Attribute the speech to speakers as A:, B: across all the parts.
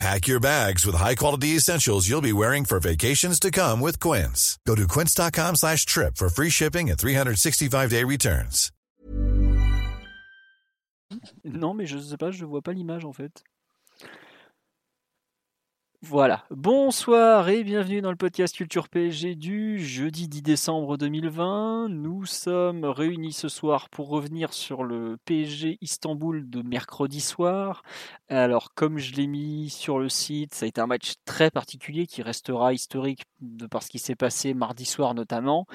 A: Pack your bags with high-quality essentials you'll be wearing for vacations to come with Quince. Go to quince.com slash trip for free shipping and 365-day returns.
B: Non, mais je sais pas, je vois pas l'image en fait. Voilà. Bonsoir et bienvenue dans le podcast Culture PSG du jeudi 10 décembre 2020. Nous sommes réunis ce soir pour revenir sur le PSG Istanbul de mercredi soir. Alors, comme je l'ai mis sur le site, ça a été un match très particulier qui restera historique de par ce qui s'est passé mardi soir notamment.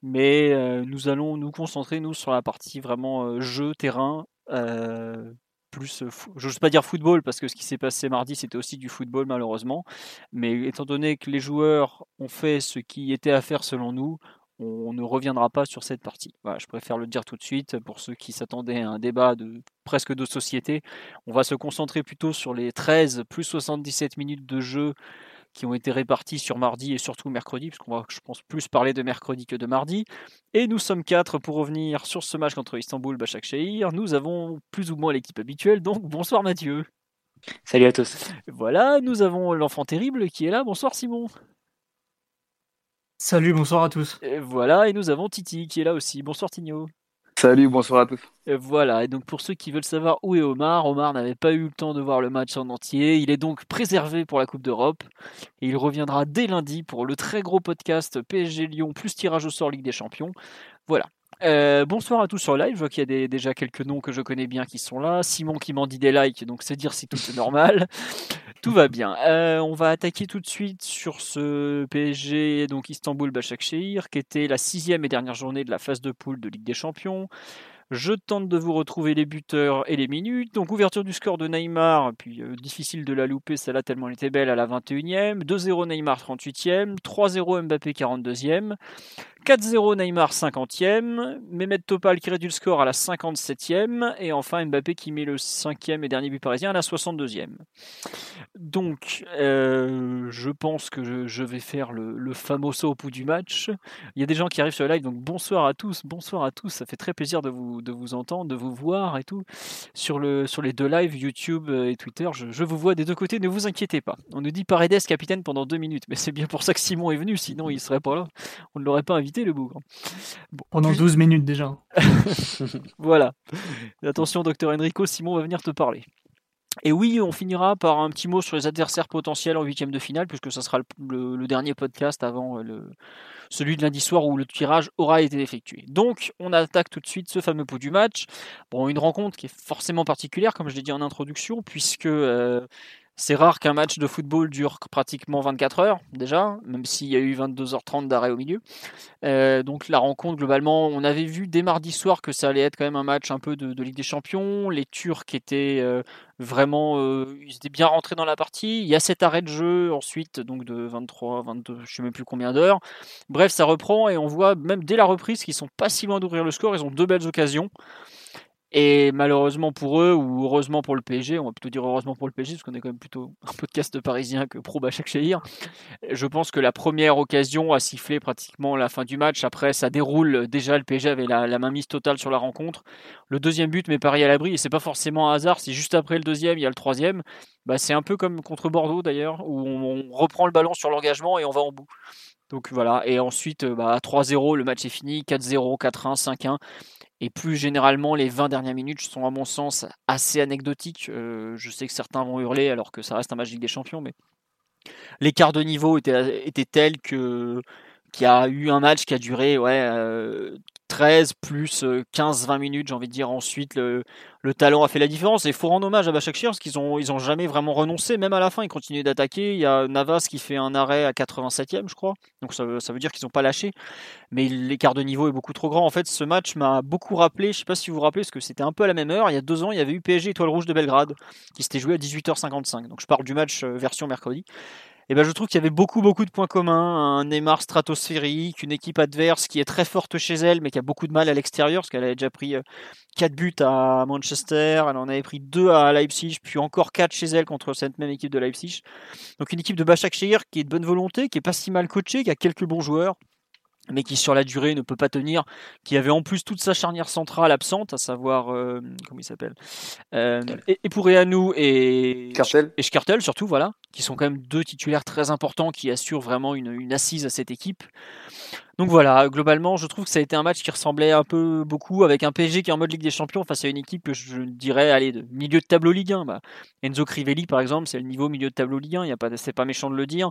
B: Mais euh, nous allons nous concentrer, nous, sur la partie vraiment euh, jeu, terrain, euh, plus, je n'ose pas dire football parce que ce qui s'est passé mardi c'était aussi du football malheureusement, mais étant donné que les joueurs ont fait ce qui était à faire selon nous, on ne reviendra pas sur cette partie. Je préfère le dire tout de suite pour ceux qui s'attendaient à un débat de presque de société. On va se concentrer plutôt sur les 13 plus 77 minutes de jeu qui ont été répartis sur mardi et surtout mercredi, puisqu'on va, je pense, plus parler de mercredi que de mardi. Et nous sommes quatre pour revenir sur ce match contre Istanbul Başakşehir. Nous avons plus ou moins l'équipe habituelle, donc bonsoir Mathieu.
C: Salut à tous.
B: Voilà, nous avons l'enfant terrible qui est là. Bonsoir Simon.
D: Salut, bonsoir à tous.
B: Et voilà, et nous avons Titi qui est là aussi. Bonsoir Tigno.
E: Salut, bonsoir à tous.
B: Et voilà, et donc pour ceux qui veulent savoir où est Omar, Omar n'avait pas eu le temps de voir le match en entier. Il est donc préservé pour la Coupe d'Europe et il reviendra dès lundi pour le très gros podcast PSG Lyon plus tirage au sort Ligue des Champions. Voilà. Euh, bonsoir à tous sur live. Je vois qu'il y a déjà quelques noms que je connais bien qui sont là. Simon qui m'en dit des likes, donc c'est dire si tout est normal. Tout va bien. Euh, on va attaquer tout de suite sur ce PSG, donc Istanbul Başakşehir, qui était la sixième et dernière journée de la phase de poule de Ligue des Champions. Je tente de vous retrouver les buteurs et les minutes. Donc ouverture du score de Neymar, puis euh, difficile de la louper, celle-là tellement elle était belle à la 21e. 2-0 Neymar 38e, 3-0 Mbappé 42e. 4-0 Neymar 50e, Mehmet Topal qui réduit le score à la 57e, et enfin Mbappé qui met le cinquième et dernier but parisien à la 62e. Donc, euh, je pense que je, vais faire le, le famoso au bout du match. Il y a des gens qui arrivent sur le live, donc bonsoir à tous, bonsoir à tous, ça fait très plaisir de vous, de vous entendre, de vous voir et tout. Sur, le, sur les deux lives, YouTube et Twitter, je, je vous vois des deux côtés, ne vous inquiétez pas. On nous dit Paredes capitaine pendant deux minutes, mais c'est bien pour ça que Simon est venu, sinon il serait pas là. On ne l'aurait pas invité, le bougre. Bon,
D: Pendant
B: plus-
D: 12 minutes déjà.
B: voilà. Attention, docteur Enrico, Simon va venir te parler. Et oui, on finira par un petit mot sur les adversaires potentiels en huitième de finale, puisque ça sera le, le- le dernier podcast avant le, celui de lundi soir où le tirage aura été effectué. Donc, on attaque tout de suite ce fameux pot du match. Bon, une rencontre qui est forcément particulière, comme je l'ai dit en introduction, puisque euh, c'est rare qu'un match de football dure pratiquement 24 heures, déjà, même s'il y a eu 22h30 d'arrêt au milieu. Euh, donc la rencontre, globalement, on avait vu dès mardi soir que ça allait être quand même un match un peu de, Ligue des Champions. Les Turcs étaient euh, vraiment, euh, ils étaient bien rentrés dans la partie. Il y a cet arrêt de jeu ensuite, donc de 23, 22, je sais même plus combien d'heures. Bref, ça reprend et on voit même dès la reprise qu'ils sont pas si loin d'ouvrir le score. Ils ont deux belles occasions. Et malheureusement pour eux, ou heureusement pour le PSG, on va plutôt dire heureusement pour le PSG, parce qu'on est quand même plutôt un podcast parisien que pro Başakşehir. Je pense que la première occasion a sifflé pratiquement la fin du match. Après, ça déroule. Déjà, le PSG avait la, la mainmise totale sur la rencontre. Le deuxième but met Paris à l'abri, et c'est pas forcément un hasard. C'est juste après le deuxième, il y a le troisième. Bah, c'est un peu comme contre Bordeaux d'ailleurs, où on, reprend le ballon sur l'engagement et on va en bout. Donc voilà, et ensuite, bah, 3-0, le match est fini, 4-0, 4-1, 5-1. Et plus généralement, les 20 dernières minutes sont à mon sens assez anecdotiques. Euh, je sais que certains vont hurler alors que ça reste un match Ligue des Champions, mais l'écart de niveau était, tel que qu'il y a eu un match qui a duré euh, 13 plus 15-20 minutes, j'ai envie de dire. Ensuite, le, le talent a fait la différence. Et il faut rendre hommage à Başakşehir parce qu'ils ont, ils ont jamais vraiment renoncé. Même à la fin, ils continuent d'attaquer. Il y a Navas qui fait un arrêt à 87e, je crois. Donc ça, ça veut dire qu'ils n'ont pas lâché. Mais l'écart de niveau est beaucoup trop grand. En fait, ce match m'a beaucoup rappelé, je sais pas si vous vous rappelez, parce que c'était un peu à la même heure. Il y a deux ans, il y avait eu PSG Étoile Rouge de Belgrade qui s'était joué à 18h55. Donc je parle du match euh, version mercredi. Et ben, je trouve qu'il y avait beaucoup, beaucoup de points communs. Un Neymar stratosphérique, une équipe adverse qui est très forte chez elle, mais qui a beaucoup de mal à l'extérieur, parce qu'elle avait déjà pris 4 euh, buts à Manchester, elle en avait pris 2 à Leipzig, puis encore 4 chez elle contre cette même équipe de Leipzig. Donc une équipe de Başakşehir qui est de bonne volonté, qui est pas si mal coachée, qui a quelques bons joueurs mais qui sur la durée ne peut pas tenir, qui avait en plus toute sa charnière centrale absente, à savoir euh, comment il s'appelle, euh, et, et, pour Eanou et
C: Skartel.
B: et Skartel surtout voilà, qui sont quand même deux titulaires très importants qui assurent vraiment une, une assise à cette équipe. Donc voilà, globalement, je trouve que ça a été un match qui ressemblait un peu beaucoup avec un PSG qui est en mode Ligue des Champions face à une équipe que je dirais aller de milieu de tableau Ligue 1. Bah, Enzo Crivelli, par exemple, c'est le niveau milieu de tableau Ligue 1. Il y a pas, c'est pas méchant de le dire.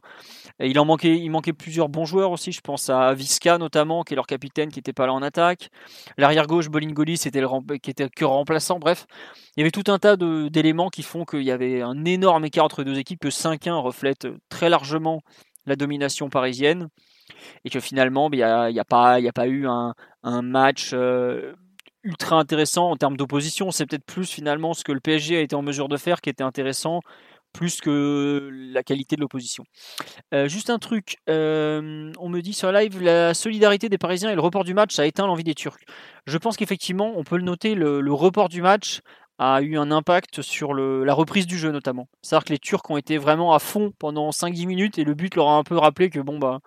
B: Il en manquait plusieurs bons joueurs aussi. Je pense à Visca notamment, qui est leur capitaine, qui n'était pas là en attaque. L'arrière gauche, Bolingoli, c'était le qui était que remplaçant. Bref, il y avait tout un tas d'éléments qui font qu'il y avait un énorme écart entre deux équipes que 5-1 reflète très largement la domination parisienne et que finalement, il n'y a, a, pas, a pas eu un, match euh, ultra intéressant en termes d'opposition. C'est peut-être plus finalement ce que le PSG a été en mesure de faire qui était intéressant plus que la qualité de l'opposition. Euh, juste un truc, euh, on me dit sur live, la solidarité des Parisiens et le report du match a éteint l'envie des Turcs. Je pense qu'effectivement, on peut le noter, le, report du match a eu un impact sur la reprise du jeu notamment. C'est-à-dire que les Turcs ont été vraiment à fond pendant 5-10 minutes et le but leur a un peu rappelé que bon bah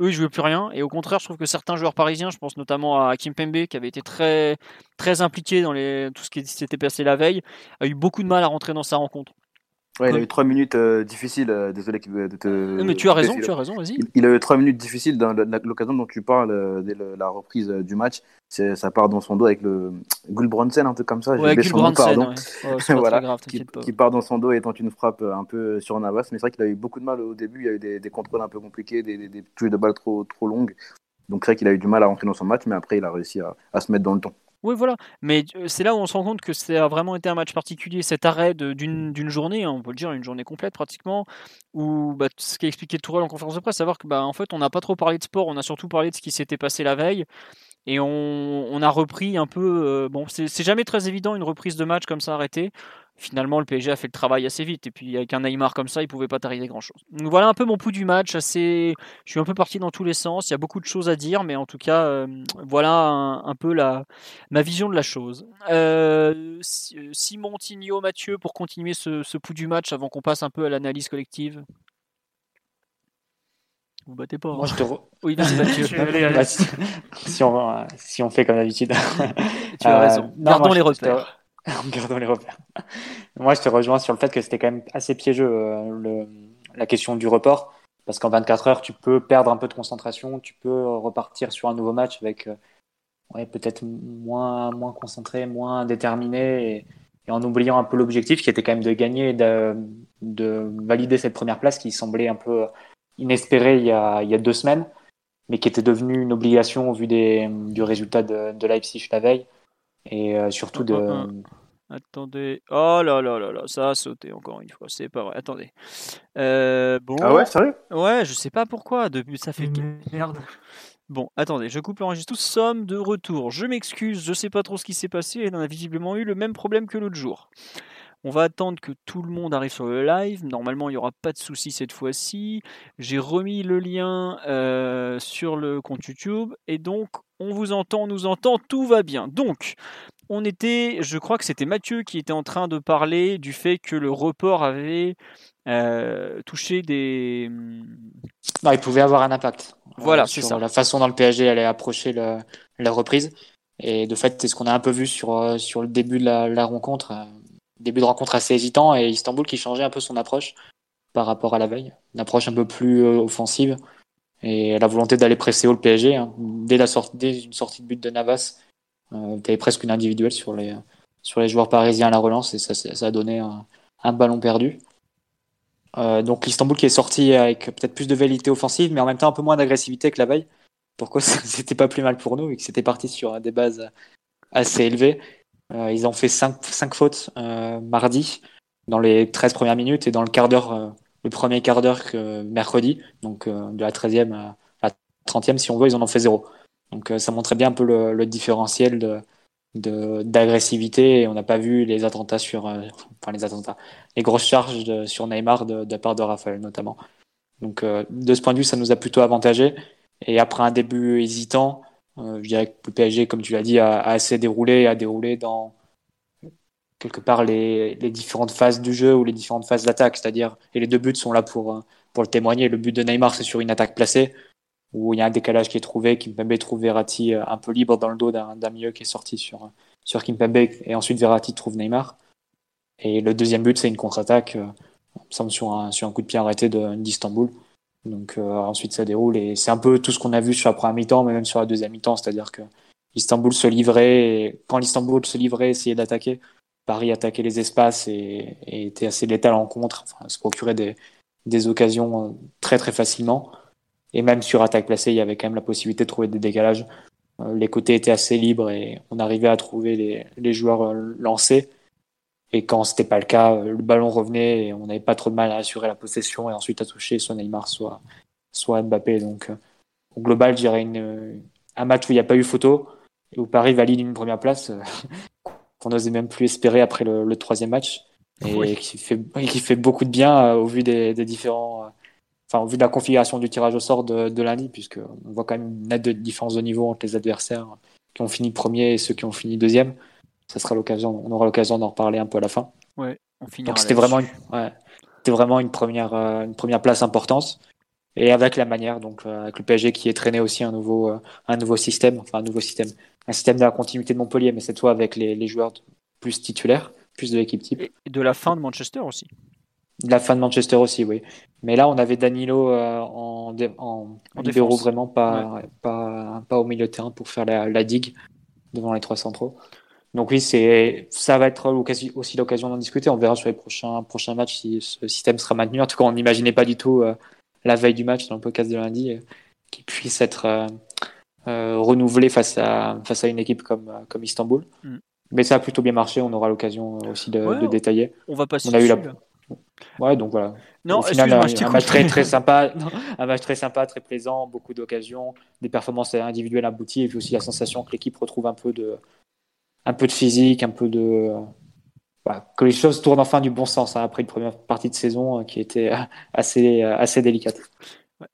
B: eux ils jouaient plus rien. Et au contraire je trouve que certains joueurs parisiens je pense notamment à Kim Pembe qui avait été très très impliqué dans tout ce qui s'était passé la veille a eu beaucoup de mal à rentrer dans sa rencontre
C: Ouais, il a eu trois minutes euh, difficiles. Euh, désolé de te.
B: Non, mais tu as raison, tu as raison, vas-y.
C: Il, il, a eu trois minutes difficiles dans l'occasion dont tu parles, euh, dès le, la reprise euh, du match. Ça part dans son dos avec le Gulbransen, un truc comme ça.
B: Ouais, Gulbransen, ouais. oh,
C: voilà,
B: grave,
C: qui, qui, part dans son dos étant une frappe un peu sur Navas. Mais c'est vrai qu'il a eu beaucoup de mal au début. Il y a eu des, des contrôles un peu compliqués, des, des, des touches de balles trop, trop longues. Donc c'est vrai qu'il a eu du mal à rentrer dans son match, mais après il a réussi à, à se mettre dans le temps.
B: Oui, voilà. Mais c'est là où on se rend compte que ça a vraiment été un match particulier, cet arrêt d'une journée, hein, on peut le dire, une journée complète pratiquement, où bah, ce qu'a expliqué Tourelle en conférence de presse, savoir que bah, en fait, on n'a pas trop parlé de sport, on a surtout parlé de ce qui s'était passé la veille, et on, a repris un peu. Euh, bon, c'est jamais très évident une reprise de match comme ça arrêtée finalement, le PSG a fait le travail assez vite. Et puis, avec un Neymar comme ça, il pouvait pas t'arriver grand-chose. Donc, voilà un peu mon pouls du match. Assez... Je suis un peu parti dans tous les sens. Il y a beaucoup de choses à dire, mais en tout cas, euh, voilà un, un, peu la, ma vision de la chose. Euh, Simon, Tigno, Mathieu, pour continuer ce, ce pouls du match avant qu'on passe un peu à l'analyse collective. Vous battez pas. Hein.
D: Moi, je te re...
B: Oui, vas-y, Mathieu.
D: bah, si, si, on, si on fait comme d'habitude.
B: tu as raison. Euh, Gardons les repères.
D: en gardant les repères. Moi, je te rejoins sur le fait que c'était quand même assez piégeux euh, le, la question du report, parce qu'en 24 heures, tu peux perdre un peu de concentration, tu peux repartir sur un nouveau match avec euh, ouais, peut-être moins, moins concentré, moins déterminé, et, et en oubliant un peu l'objectif qui était quand même de gagner et de, de, valider cette première place qui semblait un peu inespérée il y a, il y a deux semaines, mais qui était devenue une obligation au vu des, du résultat de, de Leipzig la veille et euh, surtout de.
B: Attendez. Oh là là là là, ça a sauté encore une fois. C'est pas vrai. Attendez. Euh, bon.
C: Ah ouais, sérieux?
B: Ouais, je sais pas pourquoi. Depuis, ça fait. Merde. Bon, attendez, je coupe l'enregistrement. Nous sommes de retour. Je m'excuse, je sais pas trop ce qui s'est passé. Elle en a visiblement eu le même problème que l'autre jour. On va attendre que tout le monde arrive sur le live. Normalement, il n'y aura pas de souci cette fois-ci. J'ai remis le lien euh, sur le compte YouTube. Et donc, on vous entend, on nous entend, tout va bien. Donc, on était, je crois que c'était Mathieu qui était en train de parler du fait que le report avait euh, touché des.
D: Non, il pouvait avoir un impact.
B: Voilà, euh, c'est
D: sur
B: ça.
D: La façon dont le PSG allait approcher le, la reprise. Et de fait, c'est ce qu'on a un peu vu sur, sur le début de la, la rencontre. Début de rencontre assez hésitant et Istanbul qui changeait un peu son approche par rapport à la veille. Une approche un peu plus euh, offensive et la volonté d'aller presser haut le PSG. Hein. Dès, la sortie, dès une sortie de but de Navas, euh, tu avais presque une individuelle sur les, joueurs parisiens à la relance et ça, a donné un, ballon perdu. Euh, donc l'Istanbul qui est sorti avec peut-être plus de velléité offensive, mais en même temps un peu moins d'agressivité que la veille. Pourquoi c'était pas plus mal pour nous et que c'était parti sur des bases assez élevées. Euh, ils ont fait 5, cinq fautes euh, mardi dans les 13 premières minutes et dans le quart d'heure, euh, le premier quart d'heure que mercredi, donc de la 13e à la 30e si on veut, ils en ont fait zéro. Donc ça montrait bien un peu le, le différentiel de, d'agressivité et on n'a pas vu les attentats sur enfin les attentats les grosses charges de, sur Neymar de, de part de Raphaël notamment Donc de ce point de vue, ça nous a plutôt avantagé. Et après un début hésitant, je dirais que le PSG, comme tu l'as dit, a, assez déroulé, a déroulé dans quelque part les, les, différentes phases du jeu ou les différentes phases d'attaque. C'est-à-dire, et les deux buts sont là pour, pour le témoigner. Le but de Neymar, c'est sur une attaque placée où il y a un décalage qui est trouvé. Kimpembe trouve Verratti euh, un peu libre dans le dos d'un milieu qui est sorti sur, sur Kimpembe et ensuite Verratti trouve Neymar. Et le deuxième but, c'est une contre-attaque, euh, semble sur un, sur un coup de pied arrêté d'Istanbul. Donc euh, ensuite ça déroule et c'est un peu tout ce qu'on a vu sur la première mi-temps, mais même sur la deuxième mi-temps, c'est-à-dire que Istanbul se livrait, quand l'Istanbul se livrait, essayait d'attaquer, Paris attaquait les espaces et, était assez létal en contre, se procurait des, des occasions très très facilement. Et même sur attaque placée, il y avait quand même la possibilité de trouver des décalages. Euh, les côtés étaient assez libres et on arrivait à trouver les, les joueurs euh, lancés. Et quand c'était pas le cas, euh, le ballon revenait et on n'avait pas trop de mal à assurer la possession et ensuite à toucher soit Neymar, soit, soit Mbappé. Donc, au global, je dirais une, un match où il n'y a pas eu photo et où Paris valide une première place qu'on n'osait même plus espérer après le, troisième match et qui, fait, qui fait beaucoup de bien au vu des, des différents enfin, au vu de la configuration du tirage au sort de, de lundi, puisque on voit quand même une nette différence de niveau entre les adversaires qui ont fini premier et ceux qui ont fini deuxième. Ça sera l'occasion, on aura l'occasion d'en reparler un peu à la fin.
B: Ouais, on finira.
D: Donc c'était vraiment, une, ouais, c'était vraiment une première, euh, une première place importante. Et avec la manière, donc euh, avec le PSG qui est traîné aussi un nouveau, euh, un nouveau système, enfin un nouveau système, un système de la continuité de Montpellier, mais cette fois avec les, les joueurs plus titulaires, plus de l'équipe type.
B: Et de la fin de Manchester aussi.
D: De la fin de Manchester aussi, oui. Mais là, on avait Danilo en, en, en, libéraux vraiment pas, pas, pas au milieu de terrain pour faire la, la digue devant les trois centraux. Donc oui, c'est ça va être aussi l'occasion d'en discuter. On verra sur les prochains, prochains matchs si ce système sera maintenu. En tout cas, on n'imaginait pas du tout euh, la veille du match dans le podcast de lundi euh, qu'il puisse être renouvelé face à, face à une équipe comme, comme Istanbul. Mm. Mais ça a plutôt bien marché. On aura l'occasion aussi de, de, détailler.
B: On va passer.
D: On a eu la... Ouais, donc voilà.
B: Non,
D: Au final, un, un match très très sympa, un match très sympa, très plaisant, beaucoup d'occasions, des performances individuelles abouties, et puis aussi la sensation que l'équipe retrouve un peu de, un peu de physique, un peu de, voilà, que les choses tournent enfin du bon sens hein, après une première partie de saison euh, qui était assez assez délicate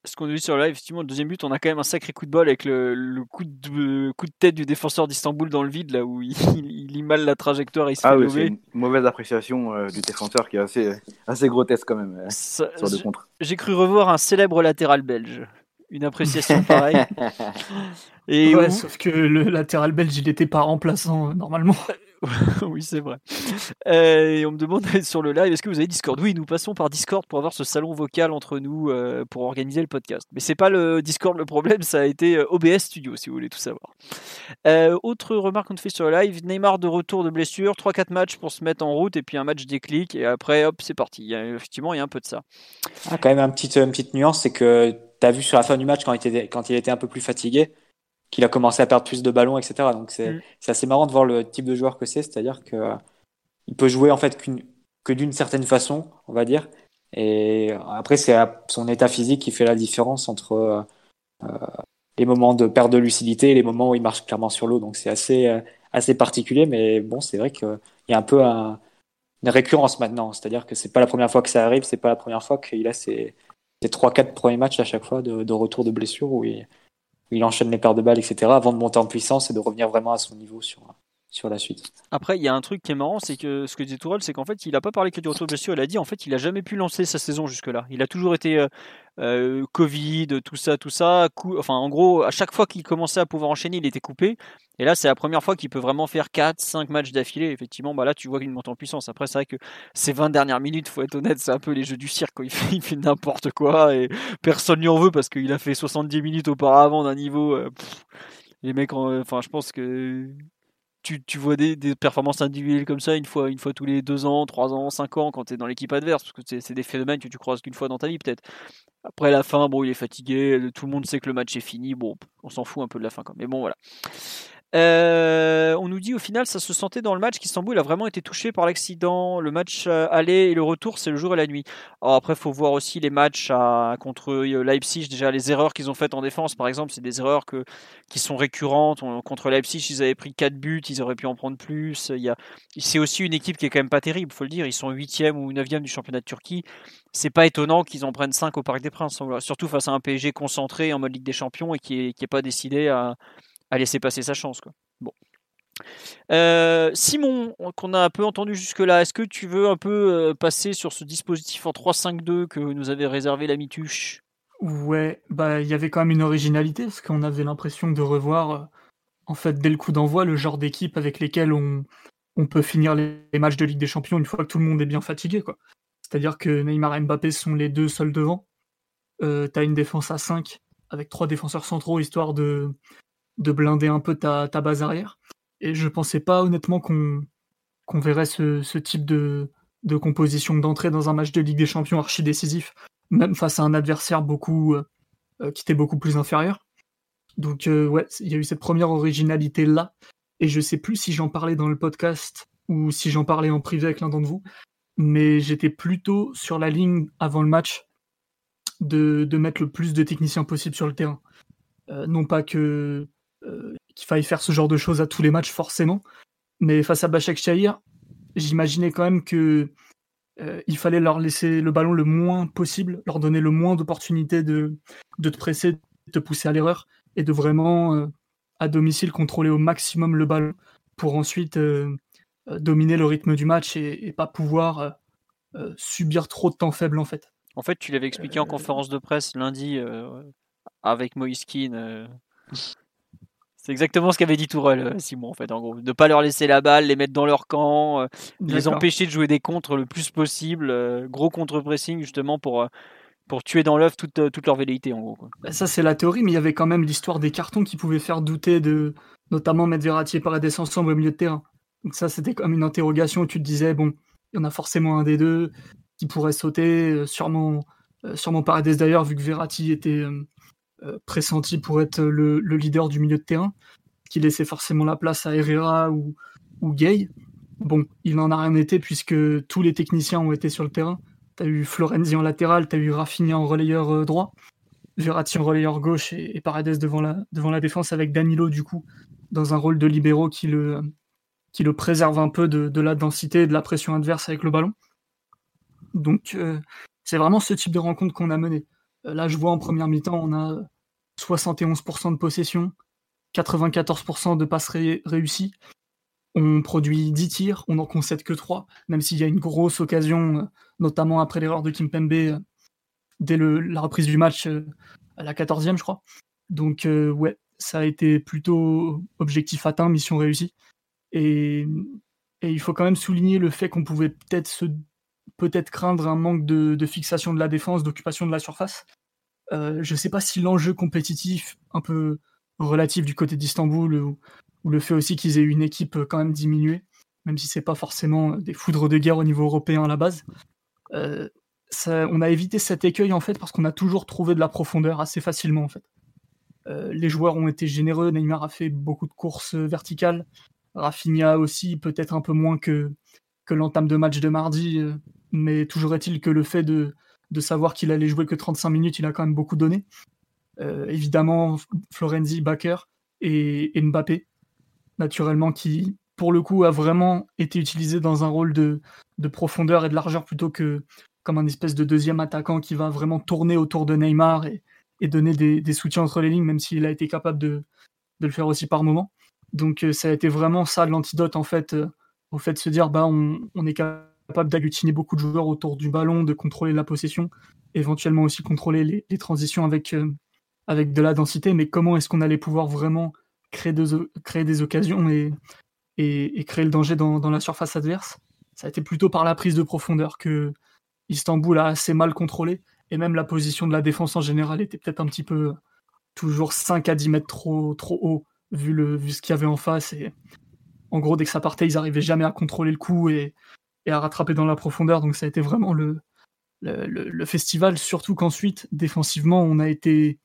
B: ce qu'on a vu sur le live, effectivement, le deuxième but, on a quand même un sacré coup de bol avec le, coup, de, coup de tête du défenseur d'Istanbul dans le vide, là où il, il, lit mal la trajectoire et il se
C: ah
B: fait
C: oui, c'est une mauvaise appréciation euh, du défenseur qui est assez, assez grotesque quand même euh, sur le contre.
B: J'ai cru revoir un célèbre latéral belge. Une appréciation pareille.
E: et ouais, sauf que le latéral belge, il n'était pas remplaçant euh, normalement.
B: oui, c'est vrai. Euh, et on me demande sur le live, est-ce que vous avez Discord? Oui, nous passons par Discord pour avoir ce salon vocal entre nous euh, pour organiser le podcast. Mais c'est pas le Discord le problème, ça a été OBS Studio si vous voulez tout savoir. autre remarque qu'on fait sur le live, Neymar de retour de blessure, 3-4 matchs pour se mettre en route et puis un match déclic et après hop c'est parti. Il y a, effectivement il y a un peu de ça.
D: Ah, quand même un petit, une petite nuance, c'est que tu as vu sur la fin du match quand il était, quand il était un peu plus fatigué, qu'il a commencé à perdre plus de ballons, etc. Donc mm. c'est assez marrant de voir le type de joueur que c'est, c'est-à-dire que euh, il peut jouer en fait que d'une certaine façon, on va dire. Et après c'est son état physique qui fait la différence entre euh, euh, les moments de perte de lucidité et les moments où il marche clairement sur l'eau. Donc c'est assez assez particulier, mais bon c'est vrai qu'il y a un peu un, une récurrence maintenant, c'est-à-dire que c'est pas la première fois que ça arrive, c'est pas la première fois qu'il a ses trois quatre premiers matchs à chaque fois de, retour de blessure où il il enchaîne les paires de balles, etc., avant de monter en puissance et de revenir vraiment à son niveau sur, sur la suite.
B: Après, il y a un truc qui est marrant, c'est que ce que dit Tourelle, c'est qu'en fait, il n'a pas parlé que du retour de blessure, il a dit en fait, il a jamais pu lancer sa saison jusque-là. Il a toujours été euh, euh, Covid, tout ça, tout ça. enfin, en gros, à chaque fois qu'il commençait à pouvoir enchaîner, il était coupé. Et là, c'est la première fois qu'il peut vraiment faire 4, 5 matchs d'affilée. Effectivement, bah là, tu vois qu'il monte en puissance. Après, c'est vrai que ces 20 dernières minutes, faut être honnête, c'est un peu les jeux du cirque. Il fait, n'importe quoi et personne n'y en veut parce qu'il a fait 70 minutes auparavant d'un niveau. Euh, les mecs, enfin, je pense que tu, tu vois des, performances individuelles comme ça une fois, une fois tous les 2 ans, 3 ans, 5 ans quand tu es dans l'équipe adverse, parce que c'est des phénomènes que tu croises qu'une fois dans ta vie peut-être. Après la fin, bon, il est fatigué, tout le monde sait que le match est fini, bon, on s'en fout un peu de la fin quand même. Mais bon, voilà. Euh, on nous dit au final, ça se sentait dans le match qu'Istanbul a vraiment été touché par l'accident. Le match euh, aller et le retour, c'est le jour et la nuit. Alors après, faut voir aussi les matchs à, contre euh, Leipzig. Déjà, les erreurs qu'ils ont faites en défense, par exemple, c'est des erreurs que, qui sont récurrentes. contre Leipzig, ils avaient pris 4 buts, ils auraient pu en prendre plus. Il y a, c'est aussi une équipe qui est quand même pas terrible, faut le dire. Ils sont 8e ou 9e du championnat de Turquie. C'est pas étonnant qu'ils en prennent 5 au Parc des Princes. Surtout face à un PSG concentré en mode Ligue des Champions et qui est, qui est pas décidé à à laisser passer sa chance. Quoi. Bon. Euh, Simon, qu'on a un peu entendu jusque-là, est-ce que tu veux un peu euh, passer sur ce dispositif en 3-5-2 que nous avait réservé la Mituche
E: Ouais, bah il y avait quand même une originalité parce qu'on avait l'impression de revoir, euh, en fait, dès le coup d'envoi, le genre d'équipe avec lesquelles on, peut finir les, matchs de Ligue des Champions une fois que tout le monde est bien fatigué. C'est-à-dire que Neymar et Mbappé sont les deux seuls devant. T'as une défense à 5 avec trois défenseurs centraux histoire de, de blinder un peu ta, base arrière. Et je pensais pas honnêtement qu'on verrait ce, type de, composition d'entrée dans un match de Ligue des Champions archi décisif, même face à un adversaire beaucoup euh, euh, qui était beaucoup plus inférieur. Donc euh, ouais, il y a eu cette première originalité là, et je sais plus si j'en parlais dans le podcast ou si j'en parlais en privé avec l'un d'entre vous, mais j'étais plutôt sur la ligne avant le match de, mettre le plus de techniciens possible sur le terrain. non pas que qu'il faille faire ce genre de choses à tous les matchs forcément. Mais face à Bachak Shahir, j'imaginais quand même que euh, il fallait leur laisser le ballon le moins possible, leur donner le moins d'opportunités de, de te presser, de te pousser à l'erreur et de vraiment euh, à domicile contrôler au maximum le ballon pour ensuite dominer le rythme du match et, pas pouvoir subir trop de temps faible en fait.
B: En fait, tu l'avais expliqué en conférence de presse lundi avec Moïskine. C'est exactement ce qu'avait dit Tourelle, euh, Simon, en fait, en gros. De ne pas leur laisser la balle, les mettre dans leur camp, euh, les empêcher de jouer des contres le plus possible. Euh, gros contre-pressing, justement, pour, pour tuer dans l'œuf toute, toute leur velléité, en gros.
E: Bah, ça, c'est la théorie, mais il y avait quand même l'histoire des cartons qui pouvaient faire douter de, notamment mettre Verratti et Paredes ensemble au milieu de terrain. Donc ça, c'était comme une interrogation où tu te disais, bon, il y en a forcément un des deux qui pourrait sauter, sûrement, sûrement Paredes d'ailleurs, vu que Verratti était euh, pressenti pour être le, leader du milieu de terrain, qui laissait forcément la place à Herrera ou, ou Gay. Bon, il n'en a rien été puisque tous les techniciens ont été sur le terrain. Tu as eu Florenzi en latéral, tu as eu Rafinha en relayeur euh, droit, Verratti en relayeur gauche et, Paredes devant la, devant la défense avec Danilo du coup dans un rôle de libéraux qui le, qui le préserve un peu de, la densité et de la pression adverse avec le ballon. Donc euh, c'est vraiment ce type de rencontre qu'on a mené. Là je vois en première mi-temps on a 71% de possession, 94% de passes réussies. On produit 10 tirs, on n'en concède que 3, même s'il y a une grosse occasion, euh, notamment après l'erreur de Kimpembe euh, dès la reprise du match euh, à la 14e, je crois. Donc, ouais, ça a été plutôt objectif atteint, mission réussie. Et, il faut quand même souligner le fait qu'on pouvait peut-être peut-être craindre un manque de, fixation de la défense, d'occupation de la surface. Euh, je ne sais pas si l'enjeu compétitif un peu relatif du côté d'Istanbul ou, le fait aussi qu'ils aient une équipe quand même diminuée, même si c'est pas forcément des foudres de guerre au niveau européen à la base. Euh, on a évité cet écueil en fait parce qu'on a toujours trouvé de la profondeur assez facilement en fait. Euh, les joueurs ont été généreux, Neymar a fait beaucoup de courses verticales, Rafinha aussi peut-être un peu moins que, que l'entame de match de mardi, mais toujours est-il que le fait de, de savoir qu'il allait jouer que 35 minutes, il a quand même beaucoup donné. Euh, évidemment, Florenzi, Baker et, Mbappé, naturellement, qui, pour le coup, a vraiment été utilisé dans un rôle de, profondeur et de largeur plutôt que comme un espèce de deuxième attaquant qui va vraiment tourner autour de Neymar et, donner des, soutiens entre les lignes, même s'il a été capable de, le faire aussi par moment. Donc euh, ça a été vraiment ça l'antidote en fait euh, au fait de se dire bah on, est capable d'agglutiner beaucoup de joueurs autour du ballon, de contrôler la possession, éventuellement aussi contrôler les, transitions avec, euh, avec de la densité, mais comment est-ce qu'on allait pouvoir vraiment créer, des occasions et, créer le danger dans, la surface adverse? Ça a été plutôt par la prise de profondeur que Istanbul a assez mal contrôlé, et même la position de la défense en général était peut-être un petit peu toujours 5 à 10 mètres trop, trop haut, vu, le, vu ce qu'il y avait en face. Et en gros, dès que ça partait, ils n'arrivaient jamais à contrôler le coup et à rattraper dans la profondeur. Donc ça a été vraiment le, festival, surtout qu'ensuite, défensivement, on a été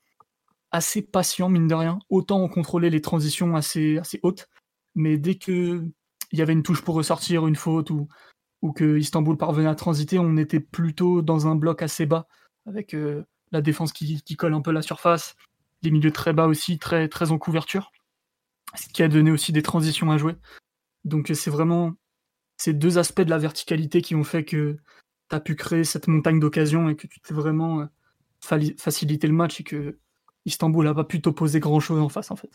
E: assez patient, mine de rien. Autant on contrôlait les transitions assez, assez hautes, mais dès que il y avait une touche pour ressortir, une faute, ou, ou que Istanbul parvenait à transiter, on était plutôt dans un bloc assez bas, avec euh, la défense qui, qui, colle un peu la surface, les milieux très bas aussi, très, très en couverture, ce qui a donné aussi des transitions à jouer. Donc c'est vraiment ces deux aspects de la verticalité qui ont fait que tu as pu créer cette montagne d'occasions et que tu t'es vraiment euh, facilité le match et que Istanbul n'a pas pu t'opposer grand chose en face en fait.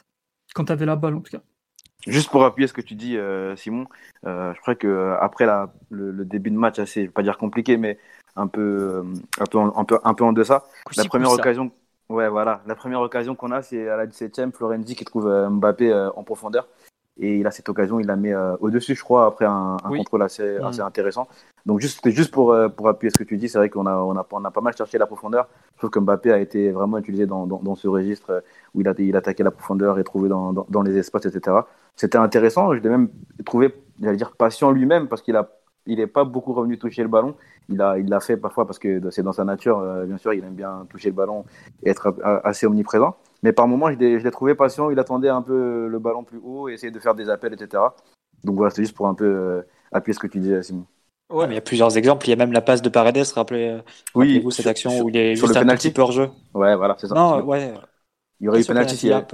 E: Quand tu avais la balle en tout cas.
C: Juste pour appuyer ce que tu dis, euh, Simon, euh, je crois que après la, le, début de match assez, je vais pas dire compliqué, mais un peu, un peu, un peu, un peu en deçà. La première occasion, ouais, voilà, la première occasion qu'on a, c'est à la 17e, Florenzi qui trouve Mbappé en profondeur et il a cette occasion, il la met euh, au-dessus, je crois, après un, contrôle assez, mm. assez intéressant. Donc juste, juste pour, euh, pour appuyer ce que tu dis, c'est vrai qu'on a, on a, on a pas mal cherché la profondeur. Je trouve que Mbappé a été vraiment utilisé dans, dans, dans ce registre euh, où il a il attaqué la profondeur et trouvé dans, dans, les espaces, etc. C'était intéressant. Je l'ai même trouvé, j'allais dire, patient lui-même parce qu'il a il n'est pas beaucoup revenu toucher le ballon. Il l'a il l'a fait parfois parce que c'est dans sa nature, bien sûr, il aime bien toucher le ballon et être assez omniprésent. Mais par moments, je l'ai trouvé patient. Il attendait un peu le ballon plus haut et essayait de faire des appels, etc. Donc voilà, c'est juste pour un peu euh, appuyer ce que tu disais, Simon.
D: Ouais, mais il y a plusieurs exemples. Il y a même la passe de Paredes, rappelez, euh, oui, vous cette action où il est juste un petit peu hors jeu.
C: Ouais, voilà, c'est ça.
D: Non, ouais.
C: Il y aurait eu penalty s'il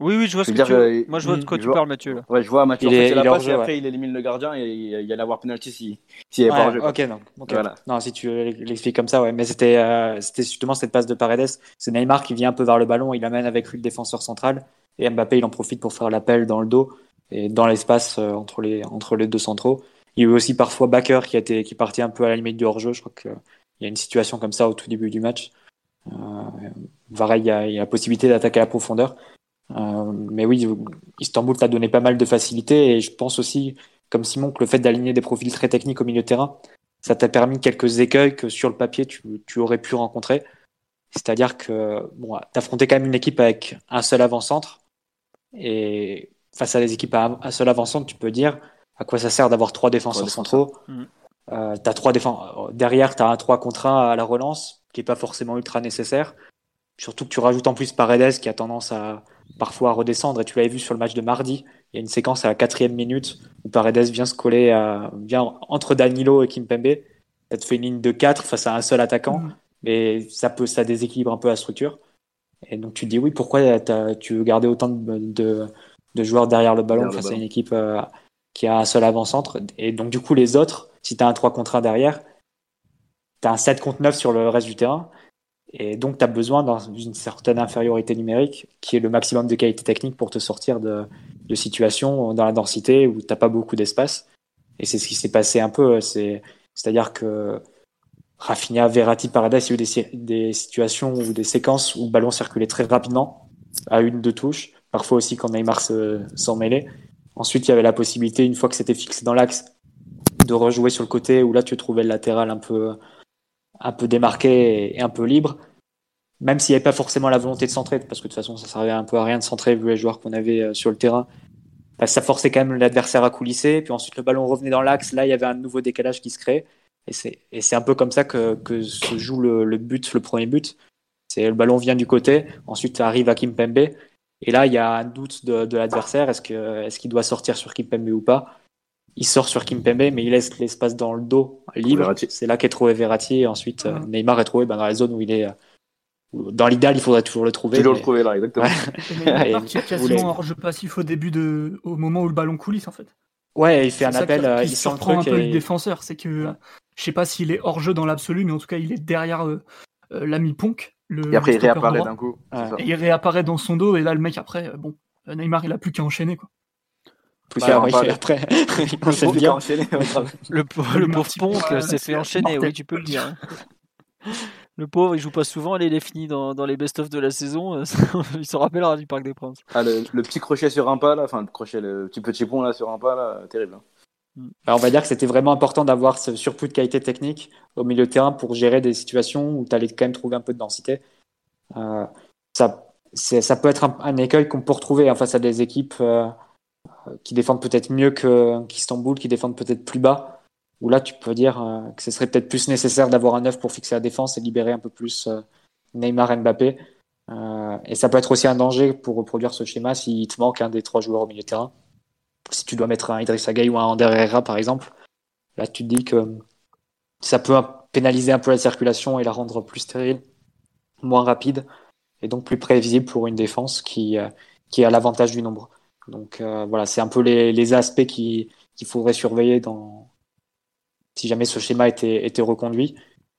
B: oui, oui, je vois ce que tu... Euh, Moi, je vois de quoi tu parles, Mathieu. Là.
C: Ouais, je vois Mathieu. Il, est, la passe, après, il élimine le gardien et il y allait avoir penalty s'il si,
D: si pas jeu. Ok, non. Voilà. Non, si tu l'expliques comme ça, ouais. Mais c'était euh, c'était justement cette passe de Paredes. C'est Neymar qui vient un peu vers le ballon. Il amène avec lui le défenseur central. Et Mbappé, il en profite pour faire l'appel dans le dos et dans l'espace euh, entre, les, entre les deux centraux. Il y a eu aussi parfois Baker qui, a été, qui partait un peu à la limite du hors-jeu. Je crois qu'il y a une situation comme ça au tout début du match. Euh, pareil, il y, a, il y a la possibilité d'attaquer à la profondeur. Euh, mais oui, Istanbul t'a donné pas mal de facilité et je pense aussi, comme Simon, que le fait d'aligner des profils très techniques au milieu de terrain, ça t'a permis quelques écueils que sur le papier tu, tu aurais pu rencontrer. C'est-à-dire que bon, t'affrontais quand même une équipe avec un seul avant-centre et face à des équipes à un seul avant-centre, tu peux dire à quoi ça sert d'avoir trois défenseurs centraux. Mmh. Euh, as trois. Derrière, tu as un 3 contre 1 à la relance qui est pas forcément ultra nécessaire. Surtout que tu rajoutes en plus Paredes qui a tendance à, parfois à redescendre. Et tu l'avais vu sur le match de mardi, il y a une séquence à la quatrième minute où Paredes vient se coller à, vient entre Danilo et Kimpembe. Ça te fait une ligne de 4 face à un seul attaquant, mm. mais ça peut, ça déséquilibre un peu la structure. Et donc tu te dis oui, pourquoi tu veux garder autant de, de, joueurs derrière le ballon face à une équipe euh, qui a un seul avant-centre? Et donc du coup les autres, si tu as un 3 contre 1 derrière, tu as un 7 contre 9 sur le reste du terrain. Et donc, tu as besoin d'une certaine infériorité numérique qui est le maximum de qualité technique pour te sortir de, de situations dans la densité où tu n'as pas beaucoup d'espace. Et c'est ce qui s'est passé un peu. C'est-à-dire que Rafinha, Verratti, Paredes, il y a eu des, des, situations ou des séquences où le ballon circulait très rapidement à une, deux touches. Parfois aussi quand Neymar s'en mêlait. Ensuite, il y avait la possibilité, une fois que c'était fixé dans l'axe, de rejouer sur le côté où là, tu trouvais le latéral un peu un peu démarqué et un peu libre, même s'il n'y avait pas forcément la volonté de centrer, parce que de toute façon ça servait un peu à rien de centrer vu les joueurs qu'on avait euh, sur le terrain. Ça forçait quand même l'adversaire à coulisser, puis ensuite le ballon revenait dans l'axe, là il y avait un nouveau décalage qui se crée, et c'est un peu comme ça que, se joue le, but, le premier but. C'est le ballon vient du côté, ensuite arrive à Kimpembe, et là il y a un doute de, l'adversaire, est-ce qu'il doit sortir sur Kimpembe ou pas? Il sort sur Kimpembe, mais il laisse l'espace dans le dos libre. C'est là qu'est trouvé Verratti. Et ensuite, euh, Neymar est trouvé bah, dans la zone où il est. Euh, dans l'idéal, il faudrait toujours le trouver.
C: Toujours le trouver là, exactement.
E: Qui est quasiment hors jeu passif au début de, au moment où le ballon coulisse en fait.
D: Ouais, il fait un appel,
E: euh, il surprend un peu le défenseur. C'est que je sais pas s'il est hors jeu dans l'absolu, mais en tout cas, il est derrière l'ami Ponk.
C: Le, et après, il réapparaît d'un coup.
E: Et il réapparaît dans son dos, et là, le mec après, bon, Neymar, il a plus qu'à enchaîner quoi.
D: Bah, après.
B: le, pauvre Ponk s'est fait enchaîner, oui, tu peux le dire. Hein. Le pauvre, il joue pas souvent, il est fini dans, dans les best-of de la saison. il se rappellera du Parc des Princes.
C: Ah, le, petit crochet sur un pas, là, enfin, le crochet, le petit petit pont là sur un pas, là, terrible. Hein.
D: Mm. Alors on va dire que c'était vraiment important d'avoir ce surplus de qualité technique au milieu de terrain pour gérer des situations où tu allais quand même trouver un peu de densité. Euh, ça, ça peut être un, écueil qu'on peut retrouver en face à des équipes. Euh, qui défendent peut-être mieux qu'Istanbul, qui défendent peut-être plus bas, où là tu peux dire euh, que ce serait peut-être plus nécessaire d'avoir un neuf pour fixer la défense et libérer un peu plus euh, Neymar et Mbappé. Euh, et ça peut être aussi un danger pour reproduire ce schéma s'il te manque un des trois joueurs au milieu de terrain. Si tu dois mettre un Idrissa Gueye ou un Ander par exemple, là, tu te dis que ça peut pénaliser un peu la circulation et la rendre plus stérile, moins rapide, et donc plus prévisible pour une défense qui, euh, qui a l'avantage du nombre. Donc euh, voilà, c'est un peu les, les aspects qu'il faudrait surveiller dans, si jamais ce schéma était, était reconduit.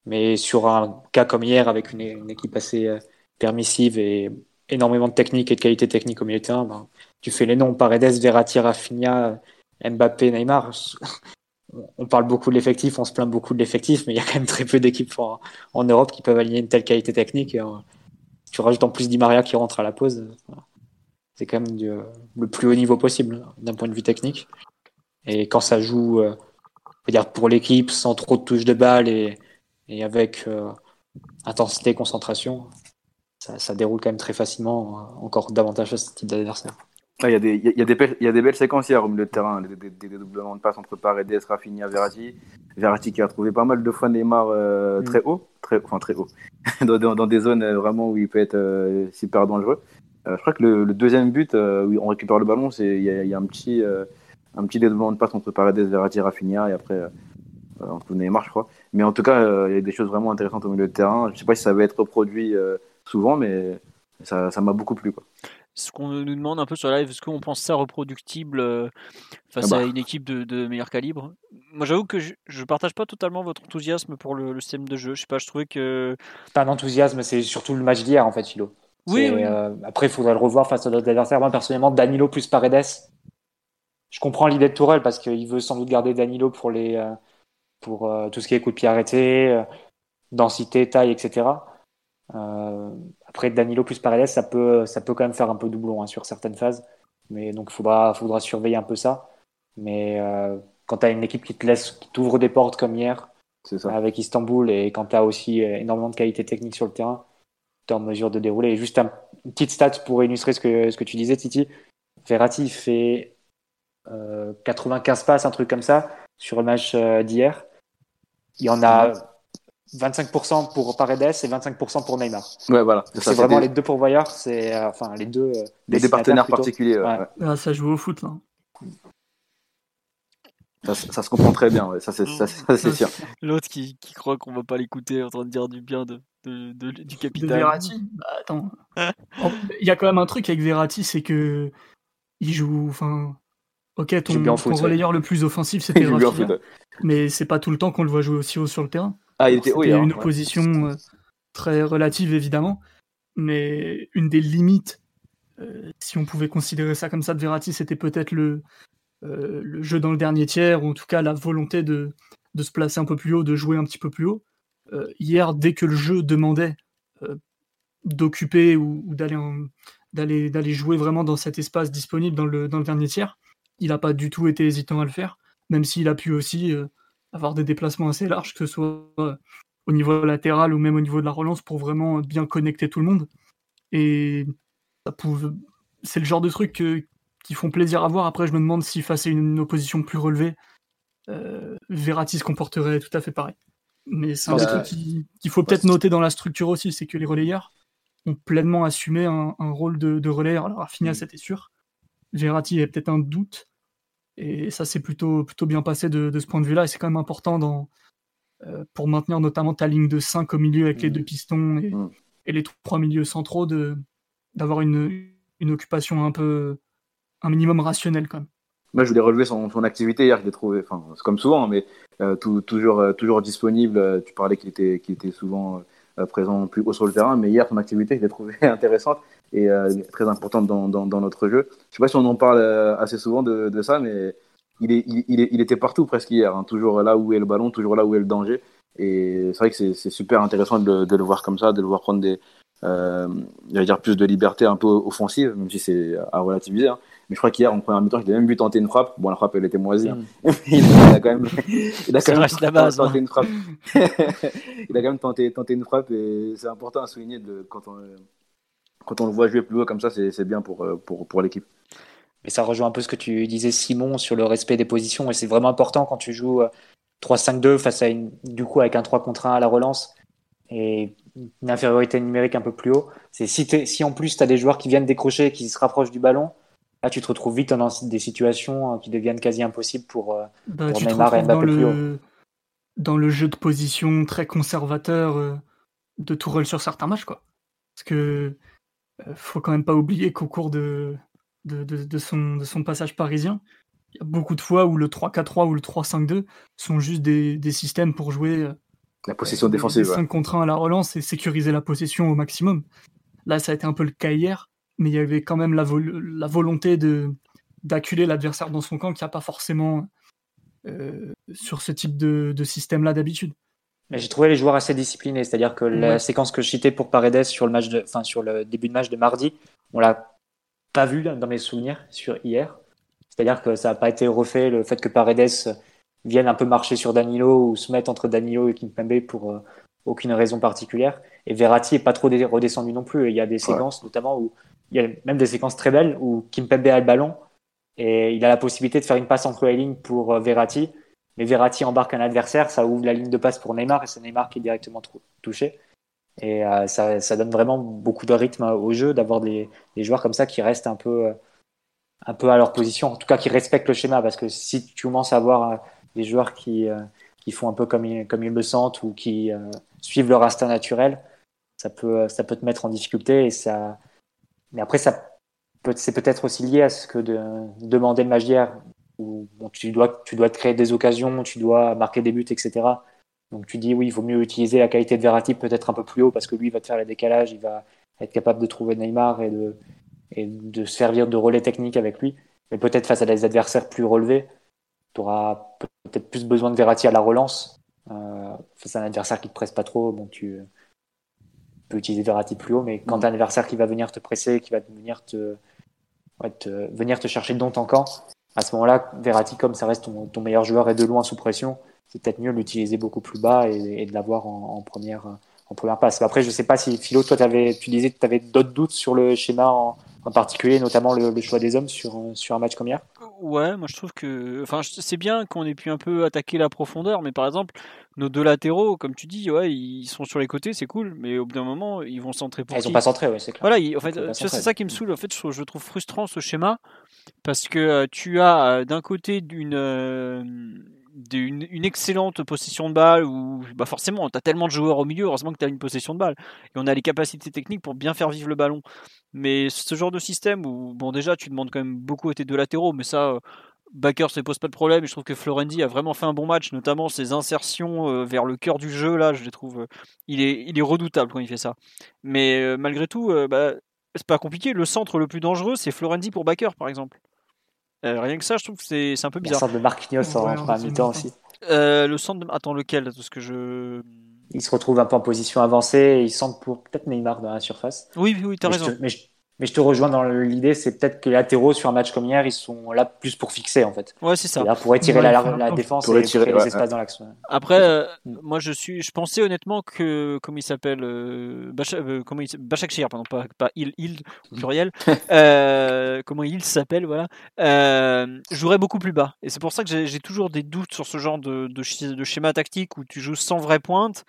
D: Mais sur un cas comme hier, avec une, équipe assez euh, permissive et énormément de technique et de qualité technique au milieu de terrain, ben, tu fais les noms Paredes, Verratti, Rafinha, Mbappé, Neymar. On parle beaucoup de l'effectif, on se plaint beaucoup de l'effectif, mais il y a quand même très peu d'équipes en, en, Europe qui peuvent aligner une telle qualité technique. Et, euh, tu rajoutes en plus Di Maria qui rentre à la pause. C'est quand même du, le plus haut niveau possible d'un point de vue technique. Et quand ça joue, euh, dire pour l'équipe, sans trop de touches de balle et, et avec euh, intensité, concentration, ça, ça, déroule quand même très facilement, euh, encore davantage à ce type d'adversaire.
C: Il y, a des, y, belles, y a des belles séquences hier au milieu de terrain, des, des, des dédoublements de passes entre Paredes, Rafinha, Verratti. Verratti qui a trouvé pas mal de fois Neymar euh, mm. très haut, très, enfin très haut, dans, dans, dans, des zones vraiment où il peut être euh, super dangereux. Euh, je crois que le, le deuxième but, euh, où on récupère le ballon, c'est il y, y, a un petit, euh, un petit dédoublement de passe entre Paredes, Verratti, Rafinha et après entre Neymar, je crois. Mais en tout cas, il y a des choses vraiment intéressantes au milieu de terrain. Je sais pas si ça va être reproduit souvent, mais ça m'a beaucoup plu. Quoi
B: ce qu'on nous demande un peu sur live, est-ce qu'on pense ça reproductible face ah bah. à une équipe de, de, meilleur calibre? Moi, j'avoue que je, je, partage pas totalement votre enthousiasme pour le, le, système de jeu. Je sais pas, je trouvais que.
D: Pas un enthousiasme, c'est surtout le match d'hier, en fait, Philo.
B: Oui, oui.
D: Euh, après, il faudrait le revoir face à d'autres adversaires. Moi, personnellement, Danilo plus Paredes. Je comprends l'idée de Tourelle parce qu'il veut sans doute garder Danilo pour les euh, pour tout ce qui est coup de pied arrêté, densité, taille, etc. Euh, après, Danilo plus Paredes, ça peut, ça peut quand même faire un peu doublon hein, sur certaines phases. Mais donc, il faudra, faudra surveiller un peu ça. Mais euh, quand tu as une équipe qui te laisse, qui t'ouvre des portes comme hier,
C: ça.
D: avec Istanbul, et quand tu as aussi euh, énormément de qualité technique sur le terrain, en mesure de dérouler. Et juste un, une petite stat pour illustrer ce que, ce que tu disais, Titi. Verratti fait euh, 95 passes, un truc comme ça, sur le match euh, d'hier. Il y en a 25% pour Paredes et 25% pour Neymar.
C: Ouais, voilà.
D: C'est vraiment les deux pourvoyeurs, c'est euh, enfin les deux. Euh,
C: les deux partenaires plutôt. particuliers. Ouais.
E: Ouais. Ah, ça joue au foot là.
C: Ça, ça, se comprend très bien, ouais. ça c'est sûr.
B: L'autre qui, qui, croit qu'on va pas l'écouter en train de dire du bien de, de, de du capitaine.
E: De Verratti bah, attends. Il y a quand même un truc avec Verratti, c'est que il joue. Enfin, ok, ton, foot, ton relayeur le plus offensif c'était Rafinha, mais c'est pas tout le temps qu'on le voit jouer aussi haut sur le terrain.
C: Ah, il était, oui,
E: une ouais. opposition euh, très relative évidemment, mais une des limites, euh, si on pouvait considérer ça comme ça, de Verratti, c'était peut-être le, euh, le jeu dans le dernier tiers, ou en tout cas la volonté de, de se placer un peu plus haut, de jouer un petit peu plus haut. Euh, hier, dès que le jeu demandait euh, d'occuper ou, d'aller d'aller d'aller jouer vraiment dans cet espace disponible dans le, dans le dernier tiers, il n'a pas du tout été hésitant à le faire, même s'il a pu aussi avoir des déplacements assez larges, que ce soit au niveau latéral ou même au niveau de la relance, pour vraiment bien connecter tout le monde. Et ça pouvait... c'est le genre de truc que... qui font plaisir à voir. Après, je me demande si face à une opposition plus relevée, euh, Verratti se comporterait tout à fait pareil. Mais c'est un bah, truc qu'il qui faut peut-être noter dans la structure aussi, c'est que les relayeurs ont pleinement assumé un, un rôle de, de relayeur. Alors, Rafinha, mmh. c'était sûr. Verratti, il y avait peut-être un doute, et ça s'est plutôt, plutôt bien passé de, de ce point de vue-là. Et c'est quand même important dans, euh, pour maintenir notamment ta ligne de 5 au milieu avec mmh. les deux pistons et, mmh. et, les trois milieux centraux, d'avoir une, une occupation un peu, un minimum rationnel quand même.
C: Moi, je voulais relever son, son activité hier. Je l'ai trouvé, enfin, c'est comme souvent, mais euh, toujours, euh, toujours disponible. Tu parlais qu'il était, qu'il était souvent euh, présent plus haut sur le terrain, mais hier, son activité, je l'ai trouvée intéressante et euh, très importante dans, dans, notre jeu. Je sais pas si on en parle euh, assez souvent de, de ça, mais il, est, il, il, il, était partout presque hier, hein, toujours là où est le ballon, toujours là où est le danger. Et c'est vrai que c'est super intéressant de, de, le voir comme ça, de le voir prendre des, euh, dire plus de liberté un peu offensive, même si c'est à relativiser. Hein. Mais je crois qu'hier, en première mi-temps, il a même vu tenter une frappe. Bon, la frappe, elle était moisie. Hein. Mm. il a quand même, il a quand même
B: la base,
C: tenté une frappe. il a quand même tenté, tenté une frappe et c'est important à souligner de, quand, on, quand on le voit jouer plus haut comme ça, c'est bien pour, pour, pour l'équipe.
D: Mais ça rejoint un peu ce que tu disais, Simon, sur le respect des positions. Et c'est vraiment important quand tu joues 3-5-2 face à une, du coup, avec un 3 contre 1 à la relance et une infériorité numérique un peu plus haut. C'est si, si en plus tu as des joueurs qui viennent décrocher et qui se rapprochent du ballon, là tu te retrouves vite dans des situations qui deviennent quasi impossibles pour,
E: bah, Neymar et Mbappé plus haut. Dans le jeu de position très conservateur de Tourelle sur certains matchs, quoi. Parce que faut quand même pas oublier qu'au cours de, de, son, de son passage parisien, il y a beaucoup de fois où le 3-4-3 ou le 3-5-2 sont juste des, systèmes pour jouer euh,
C: la possession défensive.
E: 5 contre 1 à la relance et sécuriser la possession au maximum. Là, ça a été un peu le cas hier, mais il y avait quand même la, la volonté de d'acculer l'adversaire dans son camp qui a pas forcément euh, sur ce type de, système-là d'habitude.
D: Mais j'ai trouvé les joueurs assez disciplinés, c'est-à-dire que la séquence que je citais pour Paredes sur le match de, enfin sur le début de match de mardi, on l'a pas vu dans mes souvenirs sur hier. C'est-à-dire que ça n'a pas été refait, le fait que Paredes vienne un peu marcher sur Danilo ou se mettre entre Danilo et Kimpembe pour euh, aucune raison particulière. Et Verratti est pas trop redescendu non plus. il y a des séquences, notamment où il y a même des séquences très belles où Kimpembe a le ballon et il a la possibilité de faire une passe entre les lignes pour euh, Verratti. Mais Verratti embarque un adversaire, ça ouvre la ligne de passe pour Neymar et c'est Neymar qui est directement touché. Et euh, ça, ça, donne vraiment beaucoup de rythme au jeu d'avoir des, des, joueurs comme ça qui restent un peu, euh, un peu à leur position, en tout cas qui respectent le schéma. Parce que si tu commences à avoir des joueurs qui, qui font un peu comme ils, comme ils le sentent ou qui suivent leur instinct naturel, ça peut, ça peut te mettre en difficulté. Et ça... Mais après, ça peut, c'est peut-être aussi lié à ce que de, demander le magière, où tu, dois, tu dois te créer des occasions, tu dois marquer des buts, etc. Donc tu dis oui, il vaut mieux utiliser la qualité de Verratti peut-être un peu plus haut parce que lui il va te faire les décalages, il va être capable de trouver Neymar et de, et de servir de relais technique avec lui. Mais peut-être face à des adversaires plus relevés, tu auras peut-être plus besoin de Verratti à la relance. Euh, face à un adversaire qui te presse pas trop, bon, tu peux utiliser Verratti plus haut, mais quand tu as un adversaire qui va venir te presser, qui va venir te, venir te chercher dans ton camp, à ce moment-là, Verratti, comme ça reste ton, ton meilleur joueur et de loin sous pression, c'est peut-être mieux de l'utiliser beaucoup plus bas et, de l'avoir en, première, en première passe. Après, je ne sais pas si Philo, toi, avais, tu disais que tu avais d'autres doutes sur le schéma en, particulier, notamment le, choix des hommes sur, sur un match comme hier?
B: Ouais, moi je trouve que. Enfin, c'est bien qu'on ait pu un peu attaquer la profondeur, mais par exemple, nos deux latéraux, comme tu dis, ouais, ils sont sur les côtés, c'est cool, mais au bout d'un moment, ils vont centrer pour.
D: Ah, ils n'ont pas centré, ouais, c'est clair.
B: Voilà, en fait, c'est ça qui me saoule. En fait, je, trouve frustrant ce schéma, parce que euh, tu as euh, d'un côté d'une. Euh, une excellente possession de balle où bah forcément tu as tellement de joueurs au milieu heureusement que tu as une possession de balle et on a les capacités techniques pour bien faire vivre le ballon mais ce genre de système où bon déjà tu demandes quand même beaucoup à tes deux latéraux mais ça Baker ne pose pas de problème je trouve que Florendi a vraiment fait un bon match notamment ses insertions euh, vers le cœur du jeu là je les trouve euh, il est il est redoutable quand il fait ça mais euh, malgré tout bah, c'est pas compliqué le centre le plus dangereux c'est Florendi pour Baker par exemple euh, rien que ça, je trouve que c'est un peu bizarre.
D: Le centre de Marquinhos en mi-temps aussi.
B: Euh, le centre de... Attends, lequel Parce que je...
D: Il se retrouve un peu en position avancée et il centre pour peut-être Neymar dans la surface.
B: Oui, oui, t'as raison.
D: mais mais je te rejoins dans l'idée, c'est peut-être que les latéraux sur un match comme hier, ils sont là plus pour fixer en fait.
B: Ouais, c'est ça.
D: Là pour étirer la, défense et étirer, les espaces dans l'axe.
B: Après, euh, mm. moi je suis, je pensais honnêtement que comment il s'appelle, euh, euh comment il pardon, pas, pas il, il pluriel, euh, comment il s'appelle, voilà, jouerait beaucoup plus bas. Et c'est pour ça que j'ai toujours des doutes sur ce genre de, de, de, schéma tactique où tu joues sans vraie pointe.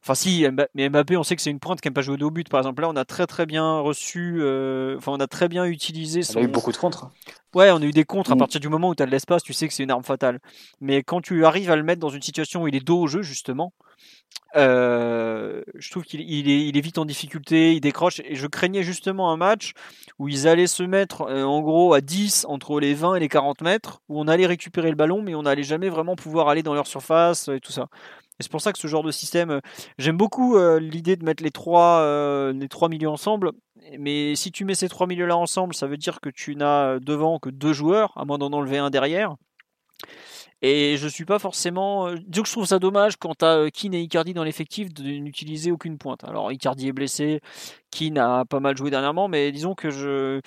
B: Enfin si, mais Mbappé, on sait que c'est une pointe qui n'aime pas jouer au but. Par exemple, là, on a très très bien reçu. Euh, on a très bien utilisé.
D: On a eu beaucoup de contres.
B: Ouais, on a eu des contres. À mm. partir du moment où tu as de l'espace, tu sais que c'est une arme fatale. Mais quand tu arrives à le mettre dans une situation où il est dos au jeu, justement, euh, je trouve qu'il est, vite en difficulté, il décroche. Et je craignais justement un match où ils allaient se mettre euh, en gros à 10 entre les 20 et les 40 mètres, où on allait récupérer le ballon, mais on n'allait jamais vraiment pouvoir aller dans leur surface et tout ça. C'est pour ça que ce genre de système, j'aime beaucoup l'idée de mettre les trois, les trois milieux ensemble mais si tu mets ces trois milieux-là ensemble, ça veut dire que tu n'as devant que deux joueurs, à moins d'en enlever un derrière. Et je suis pas forcément. Euh, disons que je trouve ça dommage quand tu as euh, Keane et Icardi dans l'effectif de n'utiliser aucune pointe. Alors Icardi est blessé, Keane a pas mal joué dernièrement, mais disons que je,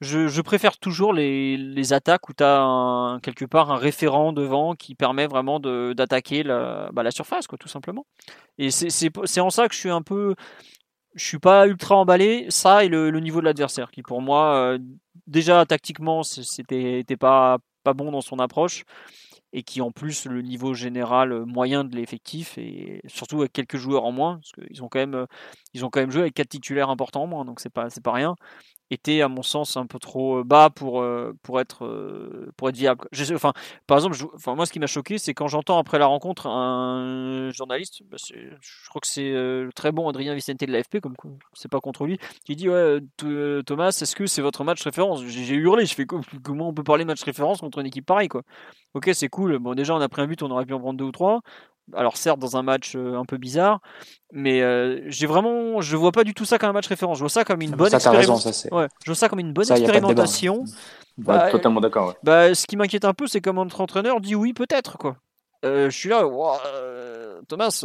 B: je, préfère toujours les, les attaques où tu as quelque part un référent devant qui permet vraiment d'attaquer la, bah, la surface, quoi, tout simplement. Et c'est en ça que je suis un peu je suis pas ultra emballé. Ça et le, niveau de l'adversaire, qui pour moi, euh, déjà tactiquement, c'était pas, pas bon dans son approche. Et qui en plus le niveau général moyen de l'effectif et surtout avec quelques joueurs en moins parce qu'ils ont quand même ils ont quand même joué avec quatre titulaires importants en moins donc c'est pas c'est pas rien était à mon sens un peu trop bas pour pour être pour être viable. Enfin par exemple moi ce qui m'a choqué c'est quand j'entends après la rencontre un journaliste bah, je crois que c'est le très bon Adrien Vicente de l'AFP comme c'est pas contre lui qui dit Thomas est-ce que c'est votre match référence? J'ai hurlé je fais comment on peut parler match référence contre une équipe pareille quoi? Ok c'est cool bon déjà on a pris un but on aurait pu en prendre deux ou trois alors certes dans un match un peu bizarre, mais j'ai vraiment, je vois pas du tout ça comme un match référence. Je vois ça comme une bonne expérimentation. Ouais, je vois ça comme une bonne expérimentation.
C: Bah, totalement d'accord.
B: Bah, ce qui m'inquiète un peu, c'est quand notre entraîneur dit oui peut-être quoi. je suis là, Thomas,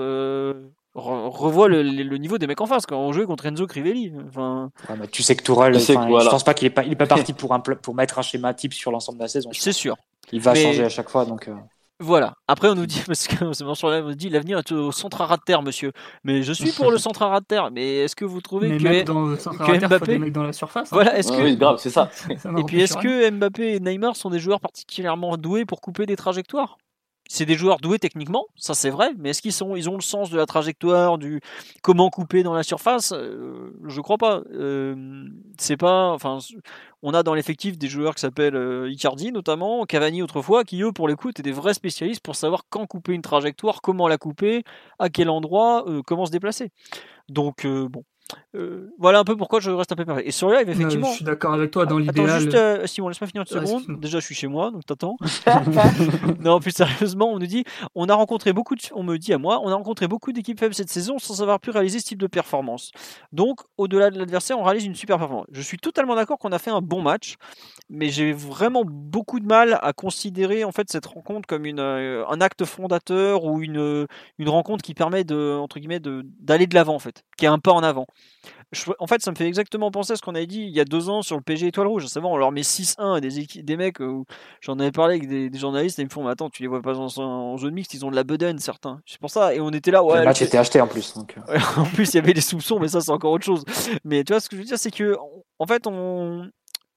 B: revois le, niveau des mecs en face quand on jouait contre Enzo Crivelli. Enfin...
D: tu sais que Tourelle, je pense pas qu'il est pas, il est pas parti pour un pour mettre un schéma type sur l'ensemble de la saison.
B: C'est sûr.
D: Il va changer à chaque fois donc.
B: Voilà. Après, on nous dit, parce que sur on nous dit, l'avenir est au centre à ras de terre, monsieur. Mais je suis pour le centre à ras de terre. Mais est-ce que vous trouvez
E: mais
B: que,
E: dans le centre à Mbappé, des mecs dans la surface
B: hein. Voilà. Est-ce que
C: oui, grave, c'est ça.
B: et puis, est-ce que Mbappé et Neymar sont des joueurs particulièrement doués pour couper des trajectoires? C'est des joueurs doués techniquement, ça c'est vrai, mais est-ce qu'ils ils ont le sens de la trajectoire, du comment couper dans la surface euh, Je crois pas. Euh, c'est pas, enfin, on a dans l'effectif des joueurs qui s'appellent euh, Icardi notamment, Cavani autrefois, qui eux pour le coup étaient des vrais spécialistes pour savoir quand couper une trajectoire, comment la couper, à quel endroit, comment se déplacer. Donc bon, euh, voilà un peu pourquoi je reste un peu perdu. Et sur live, effectivement.
E: je suis d'accord avec toi dans l'idéal.
B: Attends, juste, euh, Simon, laisse-moi finir une seconde. Déjà, je suis chez moi, donc t'attends. non, plus sérieusement, on nous dit, on a rencontré beaucoup de, on me dit à moi, on a rencontré beaucoup d'équipes faibles cette saison sans avoir pu réaliser ce type de performance. Donc, au-delà de l'adversaire, on réalise une super performance. Je suis totalement d'accord qu'on a fait un bon match, mais j'ai vraiment beaucoup de mal à considérer en fait cette rencontre comme une, euh, un acte fondateur ou une, une rencontre qui permet de, entre guillemets, d'aller de l'avant en fait, qui est un pas en avant en fait, ça me fait exactement penser à ce qu'on avait dit il y a deux ans sur le PG Étoile Rouge. C'est bon, on leur met 6-1 des, des mecs, où j'en avais parlé avec des, journalistes, et ils me font, mais attends, tu les vois pas en, zone mixte, ils ont de la bedaine, certains. C'est pour ça, et on était là, ouais.
D: Le match était acheté en plus. Donc...
B: Euh. en plus, il y avait des soupçons, mais ça, c'est encore autre chose. Mais tu vois, ce que je veux dire, c'est que, en fait, on,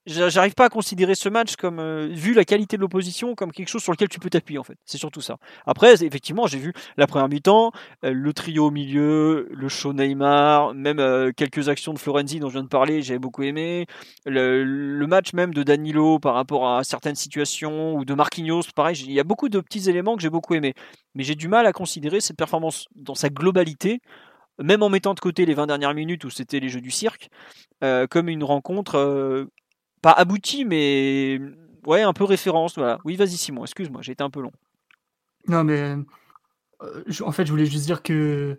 B: j'arrive pas à considérer ce match comme, euh, vu la qualité de l'opposition, comme quelque chose sur lequel tu peux t'appuyer en fait. C'est surtout ça. Après, effectivement, j'ai vu la première mi-temps, euh, le trio au milieu, le show Neymar, même euh, quelques actions de Florenzi dont je viens de parler, j'avais beaucoup aimé. Le, match même de Danilo par rapport à certaines situations ou de Marquinhos, pareil, il y a beaucoup de petits éléments que j'ai beaucoup aimé. Mais j'ai du mal à considérer cette performance dans sa globalité même en mettant de côté les 20 dernières minutes où c'était les jeux du cirque, comme une rencontre pas abouti, mais ouais, un peu référence. Voilà. Oui, vas-y Simon, excuse-moi, j'ai été un peu long.
E: Non, mais euh, en fait, je voulais juste dire que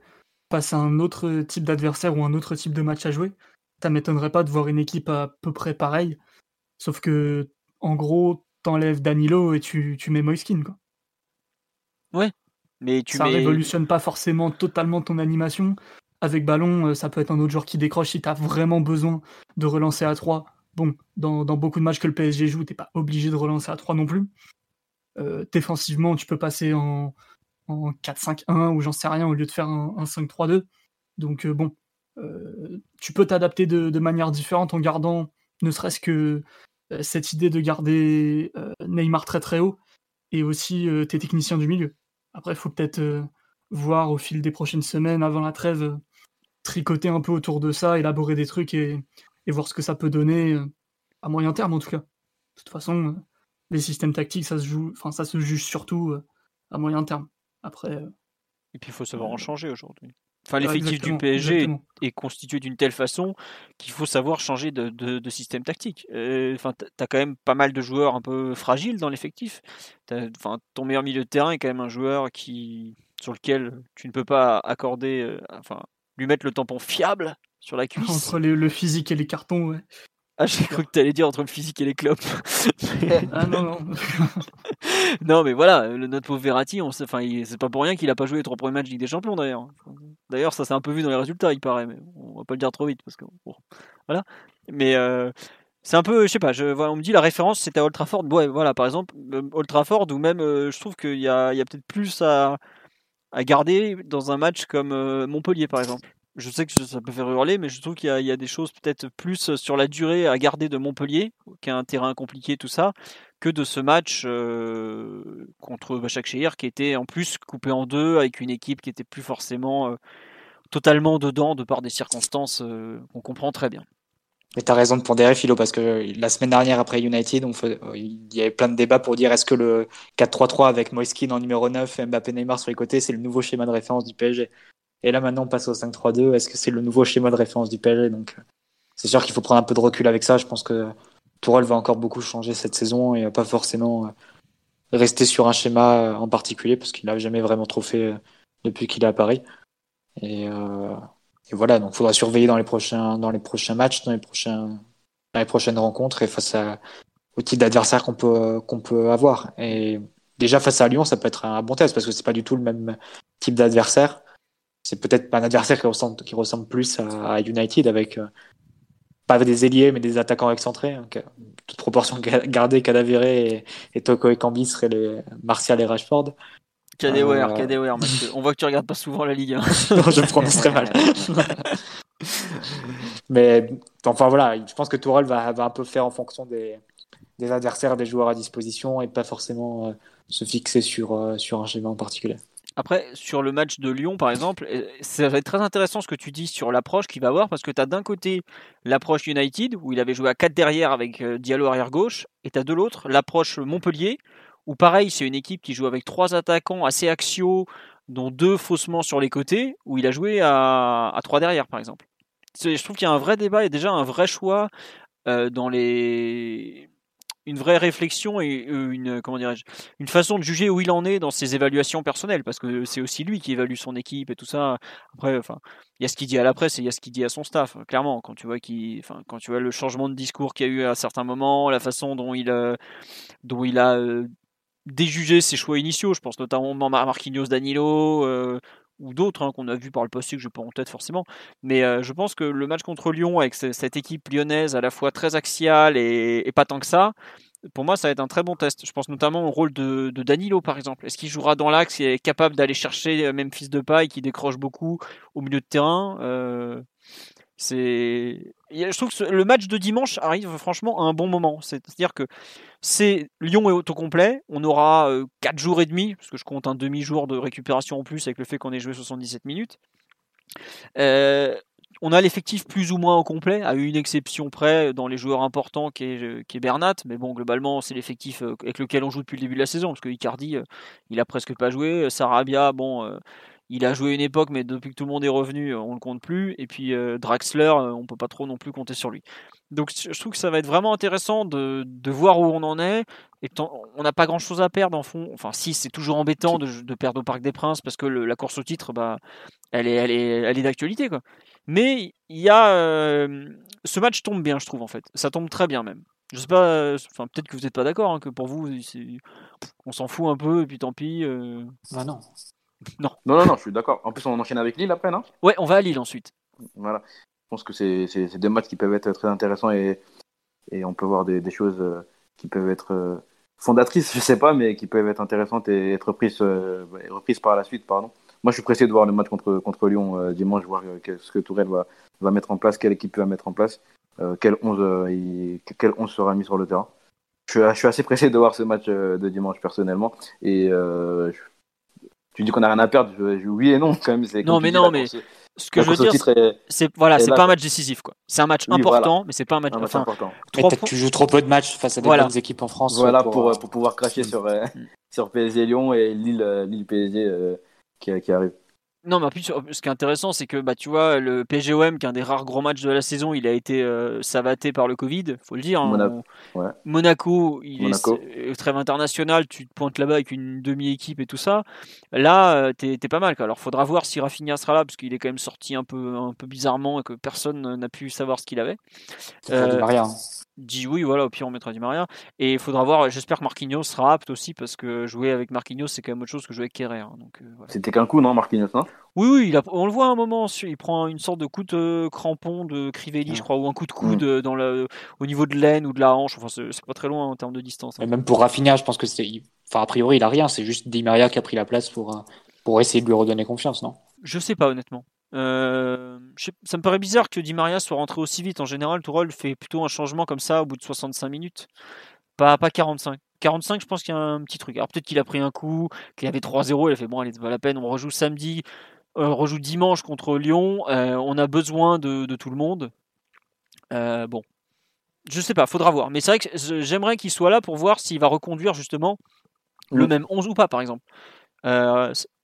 E: face à un autre type d'adversaire ou un autre type de match à jouer, ça m'étonnerait pas de voir une équipe à peu près pareille. Sauf que, en gros, t'enlèves Danilo et tu, tu mets Moiskin, quoi.
B: Ouais. Mais tu
E: ça révolutionne pas forcément totalement ton animation. Avec ballon, euh, ça peut être un autre joueur qui décroche si t'as vraiment besoin de relancer à 3 Bon, dans, beaucoup de matchs que le PSG joue, t'es pas obligé de relancer à 3 non plus. Euh, défensivement, tu peux passer en, 4-5-1 ou j'en sais rien au lieu de faire un, 5-3-2. Donc euh, bon, euh, tu peux t'adapter de, manière différente en gardant ne serait-ce que cette idée de garder Neymar très très haut et aussi tes techniciens du milieu. Après, il faut peut-être voir au fil des prochaines semaines, avant la trêve, tricoter un peu autour de ça, élaborer des trucs et, et voir ce que ça peut donner euh, à moyen terme en tout cas. De toute façon, euh, les systèmes tactiques, ça se joue, enfin ça se juge surtout euh, à moyen terme. Après.
B: Et puis il faut savoir en changer aujourd'hui. Enfin, l'effectif du PSG est, constitué d'une telle façon qu'il faut savoir changer de, système tactique. Enfin, tu as quand même pas mal de joueurs un peu fragiles dans l'effectif. Enfin, ton meilleur milieu de terrain est quand même un joueur qui, sur lequel tu ne peux pas accorder, enfin, lui mettre le tampon fiable sur la cuisse.
E: Entre le physique et les cartons, ouais.
B: Ah, j'ai cru que tu allais dire entre le physique et les clopes.
E: ah non, non.
B: non, mais voilà, le, notre pauvre Verratti, on enfin, c'est pas pour rien qu'il a pas joué les trois premiers matchs de Ligue des Champions d'ailleurs. D'ailleurs, ça s'est un peu vu dans les résultats, il paraît, mais on va pas le dire trop vite parce que voilà. Mais euh, c'est un peu, je sais pas, je, voilà, on me dit la référence c'était à Old Trafford. Ouais, voilà, par exemple, euh, Old Trafford ou même, euh, je trouve qu'il y a, y a peut-être plus à, à garder dans un match comme Montpellier par exemple je sais que ça peut faire hurler, mais je trouve qu'il y, a des choses peut-être plus sur la durée à garder de Montpellier, qui est un terrain compliqué, tout ça, que de ce match, euh, contre Bachak Shehir, qui était en plus coupé en deux avec une équipe qui était plus forcément totalement dedans de par des circonstances qu'on comprend très bien.
D: Mais tu as raison de pondérer, Philo, parce que la semaine dernière, après United, il y avait plein de débats pour dire est-ce que le 4-3-3 avec Moiskin en numéro 9 et Mbappé Neymar sur les côtés, c'est le nouveau schéma de référence du PSG. Et là, maintenant, on passe au 5-3-2. Est-ce que c'est le nouveau schéma de référence du PSG Donc, c'est sûr qu'il faut prendre un peu de recul avec ça. Je pense que Tourelle va encore beaucoup changer cette saison et pas forcément euh, rester sur un schéma euh, en particulier parce qu'il n'a jamais vraiment trop fait euh, depuis qu'il est à Paris. Et, voilà, donc il faudra surveiller dans les prochains, dans les prochains matchs, dans les, prochains, dans les prochaines rencontres et face à, au type d'adversaire qu'on peut, qu'on peut avoir. Et déjà face à Lyon, ça peut être un bon test parce que c'est pas du tout le même type d'adversaire. C'est peut-être un adversaire qui ressemble, qui ressemble plus à, United avec pas des ailiers, mais des attaquants excentrés. Hein, toute proportion gardée, Cadavéré et, et, Toko et Cambi seraient les Martial et Rashford.
B: KDWR, euh... On voit que tu regardes pas souvent la Ligue.
D: non, je prononce très mal. mais enfin voilà, je pense que Tourelle va, va un peu faire en fonction des, des adversaires, des joueurs à disposition et pas forcément euh, se fixer sur, euh, sur un schéma en particulier.
B: Après, sur le match de Lyon, par exemple, ça va être très intéressant ce que tu dis sur l'approche qu'il va avoir, parce que tu as d'un côté l'approche United, où il avait joué à 4 derrière avec euh, Diallo arrière gauche, et tu as de l'autre l'approche Montpellier, où pareil, c'est une équipe qui joue avec trois attaquants assez axiaux, dont deux faussement sur les côtés, où il a joué à, à 3 derrière, par exemple. Je trouve qu'il y a un vrai débat et déjà un vrai choix euh, dans les une vraie réflexion et euh, une comment dirais-je une façon de juger où il en est dans ses évaluations personnelles parce que c'est aussi lui qui évalue son équipe et tout ça. Après enfin il y a ce qu'il dit à la presse et il y a ce qu'il dit à son staff clairement. Quand tu vois qui enfin quand tu vois le changement de discours qu'il y a eu à certains moments la façon dont il euh, dont il a euh, déjugé ses choix initiaux je pense notamment à Marquinhos Danilo ou d'autres hein, qu'on a vu par le passé que je pas en tête forcément. Mais je pense que le match contre Lyon avec cette équipe lyonnaise à la fois très axiale et, pas tant que ça, pour moi ça va être un très bon test. Je pense notamment au rôle de, Danilo par exemple. Est-ce qu'il jouera dans l'axe et est capable d'aller chercher même fils de paille qui décroche beaucoup au milieu de terrain je trouve que le match de dimanche arrive franchement à un bon moment. C'est-à-dire que c'est Lyon est auto complet. On aura 4 jours et demi, parce que je compte un demi-jour de récupération en plus avec le fait qu'on ait joué 77 minutes. on a l'effectif plus ou moins au complet, à une exception près dans les joueurs importants qui est, est Bernat, mais bon, globalement, c'est l'effectif avec lequel on joue depuis le début de la saison, parce que Icardi, il a presque pas joué. Sarabia, bon, il a joué une époque, mais depuis que tout le monde est revenu, on le compte plus. Et puis euh, Draxler, euh, on peut pas trop non plus compter sur lui. Donc je trouve que ça va être vraiment intéressant de, voir où on en est. Et on n'a pas grand chose à perdre en fond. Enfin, si c'est toujours embêtant de, perdre au Parc des Princes parce que la course au titre, bah, elle est, elle est, elle est d'actualité quoi. Mais il y a euh, ce match tombe bien, je trouve en fait. Ça tombe très bien même. Je sais pas, enfin peut-être que vous n'êtes pas d'accord, hein, que pour vous, on s'en fout un peu et puis tant pis.
D: Ah non.
B: Non.
C: Non, non, non, je suis d'accord. En plus, on enchaîne avec Lille après, non?
B: Ouais, on va à Lille ensuite.
C: Voilà. Je pense que c'est des matchs qui peuvent être très intéressants et, et on peut voir des, des choses euh, qui peuvent être euh, fondatrices, je sais pas, mais qui peuvent être intéressantes et être reprises, euh, reprises par la suite. Pardon. Moi, je suis pressé de voir le match contre, contre Lyon dimanche, voir ce que Tourelle va, va mettre en place, quelle équipe va mettre en place, quel, 11, il, quel 11 sera mis sur le terrain. Je suis, je suis, assez pressé de voir ce match de dimanche personnellement et je, tu dis qu'on a rien à perdre, oui et non quand même.
B: Non mais non mais ce que je veux dire, c'est voilà, c'est pas un match décisif quoi. C'est un match important, mais c'est pas un match, important.
D: Tu joues trop peu de matchs face à des bonnes équipes en France.
C: Voilà pour, pour, pouvoir cracher sur euh, mm. sur PSG Lyon et Lille euh, Lille PSG euh, qui, qui arrive.
B: Non, mais en plus, ce qui est intéressant, c'est que bah, tu vois, le PGOM, qui est un des rares gros matchs de la saison, il a été euh, savaté par le Covid, faut le dire.
C: Hein.
B: Monaco, il est trêve international, tu te pointes là-bas avec une demi-équipe et tout ça. Là, euh, t'es pas mal. Quoi. Alors, faudra voir si Rafinha sera là, parce qu'il est quand même sorti un peu, un peu bizarrement et que personne n'a pu savoir ce qu'il avait.
D: Euh, hein.
B: Dit oui, voilà, au pire on mettra Di Maria. Et il faudra voir, j'espère que Marquinhos sera apte aussi, parce que jouer avec Marquinhos, c'est quand même autre chose que jouer avec Kerrer. Hein, donc, euh,
C: C'était qu'un coup, non, Marquinhos non?
B: Oui, oui, on le voit à un moment, il prend une sorte de coup de crampon de Crivelli, je crois, ou un coup de coude mm. dans le, au niveau de l'aine ou de la hanche. Enfin, c'est pas très loin en termes de distance.
D: Hein. Et même pour Rafinha, je pense que c'est. Enfin, a priori, il a rien, c'est juste Di Maria qui a pris la place pour, euh, pour essayer de lui redonner confiance, non?
B: Je sais pas, honnêtement. Euh, ça me paraît bizarre que Di Maria soit rentré aussi vite. En général, Tourelle fait plutôt un changement comme ça au bout de 65 minutes, pas, pas 45. 45, je pense qu'il y a un petit truc. Alors peut-être qu'il a pris un coup, qu'il avait 3-0, il a fait bon, allez, c'est pas la peine, on rejoue samedi, euh, on rejoue dimanche contre Lyon, euh, on a besoin de, tout le monde. Euh, bon, je sais pas, faudra voir. Mais c'est vrai que j'aimerais qu'il soit là pour voir s'il va reconduire justement le mm. même 11 ou pas, par exemple.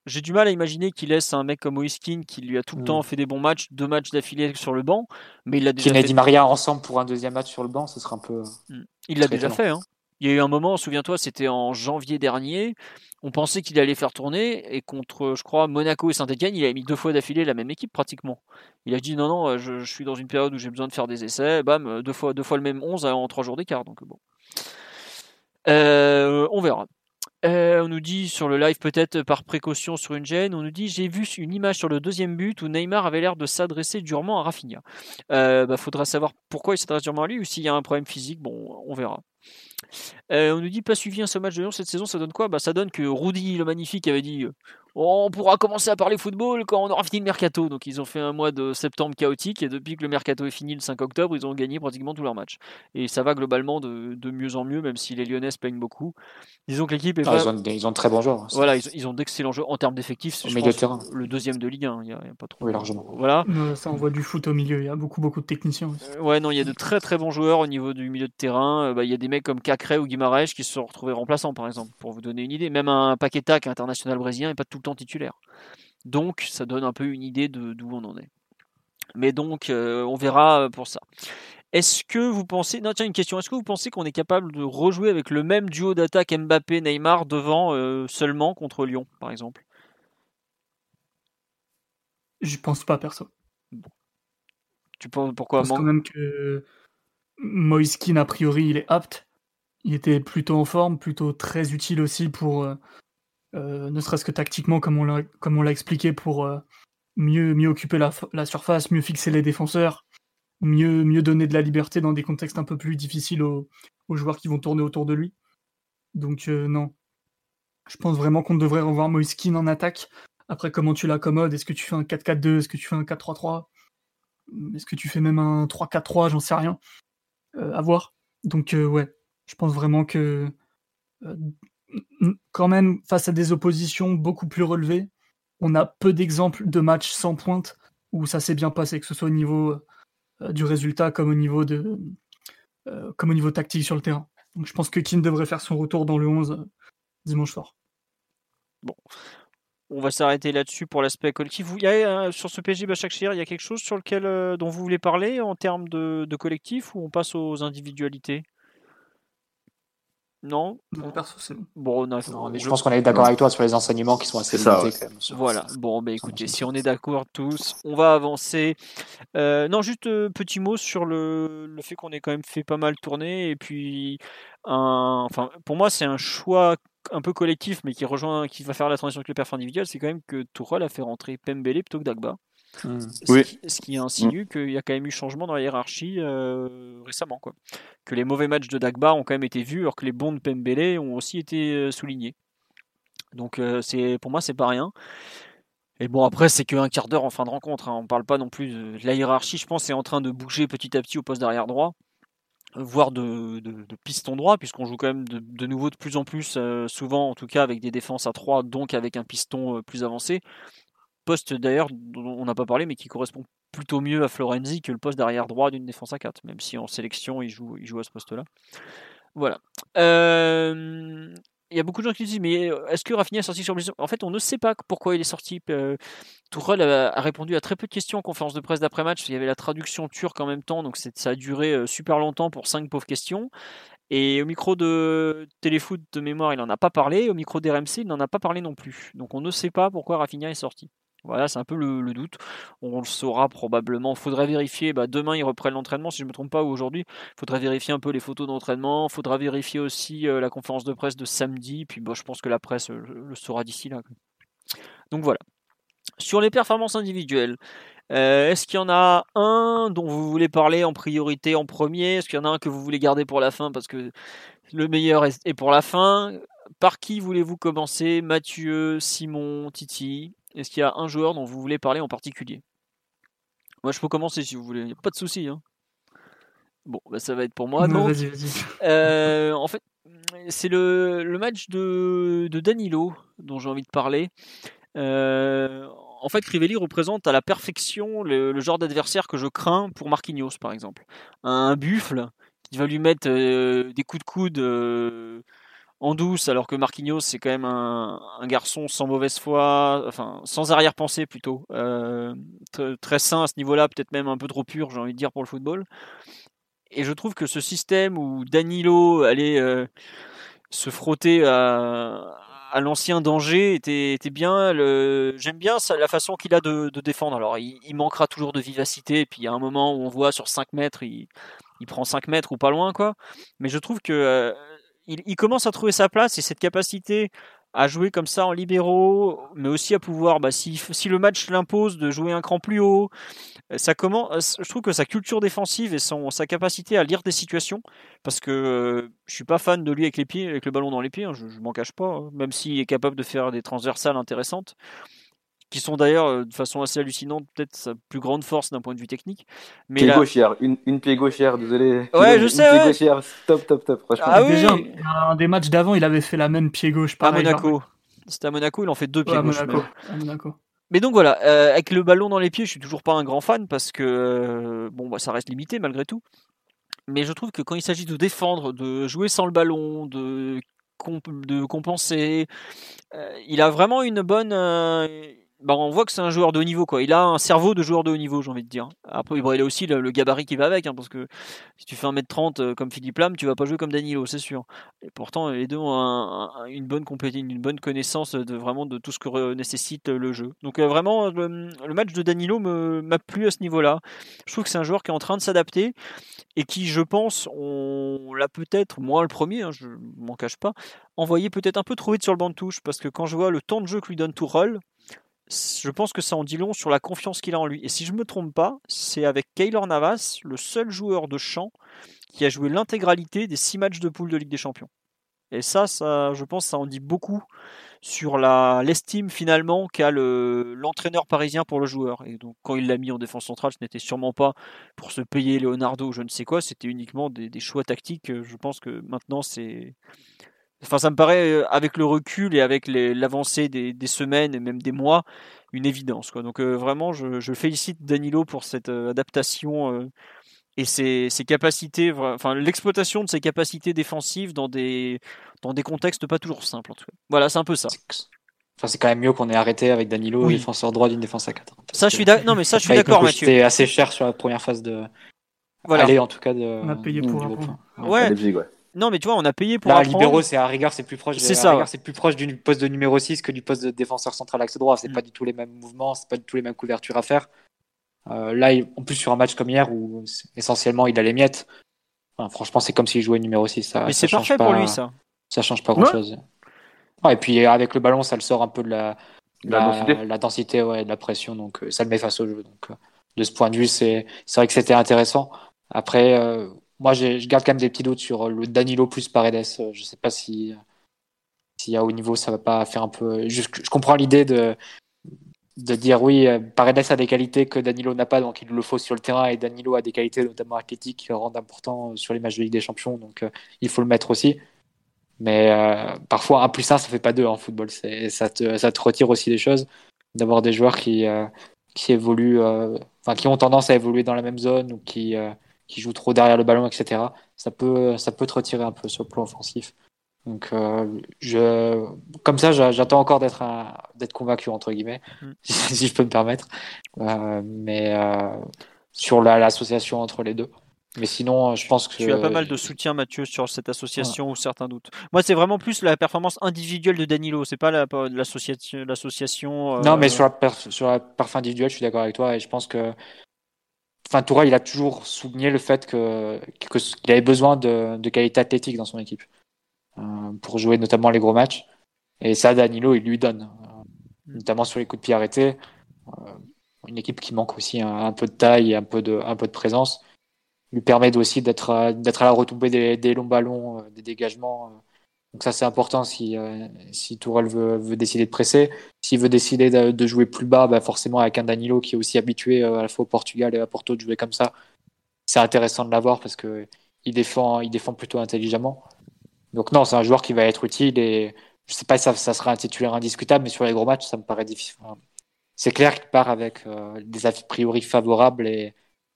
B: J'ai du mal à imaginer qu'il laisse un mec comme Oiskin qui lui a tout le mm. temps fait des bons matchs, deux matchs d'affilée sur le banc, mais il a déjà.
D: Qu'il fait... Maria ensemble pour un deuxième match sur le banc, ce serait un peu.
B: Mm. Il l'a déjà fait. Hein. Il y a eu un moment, souviens-toi, c'était en janvier dernier. On pensait qu'il allait faire tourner et contre, je crois, Monaco et Saint-Etienne, il a mis deux fois d'affilée la même équipe pratiquement. Il a dit non, non, je, suis dans une période où j'ai besoin de faire des essais. Bam, deux fois, deux fois le même 11 en trois jours d'écart. Donc bon. Euh, on verra. Euh, on nous dit sur le live, peut-être par précaution sur une gêne, on nous dit j'ai vu une image sur le deuxième but où Neymar avait l'air de s'adresser durement à Rafinha. Euh, bah, faudra savoir pourquoi il s'adresse durement à lui ou s'il y a un problème physique. Bon, on verra. Euh, on nous dit pas suivi un seul match de Lyon cette saison, ça donne quoi? Bah, Ça donne que Rudy le Magnifique avait dit on pourra commencer à parler football quand on aura fini le mercato. Donc ils ont fait un mois de septembre chaotique et depuis que le mercato est fini le 5 octobre, ils ont gagné pratiquement tous leurs matchs. Et ça va globalement de, mieux en mieux, même si les Lyonnais se plaignent beaucoup. Disons que l'équipe est.
D: Ah, ils, ont, ils, ont, de très bons joueurs. Hein,
B: voilà, ils, ont, d'excellents joueurs en termes d'effectifs.
D: Au milieu de terrain.
B: Le deuxième de Ligue 1, il n'y a, pas trop.
D: Oui, largement.
B: Voilà.
E: ça envoie du foot au milieu, il y a beaucoup, beaucoup de techniciens.
B: Euh, ouais, non, il y a de très très bons joueurs au niveau du milieu de terrain. Euh, bah, il y a des mecs comme Cacré ou Guimarães qui se sont retrouvés remplaçants, par exemple, pour vous donner une idée. Même un Paqueta, qui est international brésilien, n'est pas tout le temps titulaire. Donc ça donne un peu une idée de d'où on en est. Mais donc euh, on verra euh, pour ça. Est-ce que vous pensez, non tiens une question, est-ce que vous pensez qu'on est capable de rejouer avec le même duo d'attaque Mbappé-Neymar devant euh, seulement contre Lyon par exemple?
E: Je pense pas perso.
B: Tu penses pourquoi?
E: Je pense quand même que Moiskin a priori il est apte. Il était plutôt en forme, plutôt très utile aussi pour euh, ne serait-ce que tactiquement, comme on l'a expliqué, pour euh, mieux, mieux occuper la, surface, mieux fixer les défenseurs, mieux, mieux donner de la liberté dans des contextes un peu plus difficiles aux, joueurs qui vont tourner autour de lui. Donc euh, non. Je pense vraiment qu'on devrait revoir Moiskin en attaque. Après, comment tu l'accommodes? Est-ce que tu fais un 4-4-2 Est-ce que tu fais un 4-3-3 Est-ce que tu fais même un 3-4-3 J'en sais rien. à voir. Donc ouais, je pense vraiment que quand même face à des oppositions beaucoup plus relevées. On a peu d'exemples de matchs sans pointe où ça s'est bien passé, que ce soit au niveau euh, du résultat comme au niveau de euh, comme au niveau tactique sur le terrain. Donc je pense que Keane devrait faire son retour dans le 11 euh, dimanche soir.
B: Bon. On va s'arrêter là-dessus pour l'aspect collectif. Sur ce PSG Bachakshir, il y a quelque chose sur lequel dont vous voulez parler en termes de, de collectif ou on passe aux individualités? Non
E: perso, c'est bon.
B: Bon,
D: je pense qu'on est d'accord avec toi sur les enseignements qui sont assez limités.
B: Voilà, bon, bah, écoutez, si on est d'accord tous, on va avancer. Euh, non, juste euh, petit mot sur le, le fait qu'on ait quand même fait pas mal tourner. Et puis, un, enfin, pour moi, c'est un choix un peu collectif, mais qui rejoint, qui va faire la transition avec le perf individuel. C'est quand même que Tourelle a fait rentrer Pembele plutôt que Dagba.
C: Hmm. Ce,
B: qui, insinue hmm. qu'il y a quand même eu changement dans la hiérarchie euh, récemment. Quoi. Que les mauvais matchs de Dagba ont quand même été vus, alors que les bons de Pembele ont aussi été euh, soulignés. Donc euh, c'est pour moi, c'est pas rien. Et bon, après, c'est qu'un quart d'heure en fin de rencontre. Hein. On parle pas non plus de la hiérarchie, je pense, est en train de bouger petit à petit au poste d'arrière droit voire de, piston droit, puisqu'on joue quand même de, nouveau de plus en plus, souvent en tout cas avec des défenses à 3, donc avec un piston plus avancé poste d'ailleurs dont on n'a pas parlé, mais qui correspond plutôt mieux à Florenzi que le poste d'arrière droit d'une défense à 4, même si en sélection il joue, il joue à ce poste-là. Voilà. Euh, il y a beaucoup de gens qui disent mais euh, est-ce que Rafinha est sorti sur blessure? En fait, on ne sait pas pourquoi il est sorti. Euh, Tourelle a, répondu à très peu de questions en conférence de presse d'après-match. Il y avait la traduction turque en même temps, donc ça a duré super longtemps pour cinq pauvres questions. Et au micro de Téléfoot de mémoire, il n'en a pas parlé. Au micro d'RMC, il n'en a pas parlé non plus. Donc on ne sait pas pourquoi Rafinha est sorti. Voilà, c'est un peu le, doute. On le saura probablement. Il faudrait vérifier. Bah, demain, ils reprennent l'entraînement, si je ne me trompe pas, ou aujourd'hui. Il faudrait vérifier un peu les photos d'entraînement. Faudra vérifier aussi euh, la conférence de presse de samedi. Puis bah, je pense que la presse euh, le saura d'ici là. Donc voilà. Sur les performances individuelles, euh, est-ce qu'il y en a un dont vous voulez parler en priorité en premier? Est-ce qu'il y en a un que vous voulez garder pour la fin parce que le meilleur est pour la fin? Par qui voulez-vous commencer? Mathieu, Simon, Titi? Est-ce qu'il y a un joueur dont vous voulez parler en particulier? Moi, je peux commencer si vous voulez. Il n'y a pas de souci. Hein. Bon, bah, ça va être pour moi.
E: Non,
B: euh, en fait, c'est le, le, match de, de Danilo dont j'ai envie de parler. Euh, en fait, Crivelli représente à la perfection le, genre d'adversaire que je crains pour Marquinhos, par exemple. Un buffle qui va lui mettre euh, des coups de coude en douce, alors que Marquinhos, c'est quand même un, garçon sans mauvaise foi, enfin, sans arrière-pensée plutôt. Très, très, sain à ce niveau-là, peut-être même un peu trop pur, j'ai envie de dire, pour le football. Et je trouve que ce système où Danilo allait se frotter à, l'ancien danger était, bien. J'aime bien la façon qu'il a de, défendre. Alors, il, manquera toujours de vivacité. Puis, il y a un moment où on voit sur 5 mètres, il, il prend 5 mètres ou pas loin, quoi. Mais je trouve que euh, il, commence à trouver sa place et cette capacité à jouer comme ça en libéraux, mais aussi à pouvoir, bah, si, le match l'impose, de jouer un cran plus haut. Euh, ça commence, je trouve que sa culture défensive et son, sa capacité à lire des situations, parce que euh, je suis pas fan de lui avec les pieds, avec le ballon dans les pieds, hein, je, je m'en cache pas, hein, même s'il est capable de faire des transversales intéressantes qui sont d'ailleurs euh, de façon assez hallucinante, peut-être sa plus grande force d'un point de vue technique.
C: Mais pied gauchière, une, une pied gauchière, désolé.
B: Ouais, je sais. Une pied
C: gauchière, top, top, top. Franchement.
E: Ah oui. Déjà, un des matchs d'avant, il avait fait la même pied gauche.
B: à Monaco. C'était à Monaco, il en fait deux pieds gauche.
E: Monaco. À Monaco.
B: Mais donc voilà, euh, avec le ballon dans les pieds, je suis toujours pas un grand fan parce que euh, bon, bah, ça reste limité malgré tout. Mais je trouve que quand il s'agit de défendre, de jouer sans le ballon, de, de compenser, il a vraiment une bonne bah, on voit que c'est un joueur de haut niveau. Quoi. Il a un cerveau de joueur de haut niveau, j'ai envie de dire. Après, il a aussi le, gabarit qui va avec, hein, parce que si tu fais 1m30 euh, comme Philippe Lam, tu vas pas jouer comme Danilo, c'est sûr. Et pourtant, les deux ont une, bonne une bonne connaissance de vraiment de tout ce que nécessite le jeu. Donc euh, vraiment, le, match de Danilo m'a plu à ce niveau-là. Je trouve que c'est un joueur qui est en train de s'adapter et qui, je pense, on l'a peut-être, moi le premier, hein, je m'en cache pas, envoyé peut-être un peu trop vite sur le banc de touche, parce que quand je vois le temps de jeu que lui donne Tourelle, je pense que ça en dit long sur la confiance qu'il a en lui. Et si je ne me trompe pas, c'est avec Kaylor Navas, le seul joueur de champ qui a joué l'intégralité des six matchs de poule de Ligue des Champions. Et ça, ça je pense, ça en dit beaucoup sur l'estime finalement qu'a l'entraîneur parisien pour le joueur. Et donc quand il l'a mis en défense centrale, ce n'était sûrement pas pour se payer Leonardo ou je ne sais quoi, c'était uniquement des, des, choix tactiques. Je pense que maintenant c'est Enfin, ça me paraît, euh, avec le recul et avec l'avancée des, semaines et même des mois, une évidence. Quoi. Donc euh, vraiment, je, félicite Danilo pour cette euh, adaptation et ses, capacités, enfin l'exploitation de ses capacités défensives dans des, dans des contextes pas toujours simples. En tout cas. Voilà, c'est un peu ça.
D: Enfin, c'est quand même mieux qu'on ait arrêté avec Danilo, défenseur droit d'une défense à 4.
B: Ça, je suis non, mais ça, je suis d'accord, Mathieu.
D: C'était assez cher sur la première phase de. Voilà. Aller, en tout cas, de.
E: On a payé pour.
B: Ouais. ouais. Non, mais tu vois, on a payé pour
D: Là, libéraux, c'est à rigueur, c'est plus proche. C'est ça. C'est plus proche du poste de numéro 6 que du poste de défenseur central axe droit. C'est mm. pas du tout les mêmes mouvements, c'est pas du tout les mêmes couvertures à faire. Euh, là, en plus sur un match comme hier où essentiellement il a les miettes. franchement, c'est comme s'il jouait numéro 6. Ça,
B: mais c'est parfait pour lui, ça.
D: Ça change pas grand chose. et puis avec le ballon, ça le sort un peu de la, la, densité, ouais, de la pression, donc euh, ça le met face au jeu. Donc, euh, de ce point de vue, c'est vrai que c'était intéressant. Après, moi, je garde quand même des petits doutes sur le Danilo plus Paredes. Euh, je sais pas si si à haut niveau ça va pas faire un peu. Je, comprends l'idée de de dire oui, euh, Paredes a des qualités que Danilo n'a pas, donc il le faut sur le terrain, et Danilo a des qualités notamment athlétiques qui le rendent important sur les matchs de Ligue des Champions, donc euh, il faut le mettre aussi. Mais parfois, un plus un, ça fait pas deux en football. Ça te, ça te retire aussi des choses d'avoir des joueurs qui, qui évoluent, enfin, qui ont tendance à évoluer dans la même zone ou qui, qui joue trop derrière le ballon, etc. Ça peut, ça peut te retirer un peu sur le plan offensif. Donc, euh, je, comme ça, j'attends encore d'être d'être convaincu entre guillemets, mm. si je peux me permettre. Euh, mais euh, sur l'association entre les deux. Mais sinon, je pense que
B: tu as pas mal de soutien, Mathieu, sur cette association ou certains doutes. Moi, c'est vraiment plus la performance individuelle de Danilo. C'est pas l'association. l'association.
D: Non, mais sur la, sur la perf individuelle, je suis d'accord avec toi et je pense que enfin Toura, il a toujours souligné le fait que qu'il avait besoin de, de qualité athlétique dans son équipe euh, pour jouer notamment les gros matchs. Et ça, Danilo, il lui donne, euh, notamment sur les coups de pied arrêtés. Euh, une équipe qui manque aussi un, peu de taille et un peu de, un peu de présence lui permet aussi d'être d'être à la retombée des, des longs ballons, des dégagements donc ça c'est important si, euh, si Tourelle veut, veut, décider de presser. S'il veut décider de, jouer plus bas, bah forcément avec un Danilo qui est aussi habitué euh, à la fois au Portugal et à Porto de jouer comme ça, c'est intéressant de l'avoir parce que il défend, il défend plutôt intelligemment. Donc non, c'est un joueur qui va être utile et je sais pas si ça, ça sera un titulaire indiscutable, mais sur les gros matchs, ça me paraît difficile. C'est clair qu'il part avec euh, des a priori favorables et,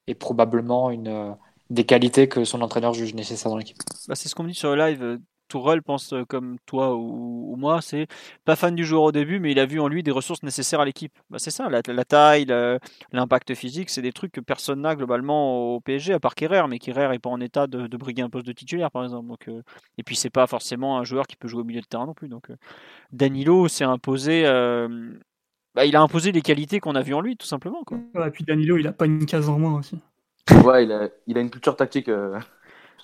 D: et probablement une, euh, des qualités que son entraîneur juge nécessaires dans l'équipe.
B: Bah, c'est ce qu'on me dit sur le live. Tourelle pense euh, comme toi ou, moi, c'est pas fan du joueur au début, mais il a vu en lui des ressources nécessaires à l'équipe. Bah, c'est ça, la, taille, l'impact physique, c'est des trucs que personne n'a globalement au PSG, à part Kerrer, mais Kerrer n'est pas en état de, briguer un poste de titulaire, par exemple. Donc, euh, et puis, c'est pas forcément un joueur qui peut jouer au milieu de terrain non plus. Donc, euh, Danilo s'est imposé. Bah, il a imposé les qualités qu'on a vues en lui, tout simplement. Quoi.
E: et puis Danilo, il a pas une case en moins aussi.
C: Ouais, il a, il a une culture tactique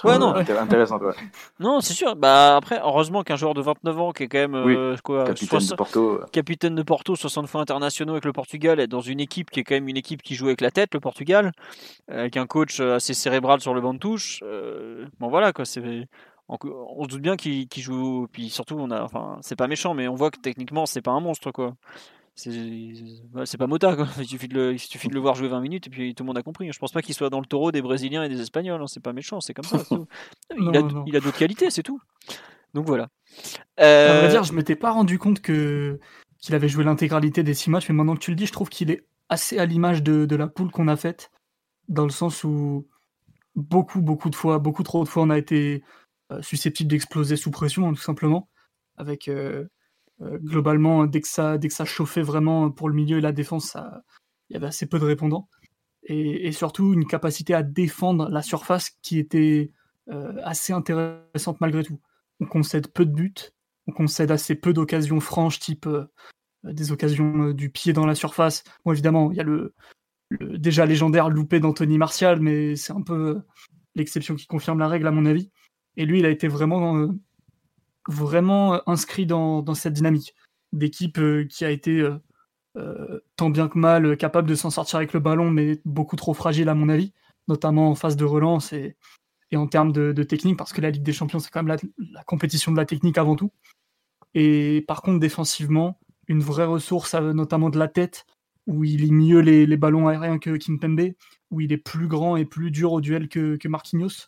B: Ouais, non.
C: Intéressant, ouais.
B: Non, c'est sûr. Bah, après, heureusement qu'un joueur de 29 ans qui est quand même euh, quoi,
C: capitaine, de Porto.
B: capitaine de Porto, 60 fois internationaux avec le Portugal, est dans une équipe qui est quand même une équipe qui joue avec la tête, le Portugal, avec un coach assez cérébral sur le banc de touche. Euh, bon, voilà, quoi. C'est on, se doute bien qu'il joue puis surtout on a enfin c'est pas méchant mais on voit que techniquement c'est pas un monstre quoi c'est pas Mota, quoi. Il, suffit de le, il suffit de le voir jouer 20 minutes et puis tout le monde a compris. Je pense pas qu'il soit dans le taureau des Brésiliens et des Espagnols. Hein. C'est pas méchant, c'est comme ça. Il, a, il a d'autres qualités, c'est tout. Donc voilà.
E: Euh... À vrai dire, je m'étais pas rendu compte que qu'il avait joué l'intégralité des 6 matchs, mais maintenant que tu le dis, je trouve qu'il est assez à l'image de, de, la poule qu'on a faite, dans le sens où beaucoup, beaucoup de fois, beaucoup trop de fois, on a été euh, susceptible d'exploser sous pression, hein, tout simplement, avec euh, euh, globalement, dès que, ça, dès que ça chauffait vraiment pour le milieu et la défense, il y avait assez peu de répondants. Et, surtout, une capacité à défendre la surface qui était euh, assez intéressante malgré tout. On concède peu de buts, on concède assez peu d'occasions franches, type euh, des occasions du pied dans la surface. Bon, évidemment, il y a le, déjà légendaire loupé d'Anthony Martial, mais c'est un peu l'exception qui confirme la règle, à mon avis. Et lui, il a été vraiment vraiment euh, inscrit dans, cette dynamique d'équipe euh, qui a été euh, tant bien que mal capable de s'en sortir avec le ballon, mais beaucoup trop fragile à mon avis, notamment en phase de relance et, en termes de, technique, parce que la Ligue des Champions, c'est quand même la, compétition de la technique avant tout. Et par contre, défensivement, une vraie ressource, notamment de la tête, où il lit mieux les, les ballons aériens que Kimpembe, où il est plus grand et plus dur au duel que, que Marquinhos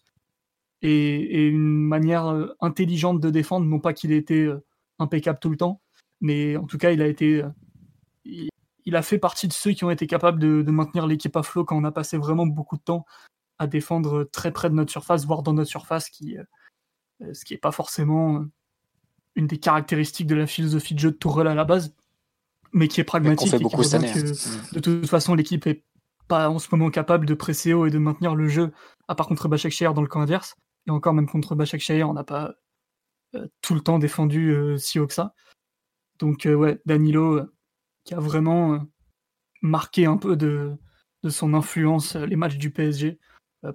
E: et, une manière euh, intelligente de défendre. Non pas qu'il ait été euh, impeccable tout le temps, mais en tout cas, il a été. Euh, il, a fait partie de ceux qui ont été capables de, maintenir l'équipe à flot quand on a passé vraiment beaucoup de temps à défendre très près de notre surface, voire dans notre surface, qui, ce qui n'est pas forcément une des caractéristiques de la philosophie de jeu de Tourelle à la base, mais qui est pragmatique. et
D: beaucoup hein.
E: De toute façon, l'équipe est pas en ce moment capable de presser haut et de maintenir le jeu, à part contre Bachak dans le camp adverse. Et encore, même contre Bachak Shahir, on n'a pas euh, tout le temps défendu euh, si haut que ça. Donc, euh, ouais, Danilo, qui a vraiment marqué un peu de, son influence les matchs du PSG,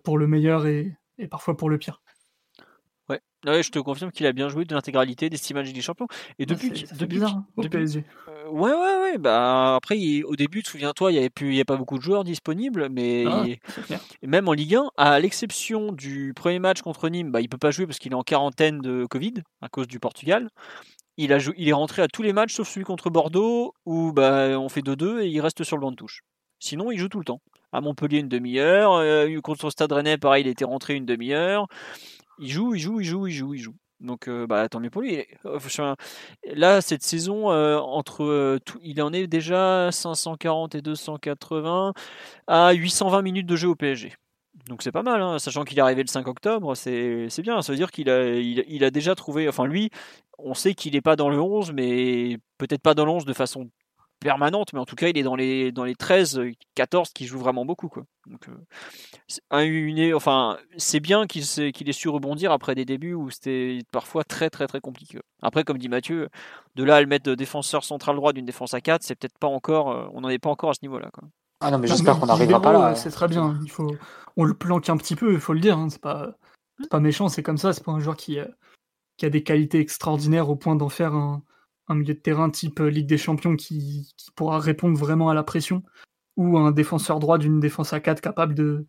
E: pour le meilleur et parfois pour le pire.
B: Ouais, je te confirme qu'il a bien joué de l'intégralité des six matchs des champions. Et depuis,
E: depuis, bizarre, hein, PSG.
B: Euh, ouais, ouais, ouais. Bah après, au début, souviens-toi, il y avait plus, il y a pas beaucoup de joueurs disponibles, mais ah, même en Ligue 1, à l'exception du premier match contre Nîmes, bah il peut pas jouer parce qu'il est en quarantaine de Covid à cause du Portugal. Il a joué, il est rentré à tous les matchs sauf celui contre Bordeaux où bah on fait 2-2 et il reste sur le banc de touche. Sinon, il joue tout le temps. À Montpellier une demi-heure, euh, contre Stade Rennais, pareil, il était rentré une demi-heure il joue, il joue, il joue, il joue, il joue. Donc euh, bah tant mieux pour lui. Là cette saison euh, entre euh, tout, il en est déjà 540 et 280 à 820 minutes de jeu au PSG. Donc c'est pas mal, hein, sachant qu'il est arrivé le 5 octobre, c'est bien. Ça veut dire qu'il a, il, a déjà trouvé. Enfin lui, on sait qu'il n'est pas dans le 11, mais peut-être pas dans le 11 de façon permanente, mais en tout cas, il est dans les, dans les 13, 14 qui jouent vraiment beaucoup. Quoi. Donc, euh, enfin, c'est bien qu'il qu'il ait su rebondir après des débuts où c'était parfois très, très, très compliqué. Après, comme dit Mathieu, de là à le mettre de défenseur central droit d'une défense à 4, c'est peut-être pas encore, euh, on n'en est pas encore à ce niveau-là. Quoi.
D: Ah non, mais j'espère qu'on n'arrivera pas là.
E: C'est très bien. Il faut, on le planque un petit peu, il faut le dire. Hein. C'est pas, pas méchant, c'est comme ça. C'est pas un joueur qui, euh, qui a des qualités extraordinaires au point d'en faire un, un milieu de terrain type euh, Ligue des Champions qui, pourra répondre vraiment à la pression, ou un défenseur droit d'une défense à 4 capable de,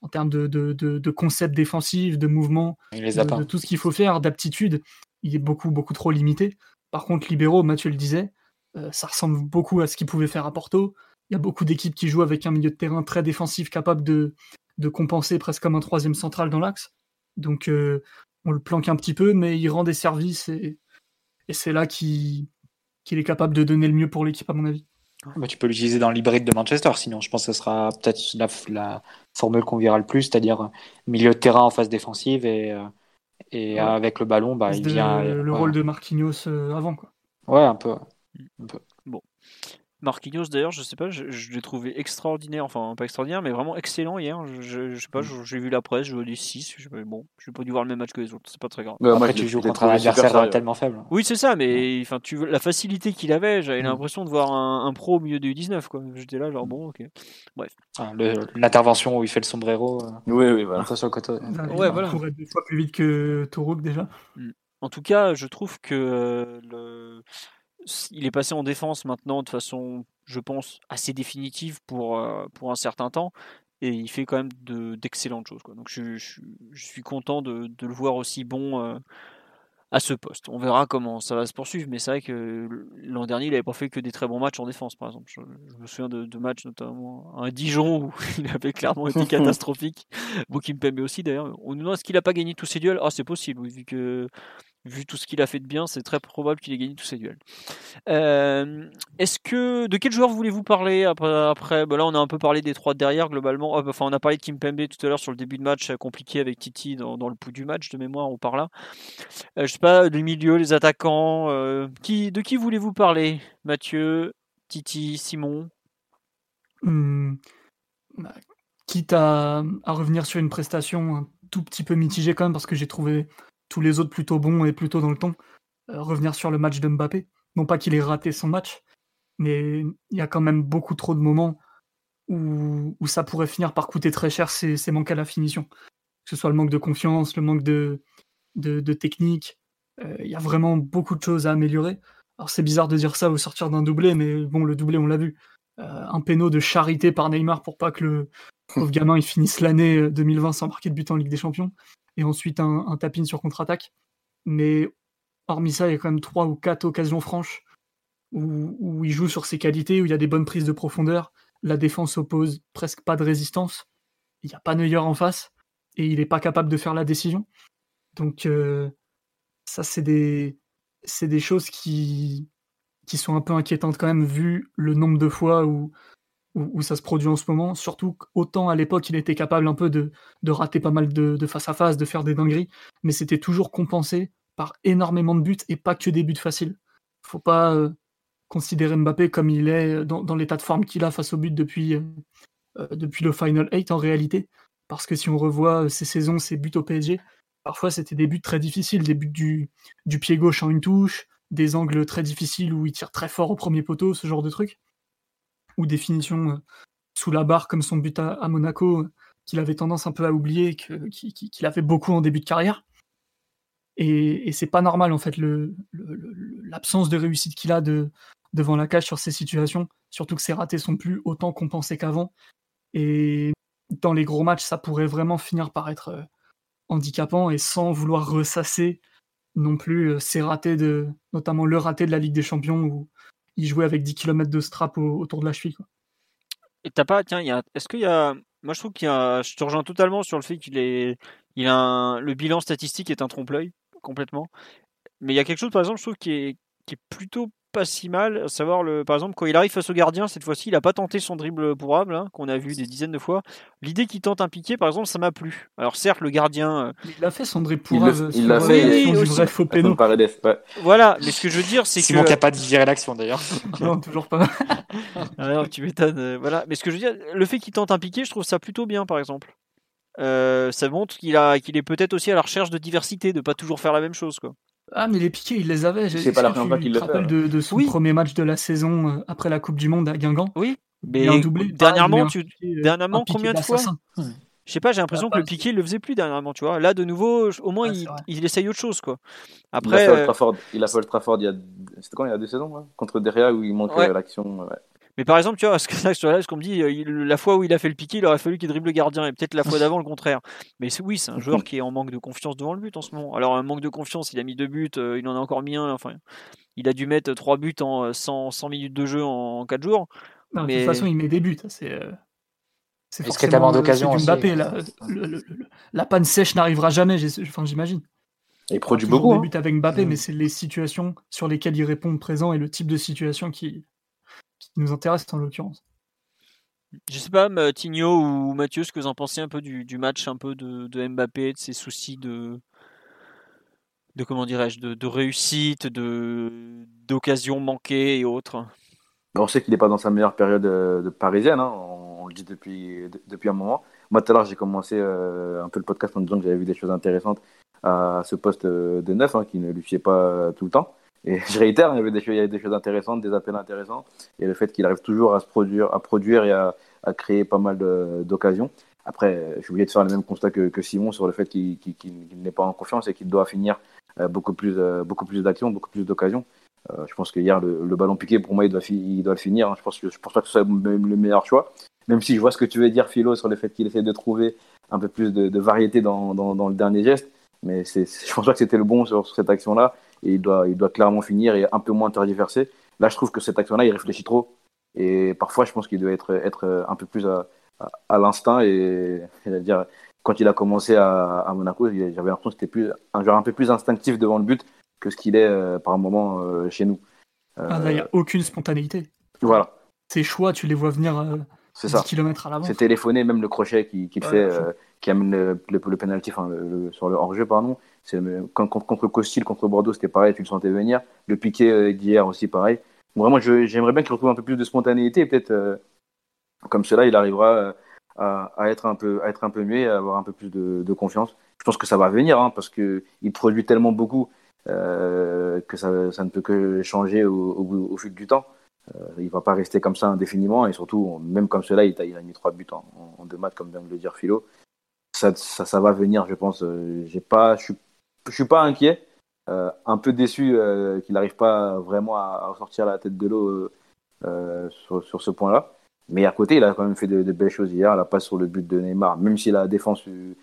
E: en termes de, de, de, concept défensif, de mouvement, de, tout ce qu'il faut faire, d'aptitude, il est beaucoup, beaucoup trop limité. Par contre, libéraux, Mathieu le disait, euh, ça ressemble beaucoup à ce qu'il pouvait faire à Porto. Il y a beaucoup d'équipes qui jouent avec un milieu de terrain très défensif, capable de, de compenser presque comme un troisième central dans l'axe. Donc, euh, on le planque un petit peu, mais il rend des services et, et c'est là qu'il est capable de donner le mieux pour l'équipe, à mon avis.
D: Bah, tu peux l'utiliser dans l'hybride de Manchester, sinon je pense que ce sera peut-être la, la, formule qu'on verra le plus, c'est-à-dire milieu de terrain en phase défensive et, euh, avec le ballon, bah, il vient.
E: Le rôle de Marquinhos euh, avant. Quoi.
D: Ouais, un peu. Un peu.
B: Bon. Marquinhos d'ailleurs, je sais pas, je, l'ai trouvé extraordinaire, enfin pas extraordinaire, mais vraiment excellent hier. Je, je sais pas, mm. j'ai vu la presse, je dis 6, je, bon, je n'ai pas dû voir le même match que les autres, c'est pas très grave.
D: Après, tu joues contre un adversaire tellement faible.
B: Oui, c'est ça, mais enfin, tu la facilité qu'il avait, j'avais mm. l'impression de voir un, pro au milieu du 19, quoi. J'étais là, genre bon, ok. Bref.
D: Ah, l'intervention où il fait le sombrero. Euh,
C: oui, oui, voilà.
D: Sur le côté.
E: Ouais, voilà. Il deux fois plus vite que Tourouk déjà.
B: Mm. En tout cas, je trouve que euh, le il est passé en défense maintenant de façon, je pense, assez définitive pour, euh, pour un certain temps. Et il fait quand même d'excellentes choses. Quoi. Donc je, je, suis content de, de, le voir aussi bon euh, à ce poste. On verra comment ça va se poursuivre. Mais c'est vrai que l'an dernier, il n'avait pas fait que des très bons matchs en défense, par exemple. Je, me souviens de, de, matchs, notamment un Dijon, où il avait clairement été catastrophique. Pembe aussi, d'ailleurs. On nous demande est-ce qu'il n'a pas gagné tous ses duels? Ah, c'est possible, vu que vu tout ce qu'il a fait de bien, c'est très probable qu'il ait gagné tous ses duels. Euh, est-ce que de quel joueur voulez-vous parler après, bah là, on a un peu parlé des trois derrière globalement. Enfin, on a parlé de Kim Pembe tout à l'heure sur le début de match compliqué avec Titi dans, le pouls du match de mémoire. On parle là. Euh, je sais pas, les milieux, les attaquants. Euh, qui, de qui voulez-vous parler? Mathieu, Titi, Simon?
E: Hmm, bah, quitte à, à revenir sur une prestation un tout petit peu mitigée quand même parce que j'ai trouvé tous les autres plutôt bons et plutôt dans le ton. Euh, revenir sur le match de Mbappé. Non pas qu'il ait raté son match, mais il y a quand même beaucoup trop de moments où, ça pourrait finir par coûter très cher ces, manques à la finition. Que ce soit le manque de confiance, le manque de, de, technique. Euh, il y a vraiment beaucoup de choses à améliorer. Alors c'est bizarre de dire ça au sortir d'un doublé, mais bon, le doublé, on l'a vu. Euh, un péno de charité par Neymar pour pas que le pauvre gamin il finisse l'année 2020 sans marquer de but en Ligue des Champions et ensuite un, un tap sur contre-attaque. Mais hormis ça, il y a quand même trois ou quatre occasions franches où, il joue sur ses qualités, où il y a des bonnes prises de profondeur. La défense oppose presque pas de résistance. Il n'y a pas Neuer en face et il n'est pas capable de faire la décision. Donc euh, ça, c'est des, choses qui sont un peu inquiétantes quand même vu le nombre de fois où, où, ça se produit en ce moment. Surtout qu'autant à l'époque, il était capable un peu de, rater pas mal de, face à face, de faire des dingueries, mais c'était toujours compensé par énormément de buts et pas que des buts faciles. Faut pas euh, considérer Mbappé comme il est dans, l'état de forme qu'il a face au but depuis, euh, euh, depuis le Final 8 en réalité. Parce que si on revoit ses saisons, ses buts au PSG, parfois c'était des buts très difficiles, des buts du, du pied gauche en une touche, des angles très difficiles où il tire très fort au premier poteau, ce genre de trucs ou définition euh, sous la barre comme son but à, Monaco, euh, qu'il avait tendance un peu à oublier, qu'il a fait beaucoup en début de carrière. Et, c'est pas normal en fait l'absence de réussite qu'il a de, devant la cage sur ces situations, surtout que ses ratés sont plus autant compensés qu'avant. Et dans les gros matchs, ça pourrait vraiment finir par être euh, handicapant et sans vouloir ressasser non plus ses ratés de, notamment le raté de la Ligue des Champions il jouait avec 10 km de strap autour de la cheville. Quoi.
B: Et t'as pas, tiens, est-ce qu'il y a, moi je trouve qu'il y a, je te rejoins totalement sur le fait qu'il est, il a le bilan statistique est un trompe-l'œil complètement. Mais il y a quelque chose, par exemple, je trouve qui est, qui est plutôt pas si mal. À savoir, le, par exemple, quand il arrive face au gardien, cette fois-ci, il n'a pas tenté son dribble pourrable, hein, qu'on a vu des dizaines de fois. L'idée qu'il tente un piqué, par exemple, ça m'a plu. Alors, certes, le gardien.
E: Euh, il a fait son dribble pourrable.
C: Il l'a fait,
E: oui, aussi. faux péno.
B: Voilà, mais ce que je veux dire, c'est que.
D: Simon qui n'a pas digéré l'action d'ailleurs.
E: non, toujours pas.
B: Alors, tu m'étonnes. Euh, voilà, mais ce que je veux dire, le fait qu'il tente un piqué, je trouve ça plutôt bien, par exemple. Euh, ça montre qu'il a qu'il est peut-être aussi à la recherche de diversité, de pas toujours faire la même chose, quoi.
E: Ah, mais les piquets, il les avait.
C: C'est pas la première fois qu'il le fait.
E: de, de son premier match de la saison euh, après la Coupe du Monde à Guingamp?
B: Oui, mais un doublé, dernièrement, tu... Euh, dernièrement combien de fois? Je sais pas, j'ai l'impression que le piqué, il le faisait plus dernièrement, tu vois. Là, de nouveau, au moins, il, il, essaye autre chose, quoi. Après,
C: il a fait Trafford, il a fait Trafford il y a, c'était quand il y a deux saisons, contre Derrière où il manque l'action. Ouais.
B: Mais par exemple, tu vois, ce qu'on me dit, euh, la fois où il a fait le piqué, il aurait fallu qu'il dribble le gardien, et peut-être la fois d'avant le contraire. Mais oui, c'est un joueur qui est en manque de confiance devant le but en ce moment. Alors, un manque de confiance, il a mis deux buts, euh, il en a encore mis un. Enfin, il a dû mettre trois buts en 100, euh, minutes de jeu en, quatre jours.
E: mais... De toute façon, il met des buts. C'est.
D: C'est forcément d'occasion
E: Mbappé. La, la, panne sèche n'arrivera jamais, enfin, j'imagine.
C: Il produit beaucoup.
E: des
C: hein.
E: buts avec Mbappé,
B: Mm.
E: mais c'est les situations sur lesquelles il répond présent et le type de situation qui, qui nous intéresse en l'occurrence.
B: Je sais pas, Tigno ou Mathieu, ce que vous en pensez un peu du, du match un peu de, de Mbappé, de ses soucis de, de comment dirais-je, de, de réussite, de d'occasions manquées et autres?
C: On sait qu'il n'est pas dans sa meilleure période euh, de parisienne, hein, on, on le dit depuis, de- depuis un moment. Moi, tout à l'heure, j'ai commencé euh, un peu le podcast en disant que j'avais vu des choses intéressantes à ce poste euh, de neuf, hein, qui ne lui fiait pas tout le temps. Et je réitère, il y avait des choses, intéressantes, des appels intéressants, et le fait qu'il arrive toujours à se produire, à produire et à, créer pas mal d'occasions. Après, je suis obligé de faire le même constat que, Simon sur le fait qu'il n'est pas en confiance et qu'il doit finir euh, beaucoup plus, euh, beaucoup plus d'actions, beaucoup plus d'occasions. Euh, je pense que hier, le, ballon piqué, pour moi, il doit, le finir. Je pense que je pense pas que ce soit le meilleur choix. Même si je vois ce que tu veux dire, Philo, sur le fait qu'il essaie de trouver un peu plus de, variété dans, le dernier geste. Mais je pense pas que c'était le bon sur cette action-là. Et il doit, il doit clairement finir et un peu moins tergiverser. Là, je trouve que cette action-là, il réfléchit trop. Et parfois, je pense qu'il doit être, être un peu plus à, à, à l'instinct. Et c'est-à-dire, quand il a commencé à, à Monaco, j'avais l'impression que c'était plus, un joueur un peu plus instinctif devant le but que ce qu'il est euh, par moment euh, chez nous. Euh,
E: Ah, là, il n'y a aucune spontanéité.
C: voilà,
E: Ses choix, tu les vois venir euh,
C: c'est
E: 10
C: ça.
E: km à l'avance.
C: C'est téléphoné, même le crochet qu'il
E: Ouais,
C: fait, euh, qui amène le, le, le penalty, enfin, le- sur le hors-jeu, pardon. Contre, contre contre Bordeaux, c'était pareil, tu le sentais venir. Le piqué euh, d'hier aussi, pareil. Vraiment, j'aimerais bien qu'il retrouve un peu plus de spontanéité peut-être, euh, comme cela, il arrivera euh, à, être un peu, à être un peu mieux à avoir un peu plus de, confiance. Je pense que ça va venir, hein, parce qu'il produit tellement beaucoup que ça, ne peut que changer au, au, au fil du temps. Il va pas rester comme ça indéfiniment et surtout, même comme cela, il, a- mis trois buts en, deux matchs, comme vient de le dire Philo. Ça, ça, ça va venir, je pense. J'ai pas, je suis, je suis pas inquiet. Euh, un peu déçu euh, qu'il n'arrive pas vraiment à, à sortir la tête de l'eau euh, sur, sur ce point-là. Mais à côté, il a quand même fait de, de belles choses hier. La passe sur le but de Neymar, même si la défense lui,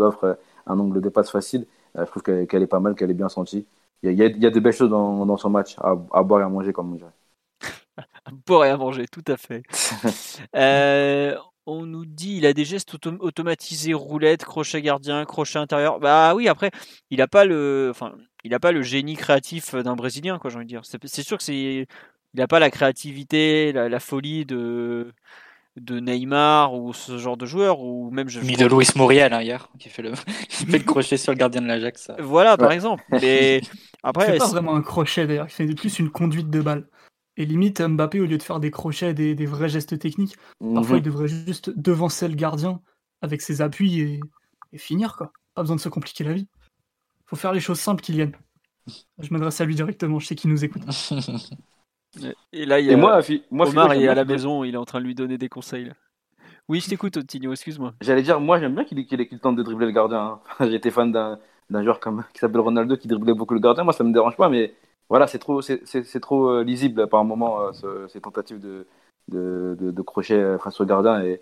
C: offre un angle de passe facile, je trouve qu'elle est pas mal, qu'elle est bien sentie. Il y a, il y a- il y a de belles choses dans, dans son match, à, à boire et à manger, comme on dirait.
B: À boire et à manger, tout à fait. On nous dit il a des gestes autom- automatisés, roulette, crochet gardien, crochet intérieur. Bah oui, après, il a pas le, enfin, il a pas le génie créatif d'un Brésilien, quoi, j'ai envie de dire. C'est c'est sûr que c'est, il a pas la créativité, la, la folie de de Neymar ou ce genre de joueur ou même je,
D: Mis de Luis Muriel hein, hier, qui fait le, qui fait le crochet sur le gardien de l'Ajax.
B: voilà par exemple. Mais
E: C'est
B: après,
E: pas
B: c'est-
E: vraiment un crochet d'ailleurs, il fait plus une conduite de balle. Et limite, Mbappé, au lieu de faire des crochets, des, des vrais gestes techniques, parfois il devrait juste devancer le gardien avec ses appuis et, et finir quoi. Pas besoin de se compliquer la vie. Faut faire les choses simples, Kylian. Je m'adresse à lui directement, je sais qu'il nous écoute.
B: et là il y a
C: Et moi, Fi- moi
B: Omar est à la maison, il est en train de lui donner des conseils. Oui, je t'écoute, Tigno, excuse-moi.
C: J'allais dire, moi j'aime bien qu'il qu'il qu'il tente de dribbler le gardien. hein. J'étais fan d'un d'un joueur comme, qui s'appelle Ronaldo qui driblait beaucoup le gardien. Moi ça me dérange pas, mais voilà, c'est trop, c'est- c'est c'est trop euh, lisible par moment euh, ce- ces tentatives de, de, de, de crochet euh, face au gardien et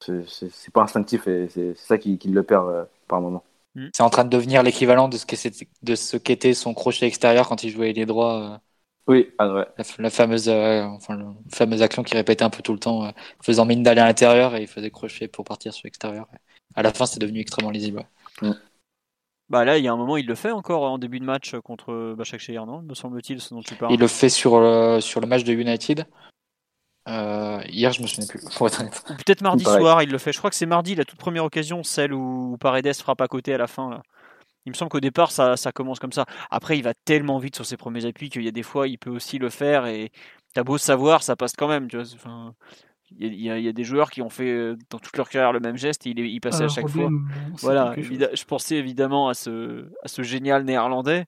C: c'est- c'est c'est pas instinctif et c'est c'est ça qui, qui le perd euh, par moment.
D: C'est en train de devenir l'équivalent de ce qu'était de ce qu'était son crochet extérieur quand il jouait les droits. euh,
C: Oui, ah ouais.
D: la, la fameuse, euh, enfin, la fameuse action qu'il répétait un peu tout le temps, euh, faisant mine d'aller à l'intérieur et il faisait crochet pour partir sur l'extérieur. À la fin, c'est devenu extrêmement lisible. ouais.
B: Bah là, il y a un moment, il le fait encore en début de match contre Başakşehir, non Me semble-t-il, ce dont tu parles.
D: Il le fait sur le, sur le match de United. Euh, hier, je me souviens plus,
B: peut-être mardi
C: Pareil.
B: soir, il le fait. Je crois que c'est mardi, la toute première occasion, celle où Paredes frappe à côté à la fin. Là. Il me semble qu'au départ, ça, ça commence comme ça. Après, il va tellement vite sur ses premiers appuis qu'il y a des fois, il peut aussi le faire. Et t'as beau savoir, ça passe quand même. Tu vois. Enfin, il y, a- il y des joueurs qui ont fait euh, dans toute leur carrière le même geste et il, est- il passait à
E: Euh,
B: chaque fois.
E: C'est
B: Voilà, je pensais évidemment à ce, à ce génial néerlandais.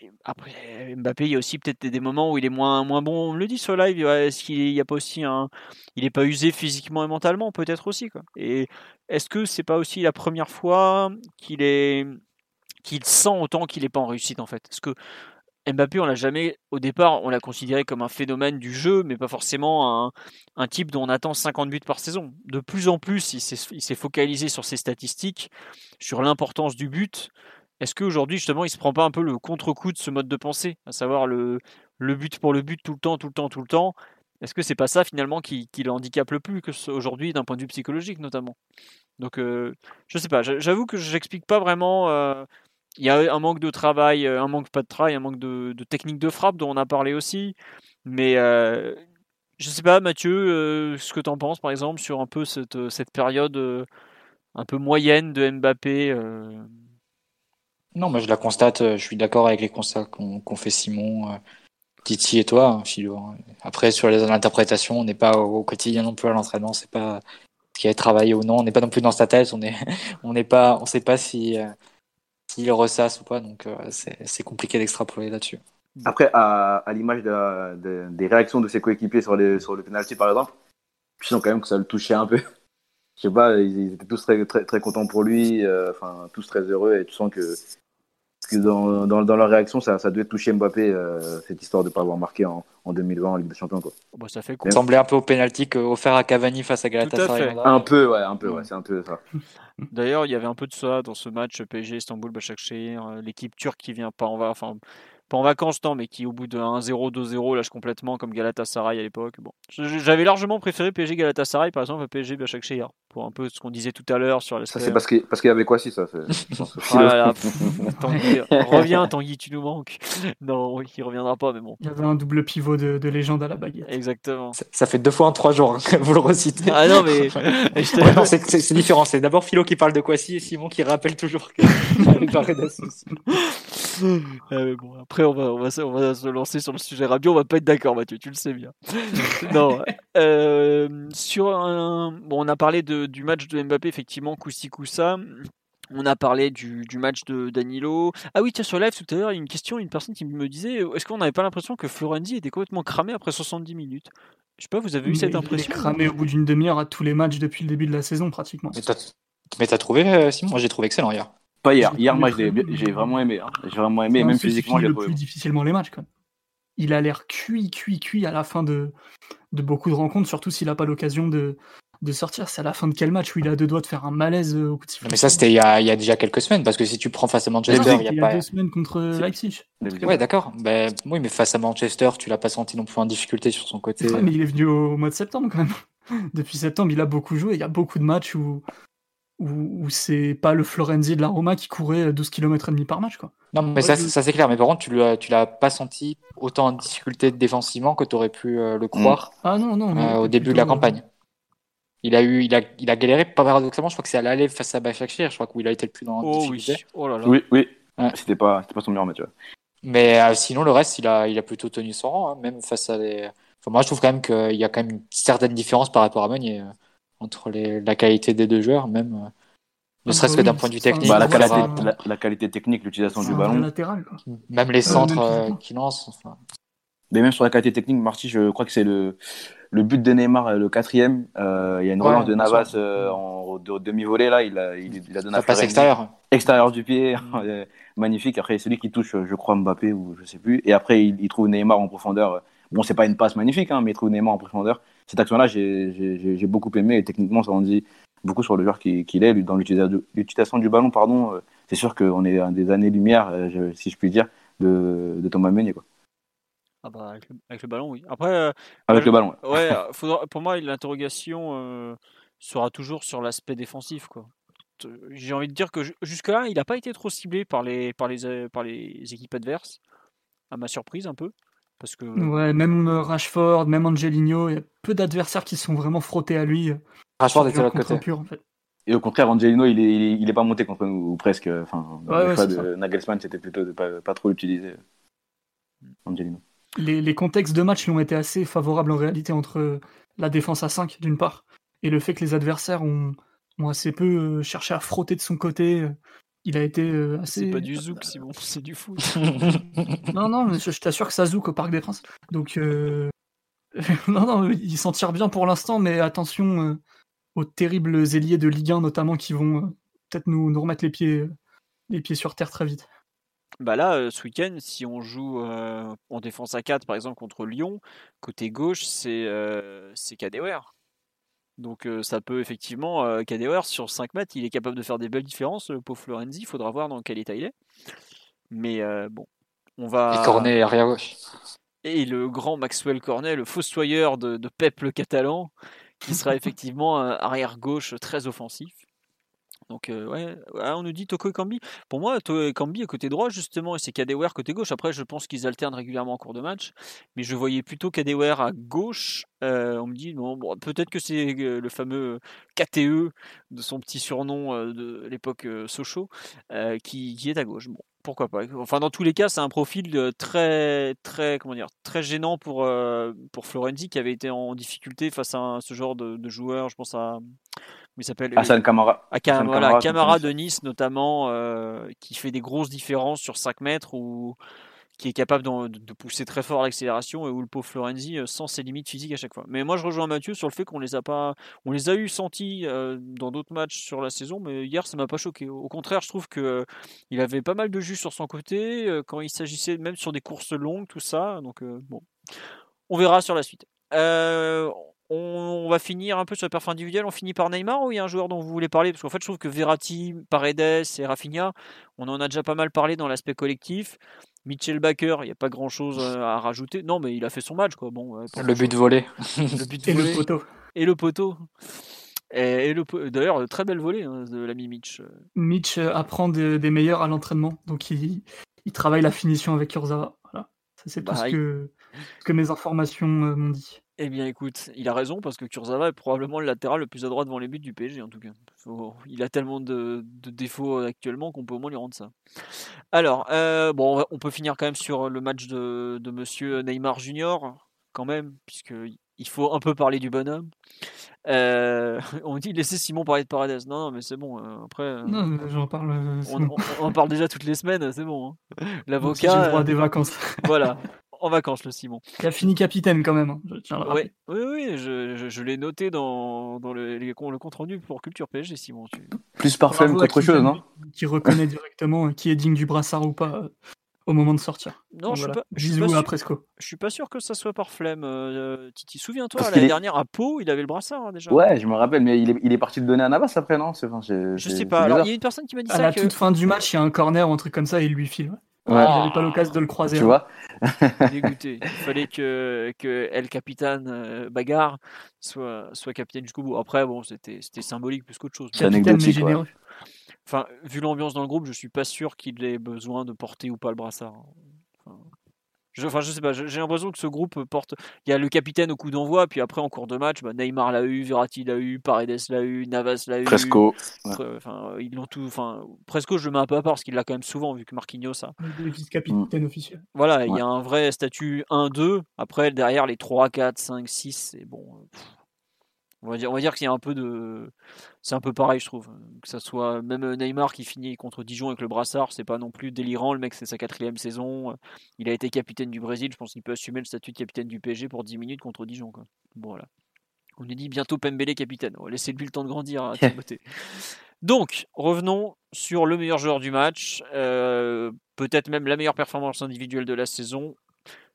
B: Et Après, Mbappé, il y a aussi peut-être des- moments où il est moins, moins bon. On me le dit sur live, est-ce qu'il n'y a pas aussi un. Il n'est pas usé physiquement et mentalement, peut-être aussi. Quoi. Et est-ce que c'est pas aussi la première fois qu'il est qu'il sent autant qu'il n'est pas en réussite en fait? Est-ce que Mbappé, on l'a jamais, au départ, on l'a considéré comme un phénomène du jeu, mais pas forcément un, type dont on attend 50 buts par saison. De plus en plus, il s'est focalisé sur ses statistiques, sur l'importance du but. Est-ce qu'aujourd'hui, justement, il se prend pas un peu le contre-coup de ce mode de pensée, à savoir le, but pour le but tout le temps, tout le temps, tout le temps? Est-ce que c'est pas ça finalement qui, qui le handicape le plus aujourd'hui, d'un point de vue psychologique notamment? Donc, euh, je sais pas, j'a- j'avoue que j'explique pas vraiment. euh, il y a un manque de travail, un manque pas de travail, un manque de, technique de frappe dont on a parlé aussi. Mais je je sais pas, Mathieu, ce que tu en penses par exemple sur un peu cette, cette période un peu moyenne de Mbappé.
D: Non, moi je la constate, je suis d'accord avec les constats qu'ont fait Simon, Titi et toi, hein, Philo. Hein. Après, sur les interprétations, on n'est pas au, quotidien non plus à l'entraînement, c'est pas ce qui a travaillé ou non, on n'est pas non plus dans sa tête, on est, on n'est on sait pas si, euh, s'il ressasse ou pas, donc euh, c'est compliqué d'extrapoler là-dessus.
C: Après, à, l'image des réactions de ses coéquipiers sur, les, sur le penalty par exemple, je sens quand même que ça le touchait un peu. Je sais pas, ils, étaient tous très, très, très contents pour lui, euh, enfin, tous très heureux, et tu sens que dans, dans, dans, leur réaction, ça, ça devait toucher Mbappé, euh, cette histoire de ne pas avoir marqué en, en, 2020 en Ligue des Champions. Quoi.
B: Bah, ça fait
D: cool. semblait un peu au penalty offert à Cavani face à Galatasaray.
C: Un peu, ouais, un peu, ouais, c'est un peu ça.
B: D'ailleurs, il y avait un peu de ça dans ce match PSG Istanbul Başakşehir, euh, l'équipe turque qui vient pas en va, enfin pas en vacances tant, mais qui au bout de 1-0, 2-0 lâche complètement comme Galatasaray à l'époque. Bon, j'avais largement préféré PSG Galatasaray par exemple à PSG Başakşehir pour un peu ce qu'on disait tout à l'heure sur
C: Ça c'est parce qu'il parce qu'il y avait quoi si ça
B: voilà, Tanguy, reviens Tanguy, tu nous manques. Non, il reviendra pas, mais bon.
E: Il y avait un double pivot de, de légende à la baguette.
B: Exactement.
D: Ça, fait deux fois en trois jours hein, vous le recitez.
B: Ah non mais
D: c'est différent. C'est d'abord Philo qui parle de Kwasi et Simon qui rappelle toujours que
B: bon, après on va, on va, on va se lancer sur le sujet radio, on va pas être d'accord Mathieu, tu le sais bien. non. Euh, sur un, bon, on a parlé de du match de Mbappé, effectivement, Koussi Koussa. On a parlé du, du, match de Danilo. Ah oui, tiens, sur live tout à l'heure, il y a une question, une personne qui me disait est-ce qu'on n'avait pas l'impression que Florenzi était complètement cramé après 70 minutes? Je sais pas, vous avez eu cette impression
E: Il est cramé au bout d'une demi-heure à tous les matchs depuis le début de la saison, pratiquement.
D: Mais t'as trouvé, euh, Simon? Moi, j'ai trouvé excellent hier.
C: Pas hier. Hier, moi, j'ai vraiment aimé. Hein. J'ai vraiment aimé, même physiquement, j'ai
E: trouvé. plus difficilement les matchs, quand même. Il a l'air cuit, cuit, cuit à la fin de, de beaucoup de rencontres, surtout s'il n'a pas l'occasion de, de sortir. C'est à la fin de quel match où il a deux doigts de faire un malaise euh, au coup de sifflet.
D: Mais ça, c'était il, y a, il y a déjà quelques semaines, parce que si tu prends face à Manchester,
E: il y a, il y a deux semaines contre Leipzig.
D: Ouais, d'accord. Ben, oui, mais face à Manchester, tu l'as pas senti non plus en difficulté sur son côté.
E: mais il est venu au mois de septembre quand même. Depuis septembre, il a beaucoup joué. Il y a beaucoup de matchs où, où, c'est pas le Florenzi de la Roma qui courait 12 km et demi par match quoi.
D: Non mais ça, ça c'est clair mais par contre tu l'as tu l'as pas senti autant en difficulté défensivement que tu aurais pu euh, le croire.
E: Ah non non,
D: euh, au début de la campagne. Il a eu, il a, il a galéré, pas paradoxalement, je crois que c'est à l'aller face à Başakşehir, je crois qu'il a été le plus dans la
B: oh, Oui. Oh là là.
C: oui, oui. C'était pas, c'était pas son meilleur match.
D: Mais euh, sinon, le reste, il a, il a plutôt tenu son rang, hein, même face à des. Enfin, moi, je trouve quand même qu'il y a quand même une certaine différence par rapport à Meunier euh, entre les, la qualité des deux joueurs, même. Euh, ne serait-ce que d'un point de vue technique.
C: Bah, la, qualité, la, qualité, technique, l'utilisation du ballon.
E: Latéral.
D: Même les centres qui lancent. Enfin.
C: Mais même sur la qualité technique, Marty, je crois que c'est le, le but de Neymar, euh, le quatrième, euh, il y a une relance de Navas euh, en demi-volée là, il a, il, a donné
D: un passe extérieur.
C: Extérieur du pied, magnifique. Après, celui qui touche, je crois, Mbappé ou je sais plus. Et après, il, trouve Neymar en profondeur. Bon, c'est pas une passe magnifique, hein, mais il trouve Neymar en profondeur. Cette action-là, j'ai beaucoup aimé et techniquement, ça en dit beaucoup sur le joueur qu'il est, dans l'utilisation du ballon. Pardon, c'est sûr qu'on est à des années-lumière, si je puis dire, de, de Thomas Meunier. Quoi.
B: Ah bah avec le, ballon, oui. Après, euh,
C: avec le ballon.
B: Ouais, euh, pour moi, l'interrogation euh, sera toujours sur l'aspect défensif, quoi. J'ai envie de dire que jusque-là, il n'a pas été trop ciblé par les, par les, par les équipes adverses, à ma surprise un peu. Parce que...
E: Ouais, même Rashford, même Angelino, il y a peu d'adversaires qui sont vraiment frottés à lui.
D: Rashford était à l'autre côté.
E: Pur, en fait.
C: Et au contraire, Angelino, il est, il est, pas monté contre nous, ou presque. Enfin, ouais, ouais, de Nagelsmann, c'était plutôt de pas, pas trop utilisé. Angelino
E: les, contextes de match lui ont été assez favorables en réalité entre la défense à 5 d'une part et le fait que les adversaires ont, assez peu euh, cherché à frotter de son côté. Euh, il a été euh, assez.
B: C'est pas du zouk, bon, c'est du foot.
E: non, non, mais je, t'assure que ça zouk au Parc des Princes. Donc, non, non, il s'en tire bien pour l'instant, mais attention aux terribles ailiers de Ligue 1 notamment qui vont peut-être nous, nous remettre les pieds, les pieds sur terre très vite.
B: Bah là, euh, ce week-end, si on joue euh, en défense à 4, par exemple, contre Lyon, côté gauche, c'est euh, Donc euh, ça peut effectivement, euh, sur 5 mètres, il est capable de faire des belles différences, le pauvre Florenzi, il faudra voir dans quel état il est. Mais bon, on va...
D: Et Cornet, arrière gauche.
B: Et le grand Maxwell Cornet, le fossoyeur de, de Pep le Catalan, qui sera effectivement arrière gauche très offensif. Donc, ouais, on nous dit Toko et Kambi. Pour moi, Toko et Kambi est côté droit, justement, et c'est Kadewere côté gauche. Après, je pense qu'ils alternent régulièrement en cours de match. Mais je voyais plutôt Kadewere à gauche. on me dit, bon, peut-être que c'est le fameux KTE de son petit surnom de l'époque Sochaux qui, qui, est à gauche. Bon, pourquoi pas. Enfin, dans tous les cas, c'est un profil très, très, comment dire, très gênant pour, pour Florenzi qui avait été en difficulté face à ce genre de, de joueur. Je pense à il s'appelle
C: Hassan Kamara.
B: À Camara, de Nice notamment, euh, qui fait des grosses différences sur 5 mètres ou qui est capable de, pousser très fort à l'accélération et où le pauvre Florenzi euh, sent ses limites physiques à chaque fois. Mais moi je rejoins Mathieu sur le fait qu'on les a pas, on les a eu sentis euh, dans d'autres matchs sur la saison, mais hier ça m'a pas choqué. Au contraire, je trouve que il avait pas mal de jus sur son côté quand il s'agissait même sur des courses longues, tout ça. Donc bon, on verra sur la suite. Euh, on, va finir un peu sur la perf individuelle. On finit par Neymar ou il y a un joueur dont vous voulez parler? Parce qu'en fait, je trouve que Verratti, Paredes et Rafinha, on en a déjà pas mal parlé dans l'aspect collectif. Mitchell Baker, il n'y a pas grand chose euh, à rajouter. Non, mais il a fait son match. Quoi. Bon,
D: le but volé.
E: le but et le poteau.
B: Et le poteau. Et, le, d'ailleurs, très belle volée hein, de l'ami Mitch.
E: Mitch euh, apprend des, meilleurs à l'entraînement. Donc, il, travaille la finition avec Kurzawa. Voilà. Ça, c'est tout ce que, que mes informations euh, m'ont dit.
B: Eh bien, écoute, il a raison parce que Kurzawa est probablement le latéral le plus à droite devant les buts du PSG en tout cas. il a tellement de, défauts actuellement qu'on peut au moins lui rendre ça. Alors, euh, bon, on peut finir quand même sur le match de, de Monsieur Neymar Junior, quand même, puisque il faut un peu parler du bonhomme. Euh, on dit laisser Simon parler de Paredes. Non, non mais c'est bon. Euh, après,
E: non, j'en parle.
B: On, en parle déjà toutes les semaines, c'est bon. Hein. L'avocat.
E: J'ai droit des vacances.
B: voilà en vacances, le Simon.
E: Il a fini capitaine quand même. Hein,
B: oui, oui, je, l'ai noté dans, le, le, compte rendu pour Culture PSG, Simon.
C: Plus par flemme qu'autre chose, non
E: Qui reconnaît directement qui est digne du brassard ou pas euh, au moment de sortir.
B: Non, je,
E: voilà.
B: suis pas,
E: à Presco.
B: Je suis pas sûr que ça soit par flemme. Euh, Titi, souviens-toi, l'année dernière à Pau, il avait le brassard hein, déjà.
C: Ouais, je me rappelle, mais il est, il est parti le donner à Navas après, non?
B: Enfin, Je sais pas. Alors, il y a une personne qui m'a dit
E: à
B: ça.
E: À la toute fin du match, il y a un corner ou un truc comme ça et il lui file. Ouais. J'avais pas l'occasion de le croiser.
C: Tu hein. vois
B: Dégoûté. Il fallait que, que El Capitan euh, Bagarre soit, soit capitaine jusqu'au bout. Après, bon, c'était symbolique plus qu'autre chose.
E: Capitaine mais généreux.
B: Enfin, vu l'ambiance dans le groupe, je suis pas sûr qu'il ait besoin de porter ou pas le brassard. Enfin, je, enfin, je sais pas, j'ai l'impression que ce groupe porte. Il y a le capitaine au coup d'envoi, puis après en cours de match, bah, Neymar l'a eu, Verratti l'a eu, Paredes l'a eu, Navas l'a eu.
C: Presco.
B: Enfin, ils l'ont tout. Enfin, Presco, je le mets un peu à part parce qu'il l'a quand même souvent, vu que Marquinhos a.
E: Le vice-capitaine officiel.
B: Voilà, il y a un vrai statut 1-2. Après, derrière les 3, 4, 5, 6, c'est bon. On va dire, on va dire qu'il y a un peu de, c'est un peu pareil, je trouve. Que ça soit même Neymar qui finit contre Dijon avec le brassard, c'est pas non plus délirant. Le mec, c'est sa quatrième saison. Il a été capitaine du Brésil. Je pense qu'il peut assumer le statut de capitaine du PSG pour 10 minutes contre Dijon. Quoi. Bon, voilà. On lui dit bientôt Pembele capitaine. On va laisser lui le temps de grandir à Donc, revenons sur le meilleur joueur du match. Euh, peut-être même la meilleure performance individuelle de la saison.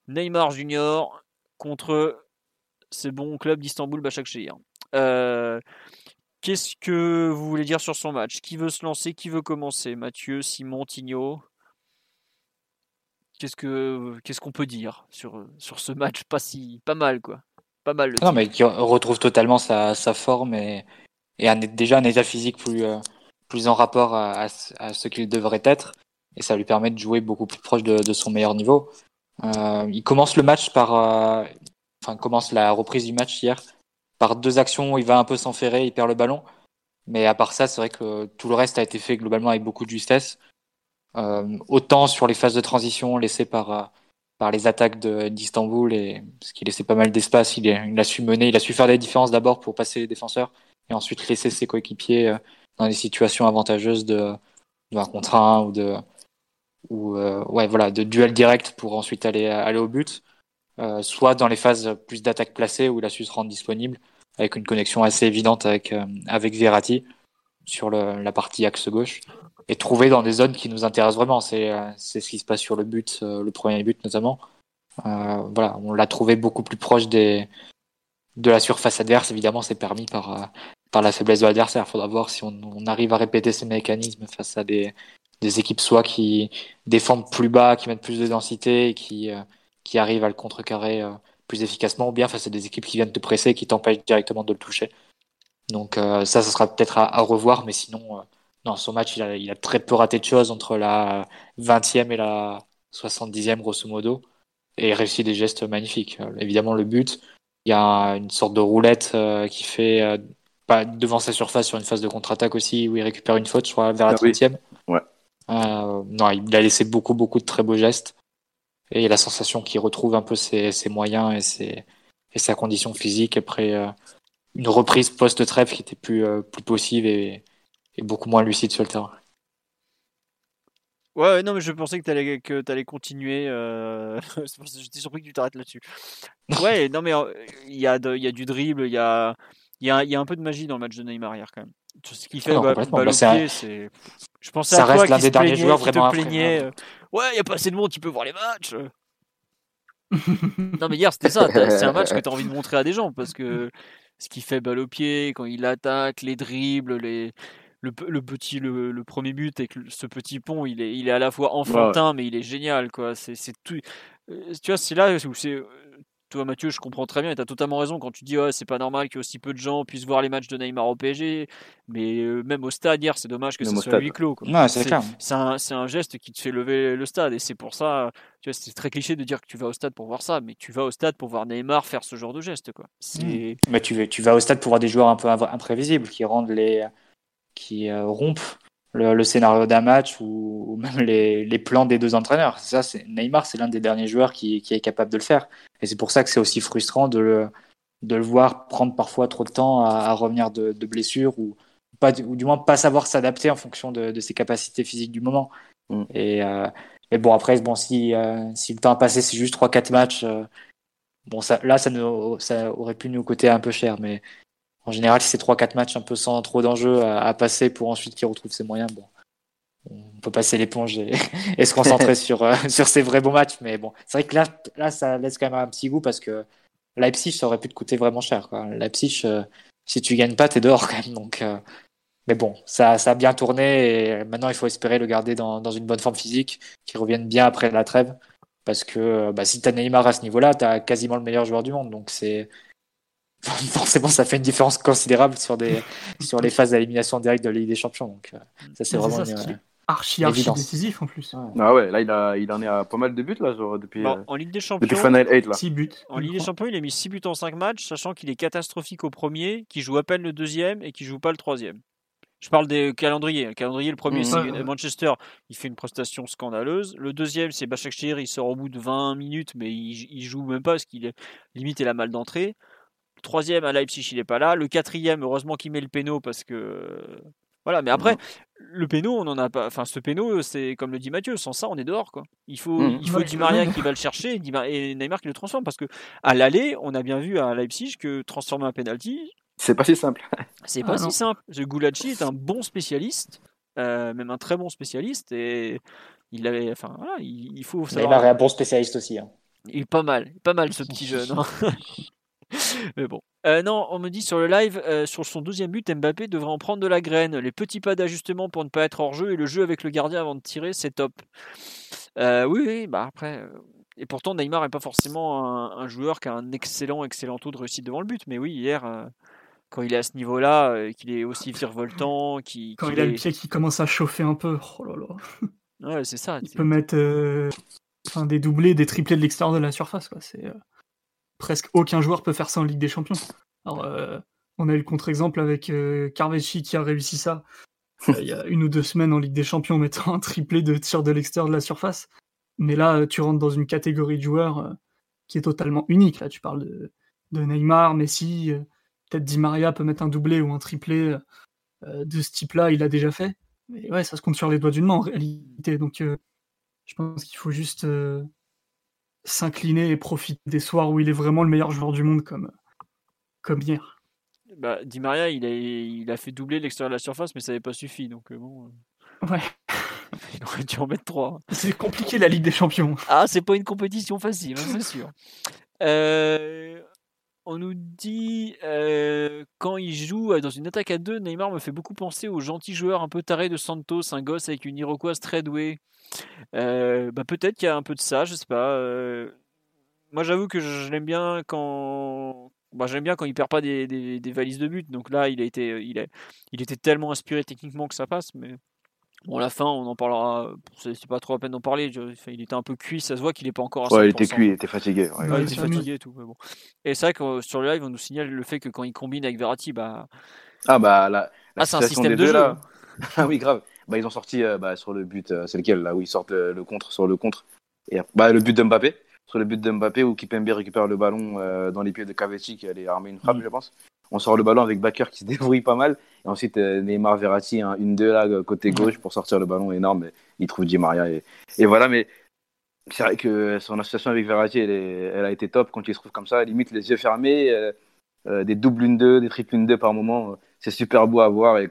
B: Neymar Junior contre ces bons clubs d'Istanbul Başakşehir. Euh, Qu'est-ce que vous voulez dire sur son match? Qui veut se lancer? Qui veut commencer? Mathieu, Simon, Tigno? Qu'est-ce que qu'est-ce qu'on peut dire sur, sur ce match? Pas si pas mal quoi. Pas mal.
D: non mais qui retrouve totalement sa, sa forme et, et déjà un état physique plus euh, plus en rapport à, à, ce qu'il devrait être. Et ça lui permet de jouer beaucoup plus proche de, de son meilleur niveau. Euh, il commence le match par euh, enfin commence la reprise du match hier par deux actions, il va un peu s'enferrer, il perd le ballon. Mais à part ça, c'est vrai que tout le reste a été fait globalement avec beaucoup de justesse. Euh, autant sur les phases de transition laissées par, euh, par les attaques d'Istanbul, et parce qu'il laissait pas mal d'espace, il, a su mener, il a su faire des différences d'abord pour passer les défenseurs, et ensuite laisser ses coéquipiers euh, dans des situations avantageuses de, de 1 contre 1 ou de ou ouais voilà de duel direct pour ensuite aller aller au but, soit dans les phases plus d'attaque placée où il a su se rendre disponible, avec une connexion assez évidente avec, euh, avec Verratti sur le, la partie axe gauche et trouver dans des zones qui nous intéressent vraiment. C'est euh, ce qui se passe sur le but, euh, le premier but notamment. voilà, on l'a trouvé beaucoup plus proche des, de la surface adverse. Évidemment, c'est permis par, par la faiblesse de l'adversaire. Il faudra voir si on, on, arrive à répéter ces mécanismes face à des, des équipes soit qui défendent plus bas, qui mettent plus de densité et qui, qui arrivent à le contrecarrer plus efficacement, ou bien face à des équipes qui viennent te presser et qui t'empêchent directement de le toucher. Donc euh, ça, ça sera peut-être à, revoir, mais sinon, euh, non, son match, il a, il a, très peu raté de choses entre la 20e et la 70e, grosso modo, et il réussit des gestes magnifiques. évidemment, le but, il y a une sorte de roulette qui fait pas devant sa surface sur une phase de contre-attaque aussi, où il récupère une faute, je crois, vers la 30e.
C: Ah ouais.
D: non, il a laissé beaucoup, beaucoup de très beaux gestes. Et la sensation qu'il retrouve un peu ses, ses moyens et, ses, et, sa condition physique après euh, une reprise post-trêve qui était plus, euh, plus possible et, et, beaucoup moins lucide sur le terrain.
B: Ouais, non, mais je pensais que tu allais, que allais continuer. Euh... J'étais surpris que tu t'arrêtes là-dessus. Ouais, non, mais il y, a y a du dribble, il y a, y, a, y a un peu de magie dans le match de Neymar hier quand même. Ce qu'il fait, bah, bah, c'est. Je pensais
D: ça
B: à
D: reste l'un
B: des
D: derniers joueurs vraiment
B: te plaignais. Ouais, il n'y a pas assez de monde, tu peux voir les matchs. non, mais hier, c'était ça. C'est un match que tu as envie de montrer à des gens parce que ce qu'il fait balle au pied, quand il attaque, les dribbles, les. Le, le petit le, premier but avec ce petit pont il est il est à la fois enfantin mais il est génial quoi c'est tout euh, tu vois c'est là où c'est toi Mathieu, je comprends très bien et tu as totalement raison quand tu dis ouais, c'est pas normal que aussi peu de gens puissent voir les matchs de Neymar au PSG, mais euh, même au stade hier, c'est dommage que ce soit huis clos.
D: c'est
B: un, un, geste qui te fait lever le stade et c'est pour ça, tu vois, c'est très cliché de dire que tu vas au stade pour voir ça, mais tu vas au stade pour voir Neymar faire ce genre de geste. Quoi.
D: Mmh. Mais tu, tu vas au stade pour voir des joueurs un peu imprévisibles qui rendent les qui euh, rompent le, scénario d'un match ou, même les, les, plans des deux entraîneurs. Ça, c'est Neymar, c'est l'un des derniers joueurs qui, qui, est capable de le faire. Et c'est pour ça que c'est aussi frustrant de le, de le voir prendre parfois trop de temps à, à revenir de, de blessures ou, pas, ou du moins pas savoir s'adapter en fonction de, de, ses capacités physiques du moment. Mm. Et, euh, et, bon, après, bon, si, euh, si le temps a passé, c'est juste 3-4 matchs, euh, bon, ça, là, ça, ne, ça aurait pu nous coûter un peu cher. Mais en général, si c'est 3-4 matchs un peu sans trop d'enjeux à, passer pour ensuite qu'il retrouve ses moyens, bon, on peut passer l'éponge et, se concentrer sur, euh, sur ces vrais bons matchs. Mais bon, c'est vrai que là, là, ça laisse quand même un petit goût parce que Leipzig, ça aurait pu te coûter vraiment cher. Quoi. Leipzig, euh, si tu gagnes pas, t'es dehors quand même. Donc, euh, mais bon, ça, ça a bien tourné et maintenant, il faut espérer le garder dans, dans une bonne forme physique, qu'il revienne bien après la trêve. Parce que bah, si t'as Neymar à ce niveau-là, t'as quasiment le meilleur joueur du monde. Donc c'est forcément ça fait une différence considérable sur des sur les phases d'élimination directe de la Ligue des Champions donc euh, ça c'est vraiment
E: une, euh, archi archi décisif en plus.
C: Ah ouais là il a il en est à pas mal de buts là genre, depuis
B: bon, en Ligue des Champions
C: depuis Final 8 là.
E: 6 buts.
B: en Ligue des Champions il a mis 6 buts en 5 matchs sachant qu'il est catastrophique au premier qu'il joue à peine le deuxième et qu'il joue pas le troisième. Je parle des calendriers. Le calendrier, le premier, mmh, c'est Manchester. Il fait une prestation scandaleuse. Le deuxième, c'est Başakşehir. Il sort au bout de 20 minutes, mais il, il joue même pas parce qu'il est limite il a mal d'entrée troisième à Leipzig, il n'est pas là. Le quatrième, heureusement qu'il met le péno parce que. Voilà, mais après, le péno, on en a pas. Enfin, ce péno, c'est comme le dit Mathieu, sans ça, on est dehors, quoi. Il faut, mmh. il faut Di Maria qui va le chercher et Neymar qui le transforme parce que à l'aller, on a bien vu à Leipzig que transformer un penalty.
C: C'est pas si simple.
B: C'est pas ah si simple. Gulacci est un bon spécialiste, euh, même un très bon spécialiste et il avait, enfin, voilà, il, faut
D: savoir. Neymar est un bon spécialiste aussi. Hein.
B: Il est pas mal, pas mal ce petit jeune. Hein. Mais bon. Euh, non, on me dit sur le live, euh, sur son deuxième but, Mbappé devrait en prendre de la graine. Les petits pas d'ajustement pour ne pas être hors jeu et le jeu avec le gardien avant de tirer, c'est top. Euh, oui, oui, bah après. Et pourtant, Neymar n'est pas forcément un, joueur qui a un excellent, excellent taux de réussite devant le but. Mais oui, hier, quand il est à ce niveau-là, qu'il est aussi virevoltant, qui
E: quand il a le pied qui commence à chauffer un peu, oh là
B: là. Ouais, c'est ça.
E: Il peut mettre enfin, des doublés, des triplés de l'extérieur de la surface. Quoi. C'est presque aucun joueur peut faire ça en Ligue des Champions. Alors, euh, on a eu le contre-exemple avec euh, qui a réussi ça euh, il y a une ou deux semaines en Ligue des Champions en mettant un triplé de tir de l'extérieur de la surface. Mais là, euh, tu rentres dans une catégorie de joueurs qui est totalement unique. Là, tu parles de, Neymar, Messi, peut-être Di Maria peut mettre un doublé ou un triplé de ce type-là, il a déjà fait. Mais ouais, ça se compte sur les doigts d'une main en réalité. Donc, je pense qu'il faut juste s'incliner et profiter des soirs où il est vraiment le meilleur joueur du monde comme, comme hier.
B: Bah, Di Maria, il a, il a fait doubler l'extérieur de la surface, mais ça n'avait pas suffi. Donc euh, bon.
E: Euh. Ouais.
B: il aurait dû en mettre trois.
E: C'est compliqué la Ligue des Champions.
B: Ah, c'est pas une compétition facile, hein, c'est sûr. Euh, on nous dit quand il joue dans une attaque à deux, Neymar me fait beaucoup penser au gentil joueur un peu taré de Santos, un gosse avec une iroquoise très douée. Euh, bah peut-être qu'il y a un peu de ça, je sais pas. Euh. moi, j'avoue que je l'aime bien quand bah, j'aime bien quand il perd pas des, valises de but. Donc là, il a été, était tellement inspiré techniquement que ça passe. Mais bon, la fin, on en parlera. C'est pas trop à peine d'en parler. il était un peu cuit. Ça se voit qu'il est pas encore.
C: À ouais, il était cuit, il était fatigué.
B: Ouais, il était fatigué et tout. Mais bon. Et c'est vrai que sur le live, on nous signale le fait que quand il combine avec Verratti, bah.
C: Ah bah la,
B: ah, c'est un système de jeu. Là.
C: ah oui, grave. Bah, ils ont sorti euh, bah, sur le but, euh, c'est lequel là où ils sortent le, contre sur le contre. Et, bah, le but de Mbappé sur le but de Mbappé où Kipembe récupère le ballon euh, dans les pieds de Cavetti qui allait armer une frappe, mm. je pense. On sort le ballon avec Bakker qui se débrouille pas mal. Et ensuite, Neymar Verratti, hein, une deux là, côté mm. gauche pour sortir le ballon énorme. il trouve Di Maria. Et, et voilà, mais c'est vrai que son association avec Verratti, elle, elle, a été top quand il se trouve comme ça, limite les yeux fermés, des doubles 1-2, des triples 1-2 par moment c'est super beau à voir et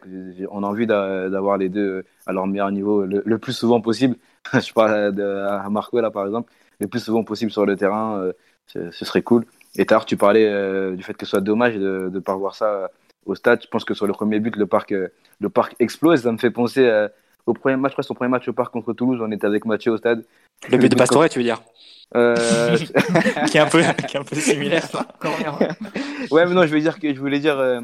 C: on a envie d'avoir les deux à leur meilleur niveau le, plus souvent possible. Je parle à Marco là par exemple, le plus souvent possible sur le terrain, euh, ce serait cool. Et tard, tu parlais euh, du fait que ce soit dommage de ne pas voir ça euh, au stade. Je pense que sur le premier but, le parc, le parc explose. Ça me fait penser au premier match, je crois, son premier match au parc contre Toulouse, on était avec Mathieu au stade.
D: Le but de Pastore, tu veux dire? Qui, est un peu, qui est un peu similaire.
C: ouais, mais non, je veux dire que je voulais dire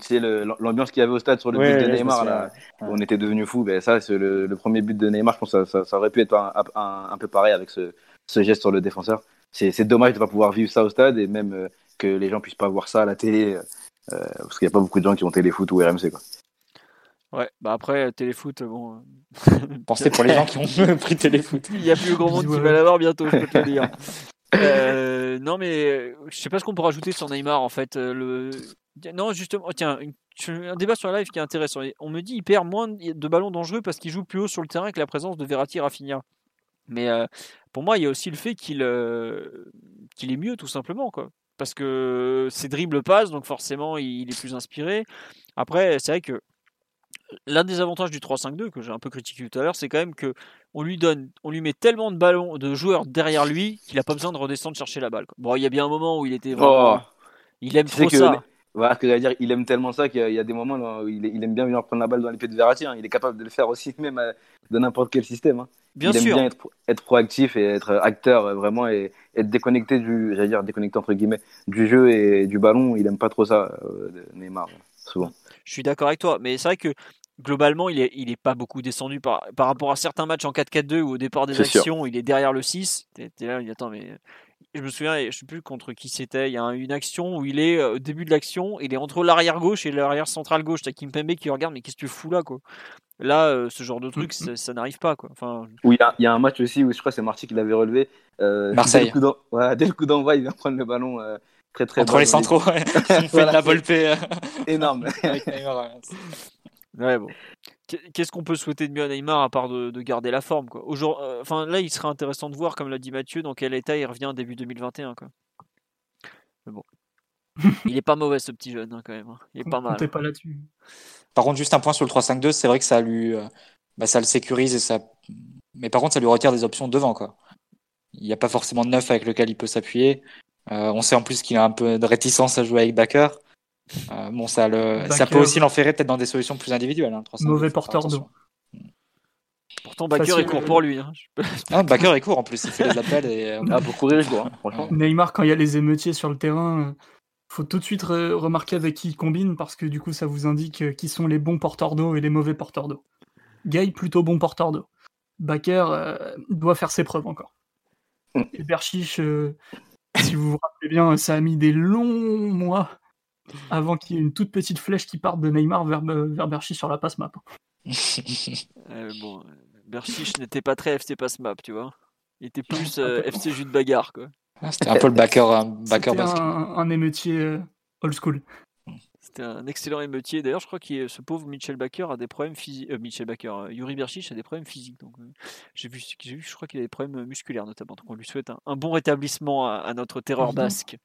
C: c'est l'ambiance qu'il y avait au stade sur le but de Neymar, là, on était devenu fou. Ben, ça, c'est le, premier but de Neymar. Je pense que ça, ça, aurait pu être un, peu pareil avec ce, ce, geste sur le défenseur. C'est dommage de ne pas pouvoir vivre ça au stade et même euh, que les gens puissent pas voir ça à la télé, euh, parce qu'il n'y a pas beaucoup de gens qui ont téléfoot ou RMC. Quoi.
B: Ouais, bah après, téléfoot, bon.
D: Pensez pour les gens qui ont pris téléfoot.
B: Il n'y a plus grand monde qui va l'avoir bientôt, je peux te le dire. Euh, non, mais je sais pas ce qu'on peut rajouter sur Neymar en fait. Le... Non, justement, tiens, un débat sur la live qui est intéressant. On me dit qu'il perd moins de ballons dangereux parce qu'il joue plus haut sur le terrain avec la présence de Verratti et Rafinha. Mais euh, pour moi, il y a aussi le fait qu'il euh, qu'il est mieux, tout simplement. Quoi. Parce que ses dribbles passent, donc forcément, il est plus inspiré. Après, c'est vrai que l'un des avantages du 3-5-2 que j'ai un peu critiqué tout à l'heure, c'est quand même que on lui donne, on lui met tellement de ballons, de joueurs derrière lui qu'il n'a pas besoin de redescendre chercher la balle. Bon, il y a bien un moment où il était vraiment, oh. il aime trop ça.
C: Voilà ce que j'allais dire. Il aime tellement ça qu'il y a des moments où il, aime bien venir prendre la balle dans les pieds de Verratti. Hein. Il est capable de le faire aussi, même euh, de n'importe quel système. Hein.
B: Bien
C: il
B: aime
C: bien être, proactif et être acteur euh, vraiment et être déconnecté du, j'allais dire déconnecté entre guillemets, du jeu et du ballon. Il aime pas trop ça, euh, Neymar, souvent.
B: Je suis d'accord avec toi, mais c'est vrai que globalement, il est, il est pas beaucoup descendu par, par rapport à certains matchs en 4-4-2 où au départ des actions, il est derrière le 6. T'es là, il attend, mais je me souviens, je sais plus contre qui c'était. Il y a une action où il est euh, au début de l'action, il est entre l'arrière gauche et l'arrière central gauche. T'as Kimpembe qui regarde, mais qu'est-ce que tu fous là, quoi? Là, euh, ce genre de truc, mm-hmm. ça, n'arrive pas, quoi. Enfin.
C: Oui, il y, a un match aussi où je crois que c'est Marty qui l'avait relevé.
D: Euh, Marseille.
C: Dès le coup d'envoi, il vient prendre le ballon. très, très
D: Entre les centraux, il fait de la volpe.
C: énorme.
B: ouais, bon. Qu'est-ce qu'on peut souhaiter de mieux à Neymar à part de, garder la forme quoi? Euh, enfin, Là, il serait intéressant de voir, comme l'a dit Mathieu, dans quel état il revient début 2021. Quoi. Mais bon. il est pas mauvais ce petit jeune hein, quand même. Hein. Il est pas mal.
E: pas là-dessus.
D: Par contre, juste un point sur le 3-5-2, c'est vrai que ça lui, euh, bah, ça le sécurise et ça. Mais par contre, ça lui retire des options devant quoi. Il n'y a pas forcément de neuf avec lequel il peut s'appuyer. Euh, on sait en plus qu'il a un peu de réticence à jouer avec Backer. Euh, bon, ça, le, ça peut aussi l'enferrer peut-être dans des solutions plus individuelles. Hein,
E: Mauvais porteur d'eau.
B: Pourtant, Baker est court pour lui. Hein.
D: Ah, Baker est court en plus, il fait les appels. Et...
C: Euh, ah, pour courir, je hein,
E: Neymar, quand il y a les émeutiers sur le terrain, faut tout de suite remarquer avec qui il combine parce que du coup, ça vous indique euh, qui sont les bons porteurs d'eau et les mauvais porteurs d'eau. Gay, plutôt bon porteur d'eau. Baker doit faire ses preuves encore. Mm. Et Berchiche, si vous vous rappelez bien, ça a mis des longs mois avant qu'il y ait une toute petite flèche qui parte de Neymar vers, euh, vers Berchi sur la passe map.
B: euh, bon, n'était pas très FC passe map, tu vois. Il était plus euh, FC jus de bagarre, quoi.
D: Ah, c'était un peu le backer, un backer
E: Un, un émeutier euh, old school.
B: C'était un excellent émeutier. D'ailleurs, je crois que ce pauvre Mitchell Baker a des problèmes physiques. Mitchell Baker, Yuri Berchich a des problèmes physiques. Donc, j'ai vu, vu, je crois qu'il a des problèmes musculaires notamment. Donc, on lui souhaite un, bon rétablissement à, notre terreur basque.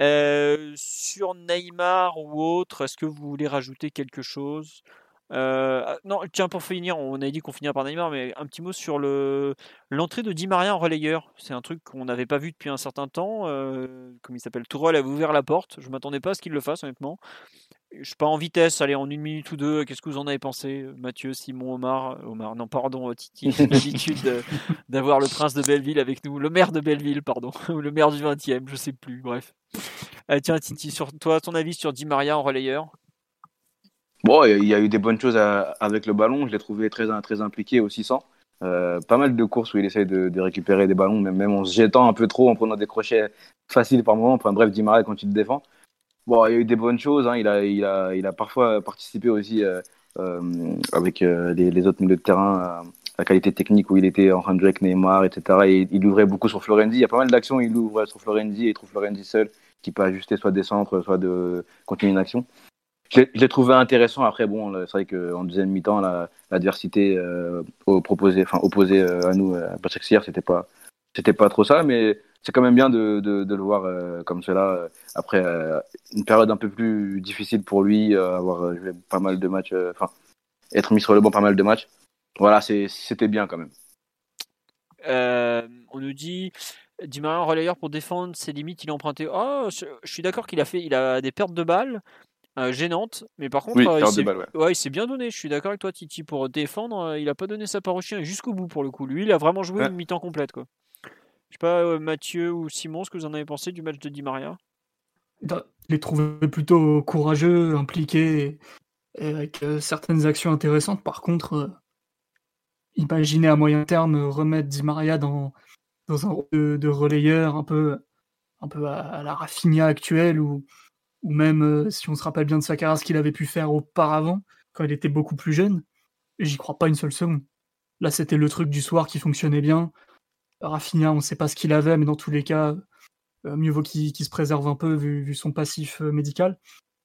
B: Euh, sur Neymar ou autre, est-ce que vous voulez rajouter quelque chose? Euh, ah, non, tiens, pour finir, on a dit qu'on finirait par Neymar, mais un petit mot sur le l'entrée de Di Maria en relayeur. C'est un truc qu'on n'avait pas vu depuis un certain temps. Euh, comme il s'appelle, Tourelle avait ouvert la porte. Je m'attendais pas à ce qu'il le fasse, honnêtement. Je suis pas en vitesse, allez, en une minute ou deux, qu'est-ce que vous en avez pensé Mathieu, Simon, Omar Omar, non, pardon, Titi, l'habitude d'avoir le prince de Belleville avec nous, le maire de Belleville, pardon, ou le maire du 20 e je sais plus, bref. Euh, tiens, Titi, sur toi, ton avis sur Di Maria en relayeur?
C: Bon, il y a eu des bonnes choses avec le ballon. Je l'ai trouvé très, très impliqué aussi sans. Euh, pas mal de courses où il essaye de, récupérer des ballons, même, même en se jetant un peu trop, en prenant des crochets faciles par moment. Enfin bref, Di Maria quand il te défend. Bon, il y a eu des bonnes choses. hein. Il, a, il, a, il a parfois participé aussi euh, euh, avec euh, les, autres milieux de terrain à la qualité technique où il était en train avec Neymar, etc. Et il ouvrait beaucoup sur Florenzi. Il y a pas mal d'actions, il ouvre sur Florenzi et il trouve Florenzi seul qui peut ajuster soit des centres, soit de continuer une action. Je l'ai- trouvé intéressant. Après, bon, c'est vrai qu'en deuxième mi-temps, la- l'adversité euh, proposée, enfin opposée euh, à nous, euh, à Başakşehir, c'était pas, pas trop ça, mais c'est quand même bien de, le voir euh, comme cela après une période un peu plus difficile pour lui, avoir joué pas mal de matchs, enfin être mis sur le banc pas mal de matchs. Voilà, c'était bien quand même.
B: On nous dit Di Maria relayeur pour défendre ses limites, il a emprunté. Oh, je, je suis d'accord qu'il a fait, il a des pertes de balles euh, gênantes, mais par contre,
C: Oui,
B: euh, il s'est-
C: ouais.
B: ouais, il s'est bien donné. Je suis d'accord avec toi, Titi, pour défendre, euh, il a pas donné sa part au chien jusqu'au bout pour le coup. Lui, il a vraiment joué
C: Ouais.
B: une mi-temps complète, quoi. Je sais pas, euh, Mathieu ou Simon, ce que vous en avez pensé du match de Di Maria?
E: Je l'ai trouvé plutôt courageux, impliqué, et avec euh, certaines actions intéressantes. Par contre, euh, imaginez à moyen terme remettre Di Maria dans, dans un rôle de, de relayeur un peu, un peu à, à la Rafinha actuelle, ou, ou même, euh, si on se rappelle bien de sa carrière, ce qu'il avait pu faire auparavant, quand il était beaucoup plus jeune, j'y crois pas une seule seconde. Là, c'était le truc du soir qui fonctionnait bien. Rafinha, on ne sait pas ce qu'il avait, mais dans tous les cas, euh, mieux vaut qu'il se préserve un peu vu, son passif euh, médical.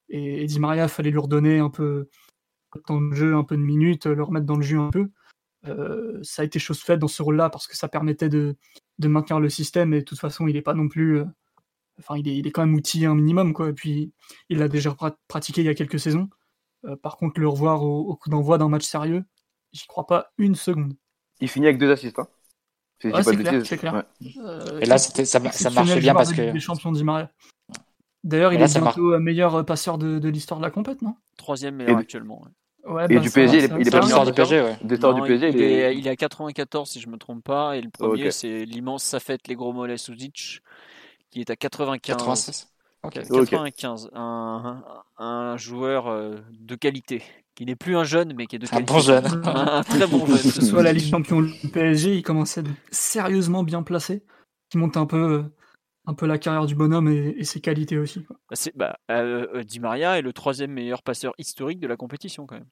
E: Et, et Di Maria, fallait lui redonner un peu de temps de jeu, un peu de minutes, le remettre dans le jeu un peu. Ça a été chose faite dans ce rôle-là parce que ça permettait de maintenir le système et de toute façon, il n'est pas non plus. Euh, Enfin, il est, il est quand même outillé un minimum, quoi. Et puis, il l'a déjà pra- pratiqué il y a quelques saisons. Euh, par contre, le revoir au, au coup d'envoi d'un match sérieux, j'y crois pas une seconde.
C: Il finit avec deux assists. Hein.
E: Ouais,
C: pas
E: c'est clair.
C: Ouais.
E: Euh,
D: Et là, ça, ça marchait bien parce que.
E: Des champions Di Maria. D'ailleurs, il
D: là,
E: est
D: ça marche.
E: bientôt euh, meilleur passeur de, de l'histoire de la compète, non?
B: Troisième meilleur actuellement. ouais.
E: Ouais,
C: Et
E: bah,
C: du PSG, il est- il est pas meilleur
D: du PSG, ouais.
C: Des stars
B: Non,
C: du PSG,
B: il,
C: il est.
B: est, il est à 94 si je me trompe pas, et le premier c'est l'immense Safet les gros mollets Suzic qui est à 95.
D: 96. Ok.
C: Ok.
B: 95, un, un- un joueur euh, de qualité, qui n'est plus un jeune, mais qui est de
D: Un
B: qualité.
D: bon jeune.
B: un très bon jeune.
E: que ce soit la Ligue Champion du PSG, il commence à être sérieusement bien placé, qui monte un peu, euh, un peu la carrière du bonhomme et, et ses qualités aussi. quoi.
B: Bah, c'est- bah, euh, euh, Di Maria est le troisième meilleur passeur historique de la compétition quand même.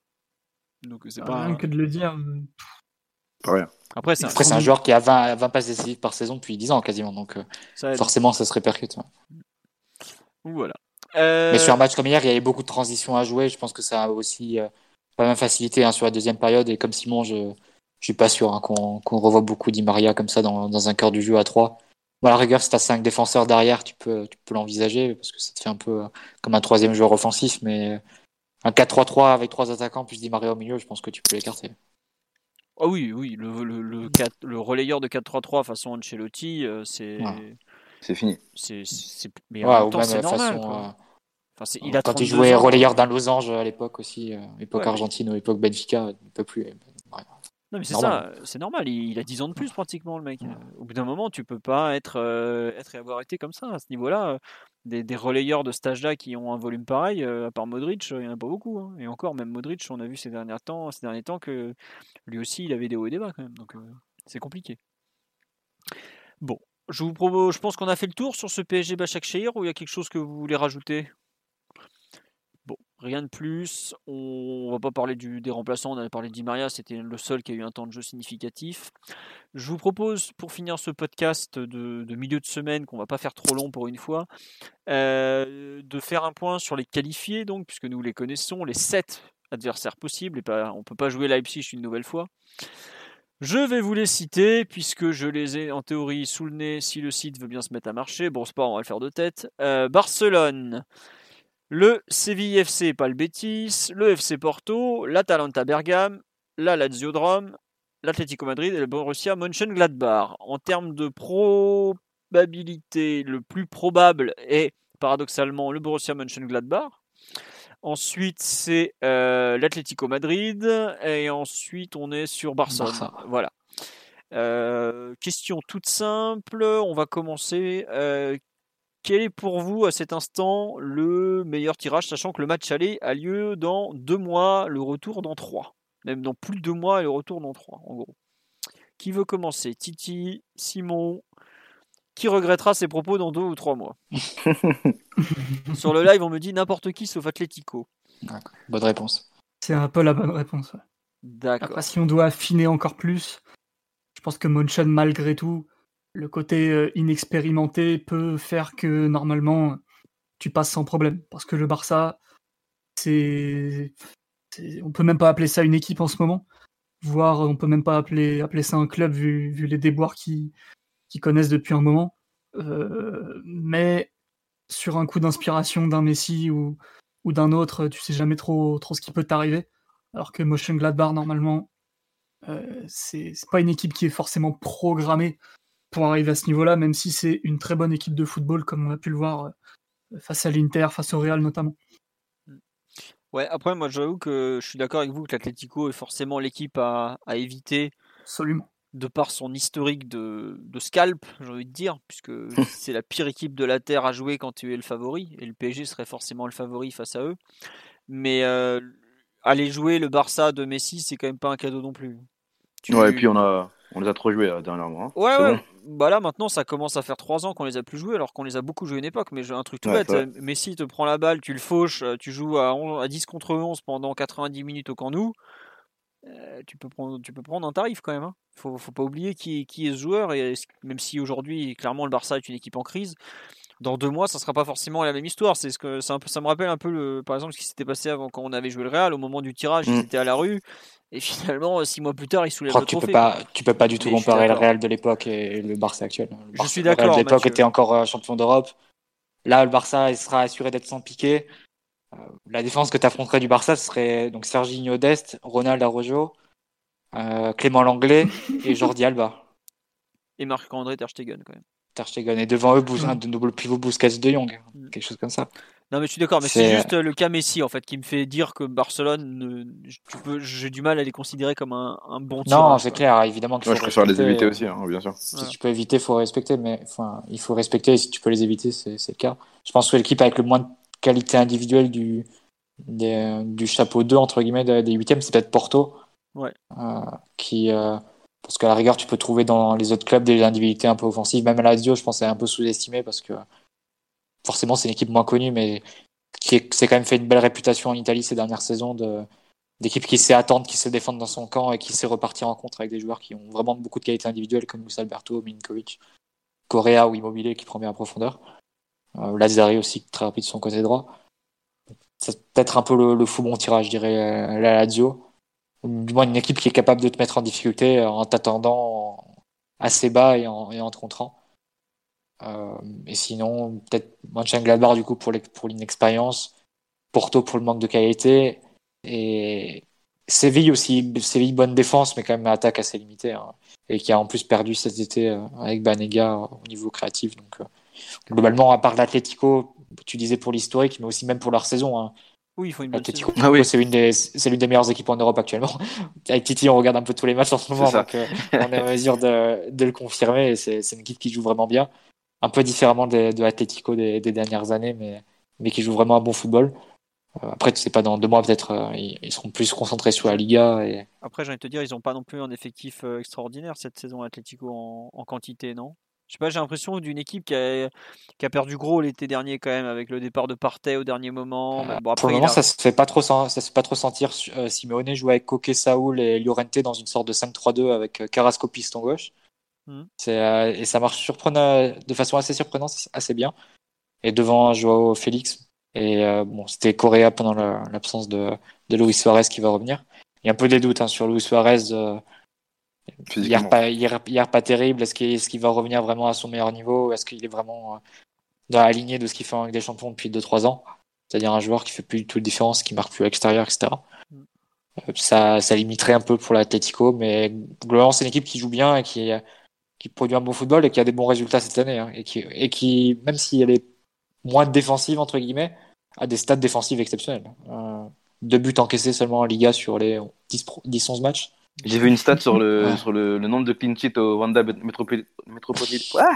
B: Donc c'est pas.
E: Rien que de le dire.
B: Après c'est un-
D: Après, c'est un joueur qui a 20, 20 passes décisives par saison depuis 10 ans quasiment. Donc, euh,
B: ça
D: forcément, ça se répercute.
B: Voilà. Euh,
D: Mais sur un match comme hier, il y avait beaucoup de transitions à jouer. Je pense que ça a aussi euh, pas mal facilité hein, sur la deuxième période. Et comme Simon, je je suis pas sûr hein, qu'on qu'on revoit beaucoup Di Maria comme ça dans, dans un cœur du jeu à 3. Bon, à la rigueur, si tu as 5 défenseurs derrière, tu peux, tu peux l'envisager parce que ça te fait un peu euh, comme un troisième joueur offensif. Mais un 4-3-3 avec trois attaquants plus Di Maria au milieu, je pense que tu peux l'écarter.
B: Ah oui, oui, le, le, le, quatre- le relayeur de 4-3-3 façon Ancelotti, euh, c'est.
D: Ouais.
C: C'est fini.
B: c'est c'est- Mais
D: Ouais,
B: en même temps, c'est
D: euh,
B: normal.
D: façon.
B: quoi.
D: euh,
B: Enfin, c'est- il a
D: quand il
B: 32
D: jouait
B: ans.
D: relayeur d'un losange à l'époque aussi, euh, époque
B: Ouais.
D: Argentine ou époque Benfica, il ne peut plus.
B: Non, mais c'est ça, c'est normal. Il, il a 10 ans de plus pratiquement, le mec. Au bout d'un moment, tu peux pas être, euh, être et avoir été comme ça. À ce niveau-là, des, des relayeurs de stage là qui ont un volume pareil, euh, à part Modric, euh, il n'y en a pas beaucoup. hein. Et encore, même Modric, on a vu ces derniers temps, ces derniers temps que lui aussi, il avait des hauts et des bas quand même. Donc, euh, c'est compliqué. Bon, je vous propose, je pense qu'on a fait le tour sur ce PSG Başakşehir ou il y a quelque chose que vous voulez rajouter? Rien de plus. On, va pas parler du, des remplaçants. On avait parlé de Di Maria, c'était le seul qui a eu un temps de jeu significatif. Je vous propose, pour finir ce podcast de, milieu de semaine, qu'on va pas faire trop long pour une fois, euh, de faire un point sur les qualifiés, donc, puisque nous les connaissons, les 7 adversaires possibles. Et pas, on peut pas jouer Leipzig une nouvelle fois. Je vais vous les citer, puisque je les ai en théorie sous le nez, si le site veut bien se mettre à marcher. Bon, c'est pas, on va le faire de tête. Euh, Barcelone, le Séville FC, pas le Betis, le FC Porto, l'Atalanta Bergame, la Lazio de Rome, l'Atlético Madrid et le Borussia Mönchengladbach. En termes de probabilité, le plus probable est paradoxalement le Borussia Mönchengladbach. Ensuite, c'est euh, l'Atlético Madrid. Et ensuite, on est sur.
D: Barça.
B: Voilà. Euh, question toute simple. On va commencer. Euh, quel est pour vous à cet instant le meilleur tirage, sachant que le match aller a lieu dans deux mois, le retour dans trois, même dans plus de deux mois et le retour dans trois, en gros. Qui veut commencer? Titi, Simon, qui regrettera ses propos dans deux ou trois mois? Sur le live, on me dit n'importe qui sauf Atletico.
D: Bonne réponse.
E: C'est un peu la bonne réponse. ouais.
B: D'accord.
E: Après, si on doit affiner encore plus, je pense que Monchen, malgré tout, le côté euh, inexpérimenté peut faire que normalement tu passes sans problème. Parce que le Barça, c'est. On peut même pas appeler ça une équipe en ce moment. Voire on peut même pas appeler, appeler ça un club vu, les déboires qu'ils connaissent depuis un moment. Euh, mais sur un coup d'inspiration d'un Messi ou, d'un autre, tu sais jamais trop, trop ce qui peut t'arriver. Alors que Mönchengladbach, normalement, euh, c'est pas une équipe qui est forcément programmée pour arriver à ce niveau-là, même si c'est une très bonne équipe de football, comme on a pu le voir euh, face à l'Inter, face au Real notamment.
B: Ouais, après, moi, j'avoue que je suis d'accord avec vous que l'Atlético est forcément l'équipe à, à éviter
E: Absolument.
B: de par son historique de, de scalp, j'ai envie de dire, puisque c'est la pire équipe de la Terre à jouer quand tu es le favori, et le PSG serait forcément le favori face à eux. Mais euh, aller jouer le Barça de Messi, c'est quand même pas un cadeau non plus. Tu-
C: Ouais, et puis on, a, on les a trop joués là, dernièrement. hein.
B: Ouais, ouais.
C: bon.
B: Bah là, maintenant, ça commence à faire 3 ans qu'on les a plus joués, alors qu'on les a beaucoup joués à une époque. Mais un truc tout
C: Ouais,
B: bête. euh, Messi te prend la balle, tu le fauches, euh, tu joues à, 11 à 10 contre 11 pendant 90 minutes au Camp euh, tu, peux prendre, tu peux prendre un tarif quand même. Hein. Faut, faut pas oublier qui, est- qui est ce joueur. Et même si aujourd'hui, clairement, le Barça est une équipe en crise, dans deux mois, ça sera pas forcément la même histoire. C'est ce que peu, ça me rappelle un peu, le, par exemple, ce qui s'était passé avant quand on avait joué le Real. Au moment du tirage, ils
C: Mm.
B: étaient à la rue. Et finalement, six mois plus tard, ils
D: Je
B: soulèvent
D: crois
B: le
D: tu peux
B: trophée.
D: pas, tu peux pas du tout
B: Mais je suis
D: comparer le. Real de l'époque et le Barça actuel. Le
B: Je
D: Barça-
B: suis
D: Le Real
B: d'accord,
D: de l'époque était encore euh, champion d'Europe. Là, le Barça il sera assuré d'être sans piqué. Euh, la défense que tu affronterais du Barça, ce serait donc Serginho Dest, Ronald Arrojo, euh, Clément Langlais et Jordi Alba.
B: Et Marc-André Ter Stegen quand même.
D: Ter Stegen. Et devant eux, Bous- un de nouveau pivot Busquets de Jong.
B: Mm.
D: Quelque chose comme ça.
B: Non mais je suis d'accord, mais c'est juste euh, le cas Messi en fait qui me fait dire que Barcelone, j'ai du mal à les considérer comme un, un bon tirage.
D: Non, c'est clair, évidemment qu'il
C: Ouais,
D: faut
C: je préfère les
D: respecter,
C: éviter aussi, hein, bien sûr.
D: Si tu peux éviter, il faut respecter, mais enfin, il faut respecter et si tu peux les éviter, c'est le cas. Je pense que l'équipe avec le moins de qualité individuelle du, des- du chapeau 2, entre guillemets, de- des huitièmes, c'est peut-être Porto.
B: Ouais.
D: Euh, qui, euh, parce qu'à la rigueur, tu peux trouver dans les autres clubs des individualités un peu offensives. Même la Lazio, je pense, est un peu sous-estimé parce que forcément, c'est une équipe moins connue, mais qui est- s'est quand même fait une belle réputation en Italie ces dernières saisons d'équipe qui sait attendre, qui sait défendre dans son camp et qui sait repartir en contre avec des joueurs qui ont vraiment beaucoup de qualité individuelle comme Luis Alberto, Minkovic, Correa ou Immobilier qui prend bien en profondeur. Euh, Lazzari aussi très rapide de son côté droit. C'est peut-être un peu le, le fou bon tirage, je dirais, la Lazio. Du moins une équipe qui est capable de te mettre en difficulté euh, en t'attendant assez bas et en, et en te contrant. Euh, et sinon, peut-être Mönchengladbach du coup pour l'inexpérience, Porto pour le manque de qualité et Séville aussi. Séville bonne défense mais quand même attaque assez limitée hein, et qui a en plus perdu cet été euh, avec Banega au niveau créatif. Donc globalement, à part l'Atlético, tu disais pour l'historique, mais aussi même pour leur saison. Hein,
B: Oui, il faut une bonne saison.
C: Ah oui.
D: c'est une des c'est l'une des meilleures équipes en Europe actuellement. Avec Titi, on regarde un peu tous les matchs en ce moment, donc euh, on est en mesure de, de le confirmer. C'est une équipe qui joue vraiment bien, un peu différemment de, de l'Atlético des, des dernières années, mais mais qui joue vraiment un bon football. Euh, après, tu sais pas, dans deux mois peut-être, euh, ils, ils seront plus concentrés sur la Liga et
B: Après, j'ai envie de te dire, ils n'ont pas non plus un effectif extraordinaire cette saison Atlético en, en quantité, non? Je sais pas, j'ai l'impression d'une équipe qui a, qui a perdu gros l'été dernier quand même avec le départ de Partey au dernier moment. Bon,
D: Euh, pour
B: après,
D: le moment,
B: a-
D: ça se fait pas trop, ça se fait pas trop sentir. Euh, Simeone joue avec Coque, Saoul et Llorente dans une sorte de 5-3-2 avec euh, Carrasco piston gauche. C'est euh, et ça marche surprenant, de façon assez surprenante, assez bien. Et devant Joao Félix. Et euh, bon, c'était Correa pendant la- l'absence de, de Luis Suarez qui va revenir. Il y a un peu des doutes hein, sur Luis Suarez. Euh, hier pas, hier, hier pas terrible. Est-ce qu'il est-ce qu'il va revenir vraiment à son meilleur niveau? Est-ce qu'il est vraiment euh, dans la lignée de ce qu'il fait en Ligue des Champions depuis 2-3 ans? C'est-à-dire un joueur qui fait plus du tout de différence, qui marque plus à l'extérieur, etc.
B: Mm.
D: Euh, Ça, ça limiterait un peu pour l'Atlético, mais globalement, c'est une équipe qui joue bien et qui, qui produit un bon football et qui a des bons résultats cette année. hein, et, qui, et qui, même si elle est moins défensive, entre guillemets, a des stats défensives exceptionnels. Euh, deux buts encaissés seulement en Liga sur les 10-11 matchs.
C: J'ai vu une stat sur le,
D: Ouais.
C: sur le, le nombre de clean sheets au Wanda Metropolitan. Metropolitan. Ah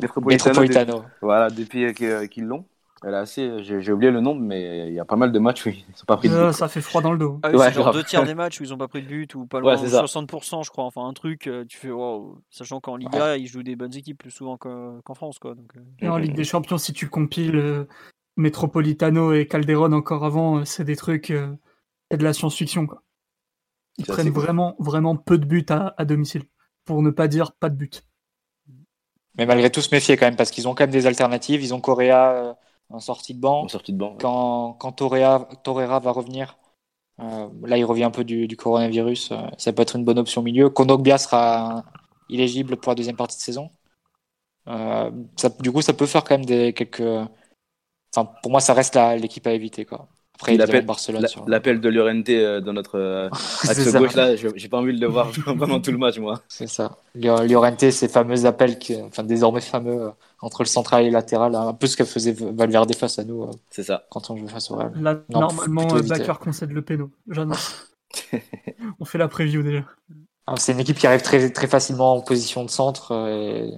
C: Metropolitano. Voilà, depuis qu'ils l'ont. Elle a assez, j'ai oublié le nombre, mais il y a pas mal de matchs où ils n'ont pas pris de but.
E: ça fait froid dans le dos.
B: Ah c'est genre deux tiers des matchs où ils n'ont pas pris de but ou pas loin, de 60% je crois. Enfin un truc, tu fais wow. Sachant qu'en Liga, ils jouent des bonnes équipes plus souvent qu'en France quoi. Donc,
E: Et en Ligue des Champions, si tu compiles Metropolitano et Calderon encore avant, c'est des trucs, c'est de la science-fiction quoi. Ils prennent vraiment, vraiment peu de buts à, domicile, pour ne pas dire pas de buts.
D: Mais malgré tout, se méfier quand même, parce qu'ils ont quand même des alternatives. Ils ont Correa euh, en sortie de banc.
C: En sortie de banc.
D: Quand, quand Torreira, va revenir, euh, là il revient un peu du, coronavirus, euh, ça peut être une bonne option au milieu. Kondogbia sera illégible pour la deuxième partie de saison. Ça, du coup, ça peut faire quand même des quelques. Enfin, pour moi, ça reste l'équipe à éviter. Quoi.
C: Après, Barcelone. L'appel de Llorente euh, dans notre euh, axe gauche, là, j'ai pas envie de le voir vraiment tout le match, moi.
D: C'est ça. Llorente, ces fameux appels, qui, enfin désormais fameux, euh, entre le central et le latéral, un peu ce que faisait Valverde face à nous.
C: C'est ça.
D: Quand on joue face au Real.
E: Là, normalement, Bakker concède le péno. J'annonce. on fait la preview déjà.
D: Ah, c'est une équipe qui arrive très, très facilement en position de centre et,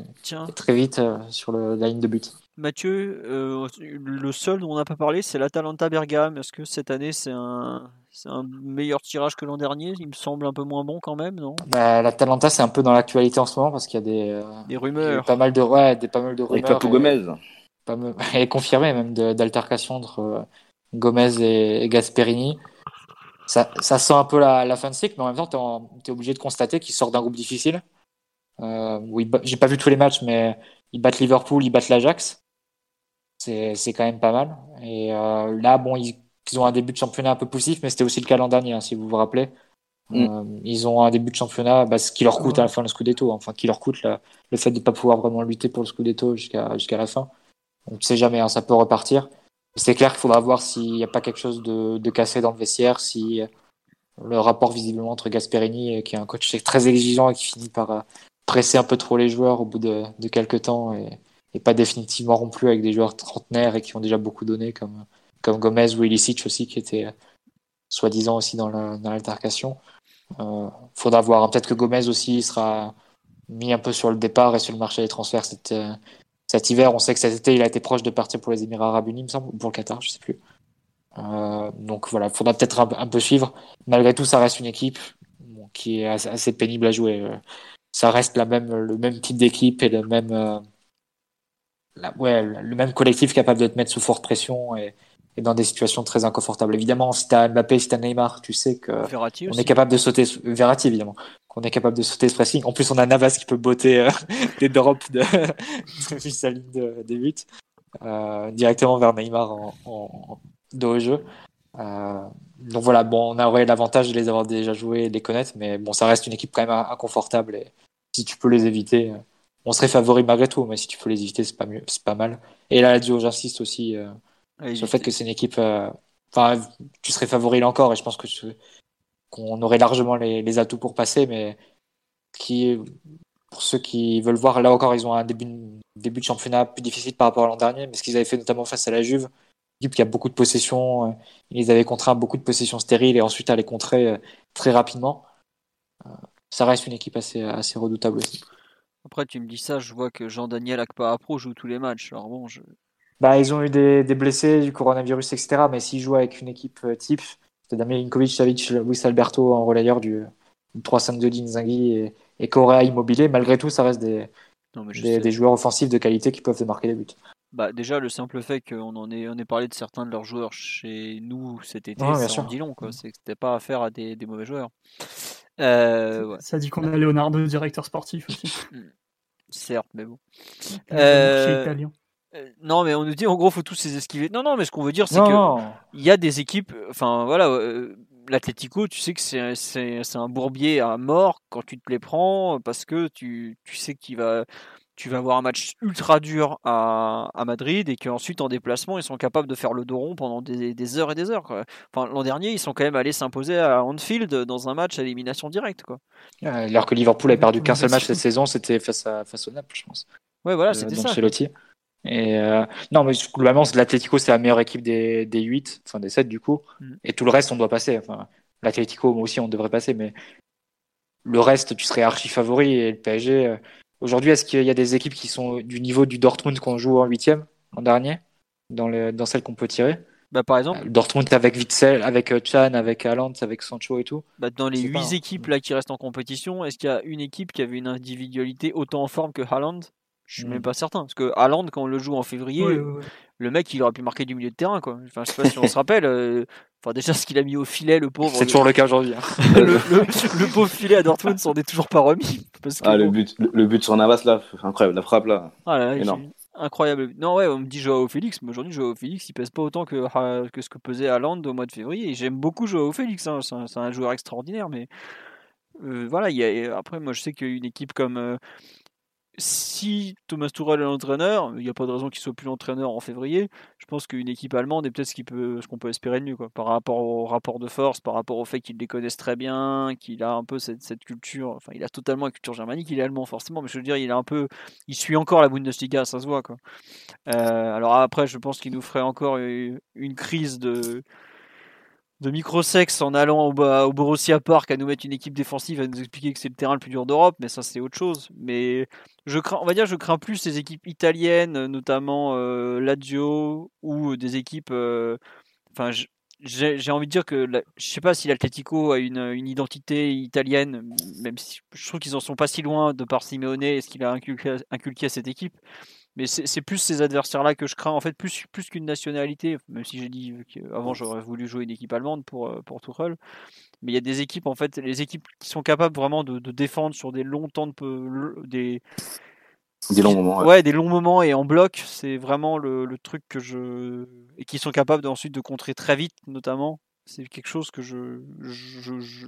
D: très vite sur le, la ligne de but.
B: Mathieu, euh, le seul dont on n'a pas parlé, c'est l'Atalanta Bergame. Est-ce que cette année, c'est un, un, meilleur tirage que l'an dernier? Il me semble un peu moins bon quand même, non?
D: Bah, L'Atalanta, c'est un peu dans l'actualité en ce moment parce qu'il y a des, euh,
B: des rumeurs.
D: Pas mal de, ouais, des, pas mal de rumeurs.
C: Et Gomez.
D: Pas et confirmé même d'altercation entre euh, Gomez et, Gasperini. Ça, ça, sent un peu la, la, fin de cycle, mais en même temps, tu es, obligé de constater qu'il sort d'un groupe difficile. Euh, oui, j'ai pas vu tous les matchs, mais ils battent Liverpool, ils battent l'Ajax c'est quand même pas mal. Et euh, là, bon, ils, ont un début de championnat un peu poussif, mais c'était aussi le cas l'an dernier, hein, si vous vous rappelez. Mm. Euh, ils ont un début de championnat, bah, ce qui leur coûte à la fin le Scudetto, hein. enfin qui leur coûte le fait de ne pas pouvoir vraiment lutter pour le Scudetto jusqu'à jusqu'à la fin. On ne sait jamais, hein, ça peut repartir. C'est clair qu'il faudra voir s'il n'y a pas quelque chose de, de, cassé dans le vestiaire, si le rapport visiblement entre Gasperini, qui est un coach très exigeant et qui finit par euh, presser un peu trop les joueurs au bout de, de quelques temps et, pas définitivement rompu avec des joueurs trentenaires et qui ont déjà beaucoup donné comme, comme Gomez ou Ilicic aussi qui était euh, soi-disant aussi dans l'altercation. Euh, faudra voir. Hein. Peut-être que Gomez aussi sera mis un peu sur le départ et sur le marché des transferts cet, euh, cet hiver. On sait que cet été, il a été proche de partir pour les Émirats Arabes Unis, il me semble, ou pour le Qatar, je sais plus. Donc voilà, faudra peut-être un, peu suivre. Malgré tout, ça reste une équipe qui est assez, pénible à jouer. Ça reste le même type d'équipe et le même ouais, le même collectif capable de te mettre sous forte pression et, dans des situations très inconfortables. Évidemment, si t'as Mbappé, si t'as Neymar, tu sais que on est capable de sauter Verratti évidemment, qu'on est capable de sauter ce pressing. En plus, on a Navas qui peut botter euh, des drops de sa ligne de, des buts euh, directement vers Neymar en, en, de jeu. Euh, donc voilà, bon, on aurait l'avantage de les avoir déjà joués et de les connaître, mais bon, ça reste une équipe quand même inconfortable et si tu peux les éviter, euh, on serait favori malgré tout, mais si tu peux les éviter, c'est pas mieux, c'est pas mal. Et là, j'insiste aussi euh, sur le fait que c'est une équipe. Euh, enfin, tu serais favori là encore, et je pense que qu'on aurait largement les, atouts pour passer, mais qui, pour ceux qui veulent voir, là encore, ils ont un début, début de championnat plus difficile par rapport à l'an dernier, mais ce qu'ils avaient fait notamment face à la Juve, équipe qui a beaucoup de possessions, euh, ils avaient contraint beaucoup de possessions stériles et ensuite à les contrer très rapidement. ça reste une équipe assez, assez redoutable aussi.
B: Après, tu me dis ça, je vois que Jean-Daniel Akpa-Pro joue tous les matchs. Alors bon, je...
D: bah, ils ont eu des, des, blessés, du coronavirus, etc. Mais s'ils jouent avec une équipe euh, type, c'est Damien Linkovic, Savic, Luis Alberto en relayeur du 3-5-2 d'Inzaghi et, et Correa immobilier, malgré tout, ça reste des, des, joueurs offensifs de qualité qui peuvent te marquer des buts.
B: Bah déjà le simple fait qu'on en ait, on ait parlé de certains de leurs joueurs chez nous cet été, ouais, ça en dit long quoi. C'est que c'était pas affaire à des, des mauvais joueurs.
E: Euh, ça dit qu'on a Leonardo, directeur sportif aussi. Hmm.
B: Certes, mais bon. Euh, euh, non, mais on nous dit en gros, faut tous les esquiver. Non, non, mais ce qu'on veut dire, c'est que il y a des équipes. Enfin, voilà, l'Atlético, tu sais que c'est un bourbier à mort quand tu te les prends parce que tu, tu sais qu'il va tu vas avoir un match ultra dur à, à Madrid et qu'ensuite en déplacement ils sont capables de faire le dos rond pendant des, des heures et des heures. Quoi. Enfin, l'an dernier ils sont quand même allés s'imposer à Anfield dans un match à élimination directe. Quoi.
D: alors que Liverpool a perdu qu'un seul match cette saison, c'était face, à, face au Naples, je pense.
B: Ouais, voilà, euh, c'était ça.
D: Chez Et euh, non, mais globalement, l'Atlético c'est la meilleure équipe des, des 8, enfin des 7 du coup. Mm. Et tout le reste on doit passer. Enfin, L'Atlético, moi aussi, on devrait passer, mais le reste, tu serais archi favori et le PSG, Aujourd'hui, est-ce qu'il y a des équipes qui sont du niveau du Dortmund qu'on joue en huitième en dernier, dans, le, dans celles qu'on peut tirer?
B: Bah, par exemple,
D: Euh, Dortmund avec Witzel, avec euh, Chan, avec Haaland, avec Sancho et tout.
B: bah, dans les huit
D: hein.
B: équipes là qui restent en compétition, est-ce qu'il y a une équipe qui avait une individualité autant en forme que Haaland? Je suis
D: Hmm.
B: même pas certain. Parce que Haaland, quand on le joue en février. Le mec il aurait pu marquer du milieu de terrain quoi. Enfin, je sais pas si on se rappelle. euh, Enfin, déjà ce qu'il a mis au filet, le pauvre.
D: C'est toujours le cas aujourd'hui. hein.
B: le, le- le pauvre filet à Dortmund s'en est toujours pas remis. Parce que,
C: Ah, le
B: bon,
C: but, le, but sur Navas, là, incroyable. La frappe, là.
B: ah là là,
C: énorme.
B: Incroyable. Non, ouais, on me dit Joao Félix, mais aujourd'hui, Joao Félix, il pèse pas autant que, ah, que ce que pesait Haaland au mois de février. Et j'aime beaucoup Joao Félix, hein, c'est un, c'est un joueur extraordinaire, mais euh, voilà, il y a, après, moi, je sais qu'une équipe comme. euh, si Thomas Tuchel est l'entraîneur, il n'y a pas de raison qu'il soit plus l'entraîneur en février. Je pense qu'une équipe allemande est peut-être ce qu'on peut espérer de mieux, quoi, par rapport au rapport de force, par rapport au fait qu'ils les connaissent très bien, qu'il a un peu cette, culture. Enfin, il a totalement la culture germanique, il est allemand forcément, mais je veux dire, il a un peu, il suit encore la Bundesliga, ça se voit, quoi. Euh, alors après, je pense qu'il nous ferait encore une crise de de microsexe en allant au, Borussia Park à nous mettre une équipe défensive à nous expliquer que c'est le terrain le plus dur d'Europe, mais ça c'est autre chose. Mais je crains, on va dire, je crains plus ces équipes italiennes, notamment euh, Lazio ou des équipes. euh, Enfin, j'ai envie de dire que la- je sais pas si l'Atletico a une, identité italienne, même si je trouve qu'ils en sont pas si loin de par Simeone et ce qu'il a inculqué à cette équipe. Mais c'est plus ces adversaires-là que je crains, en fait, plus, plus qu'une nationalité, même si j'ai dit qu'avant j'aurais voulu jouer une équipe allemande pour, euh, pour Tuchel. Mais il y a des équipes, en fait, les équipes qui sont capables vraiment de, de défendre sur des longs temps de des,
C: Des longs moments.
B: ouais.
C: ouais.
B: des longs moments et en bloc, c'est vraiment le, le truc que je. Et qui sont capables ensuite de contrer très vite, notamment. C'est quelque chose que je, je, je,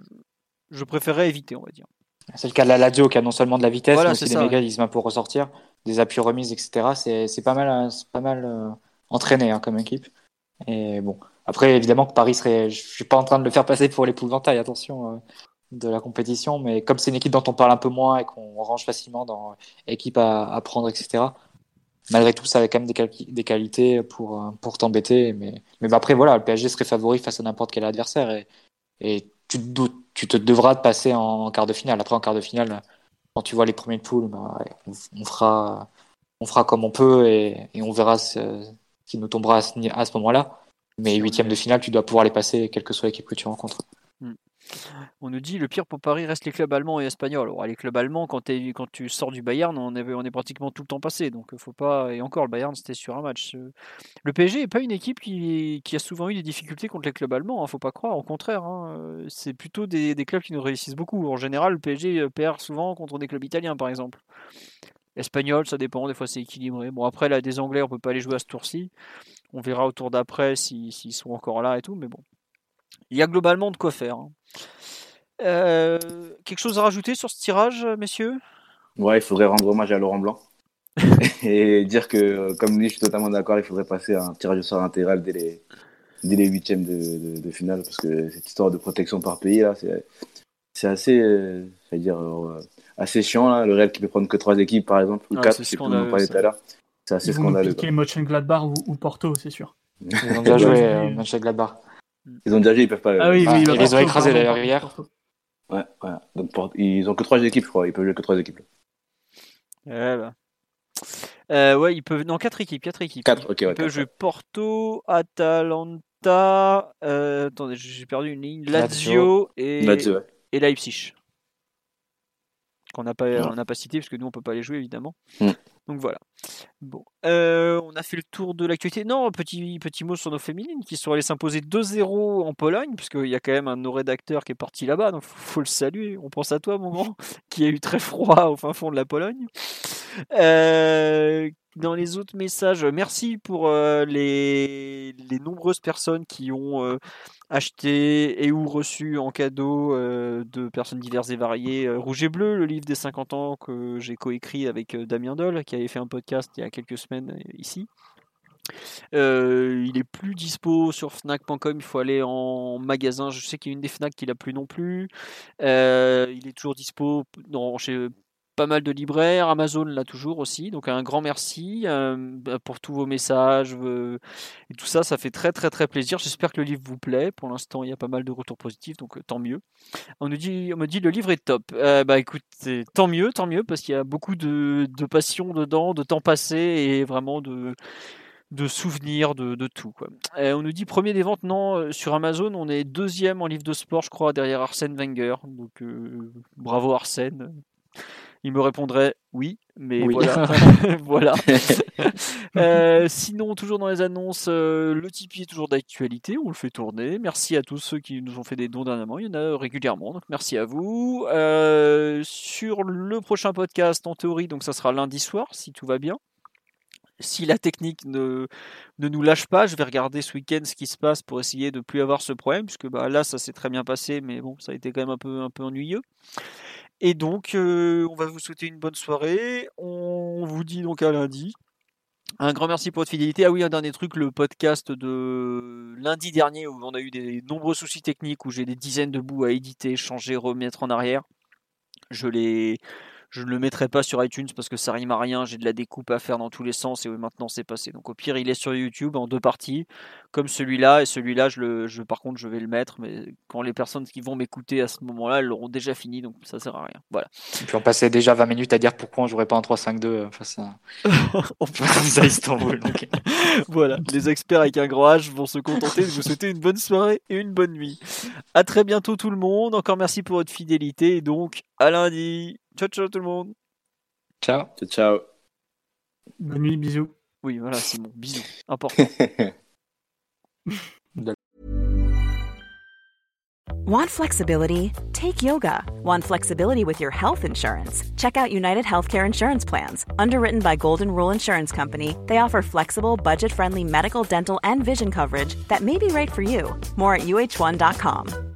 B: je préférerais éviter, on va dire.
D: C'est le cas de la Lazio qui a non seulement de la vitesse,
B: Voilà,
D: mais aussi des
B: ouais.
D: mécanismes pour ressortir, des appuis remises, etc. C'est pas mal, c'est pas mal euh, entraîné hein, comme équipe. Et bon, après évidemment que Paris serait, je suis pas en train de le faire passer pour l'épouvantail, attention, euh, de la compétition, mais comme c'est une équipe dont on parle un peu moins et qu'on range facilement dans équipe à, à prendre, etc. Malgré tout, ça avait quand même des, quali- des qualités pour, euh, pour t'embêter. Mais, mais bah, après, voilà, le PSG serait favori face à n'importe quel adversaire. Et, et tu, te doutes- tu te devras de passer en quart de finale. Après, en quart de finale, quand tu vois les premiers de poule, bah, on, on fera, on fera comme on peut et, et on verra ce, qui nous tombera à ce, à ce moment-là. Mais huitième de finale, tu dois pouvoir les passer, quelle que soit l'équipe que tu rencontres.
B: On nous dit le pire pour Paris reste les clubs allemands et espagnols. Alors, les clubs allemands, quand, quand tu sors du Bayern, on, est, est pratiquement tout le temps passé. Donc, faut pas. Et encore, le Bayern, c'était sur un match. Euh, Le PSG n'est pas une équipe qui, a souvent eu des difficultés contre les clubs allemands. Hein, faut pas croire. Au contraire, hein, euh, c'est plutôt des, clubs qui nous réussissent beaucoup. En général, le PSG perd souvent contre des clubs italiens, par exemple. Espagnol, ça dépend. Des fois, c'est équilibré. Bon, après, là, des Anglais, on peut pas les jouer à ce tour-ci. On verra au tour d'après s'ils s'ils sont encore là et tout. Mais bon, il y a globalement de quoi faire. hein. Euh, quelque chose à rajouter sur ce tirage, messieurs?
C: Ouais, il faudrait rendre hommage à Laurent Blanc. et dire que, euh, comme lui, je suis totalement d'accord, il faudrait passer à un tirage au sort intégral dès les, dès les huitièmes de, de, de finale, parce que cette histoire de protection par pays, là, c'est, c'est assez, euh, dire, euh, assez chiant, là. Le Real qui peut prendre que trois équipes, par exemple, ou
B: Ah,
C: quatre,
B: c'est
C: je sais plus, on
B: scandaleux,
C: en parlait
B: ça.
C: tout à l'heure. C'est assez
E: Ils
C: scandaleux.
E: piquer Mönchengladbach ou, ou Porto, c'est sûr.
D: Ils ont déjà
C: Ouais,
D: joué Mönchengladbach.
C: Ils ont déjà joué, ils peuvent pas.
E: Ah oui,
D: Ah,
E: oui.
D: ils
E: bah,
D: les ont
E: pardon,
D: d'ailleurs, hier.
C: Ouais, voilà. Donc, pour- ils ont que trois équipes, je crois. Ils peuvent jouer que trois équipes.
B: Ouais, bah. Euh, ouais, ils peuvent. Non, 4 équipes. 4 équipes.
C: Quatre, ok,
B: Ils
C: ouais.
B: peuvent
C: quatre,
B: jouer Porto, Atalanta. euh, attendez, j'ai perdu une ligne. Lazio, et,
C: ouais.
B: Leipzig. Qu'on n'a pas,
C: Ouais.
B: on n'a pas cité parce que nous on peut pas les jouer évidemment. Donc voilà. Bon, Euh, on a fait le tour de l'actualité. Non, petit petit mot sur nos féminines qui sont allées s'imposer 2-0 en Pologne, puisqu'il y a quand même un de nos rédacteurs qui est parti là-bas, donc faut, faut le saluer. On pense à toi, mon grand, qui a eu très froid au fin fond de la Pologne. Euh, dans les autres messages, merci pour euh, les, les nombreuses personnes qui ont acheté et ou reçu en cadeau de personnes diverses et variées Rouge et Bleu, le livre des 50 ans que j'ai coécrit avec Damien Doll, qui avait fait un podcast il y a quelques semaines euh, ici. Euh, il est plus dispo sur Fnac.com, il faut aller en magasin. Je sais qu'il y a une des Fnac qui l'a plus non plus. Euh, il est toujours dispo dans, chez pas mal de libraires, Amazon là toujours aussi, donc un grand merci bah, pour tous vos messages et tout ça, ça fait très très très plaisir. J'espère que le livre vous plaît. Pour l'instant, il y a pas mal de retours positifs, donc tant mieux. On nous dit, on me dit le livre est top. bah écoute, tant mieux, tant mieux, parce qu'il y a beaucoup de, passion dedans, de temps passé et vraiment de de souvenirs, de, de tout. On nous dit premier des ventes, non, euh, sur Amazon, on est deuxième en livre de sport, je crois, derrière Arsène Wenger. Donc euh, bravo Arsène. Il me répondrait oui, mais voilà. voilà. Euh, sinon, toujours dans les annonces, le Tipeee est toujours d'actualité, on le fait tourner. Merci à tous ceux qui nous ont fait des dons dernièrement, il y en a régulièrement, donc merci à vous. sur le prochain podcast, en théorie, donc ça sera lundi soir, si tout va bien si la technique ne, ne nous lâche pas, je vais regarder ce week-end ce qui se passe pour essayer de ne plus avoir ce problème, puisque bah, là, ça s'est très bien passé, mais bon, ça a été quand même un peu, un peu ennuyeux. Et donc, euh, on va vous souhaiter une bonne soirée. On vous dit donc à lundi. Un grand merci pour votre fidélité. Ah oui, un dernier truc, le podcast de lundi dernier où on a eu des nombreux soucis techniques, où j'ai des dizaines de bouts à éditer, changer, remettre en arrière. Je l'ai je ne le mettrai pas sur iTunes parce que ça rime à rien. J'ai de la découpe à faire dans tous les sens et maintenant c'est passé. Donc au pire, il est sur YouTube en deux parties, comme celui-là. Et celui-là, je le, je, par contre, je vais le mettre. Mais quand les personnes qui vont m'écouter à ce moment-là, elles l'auront déjà fini. Donc ça sert à rien. Voilà.
D: Et puis on passait déjà 20 minutes à dire pourquoi on jouerait pas en 3-5-2 euh, face à, à Istanbul.
B: voilà. Les experts avec un grand H vont se contenter de vous souhaiter une bonne soirée et une bonne nuit. À très bientôt tout le monde. Encore merci pour votre fidélité. Et donc, à lundi. Ciao, ciao tout le monde.
D: Ciao.
C: Ciao, ciao.
E: Bonne nuit, bisous.
B: Oui, voilà, c'est bon. Bisous. Important.
F: Want flexibility? Take yoga. Want flexibility with your health insurance? Check out United Healthcare Insurance Plans. Underwritten by Golden Rule Insurance Company, they offer flexible, budget friendly medical, dental, and vision coverage that may be right for you. More at uh1.com.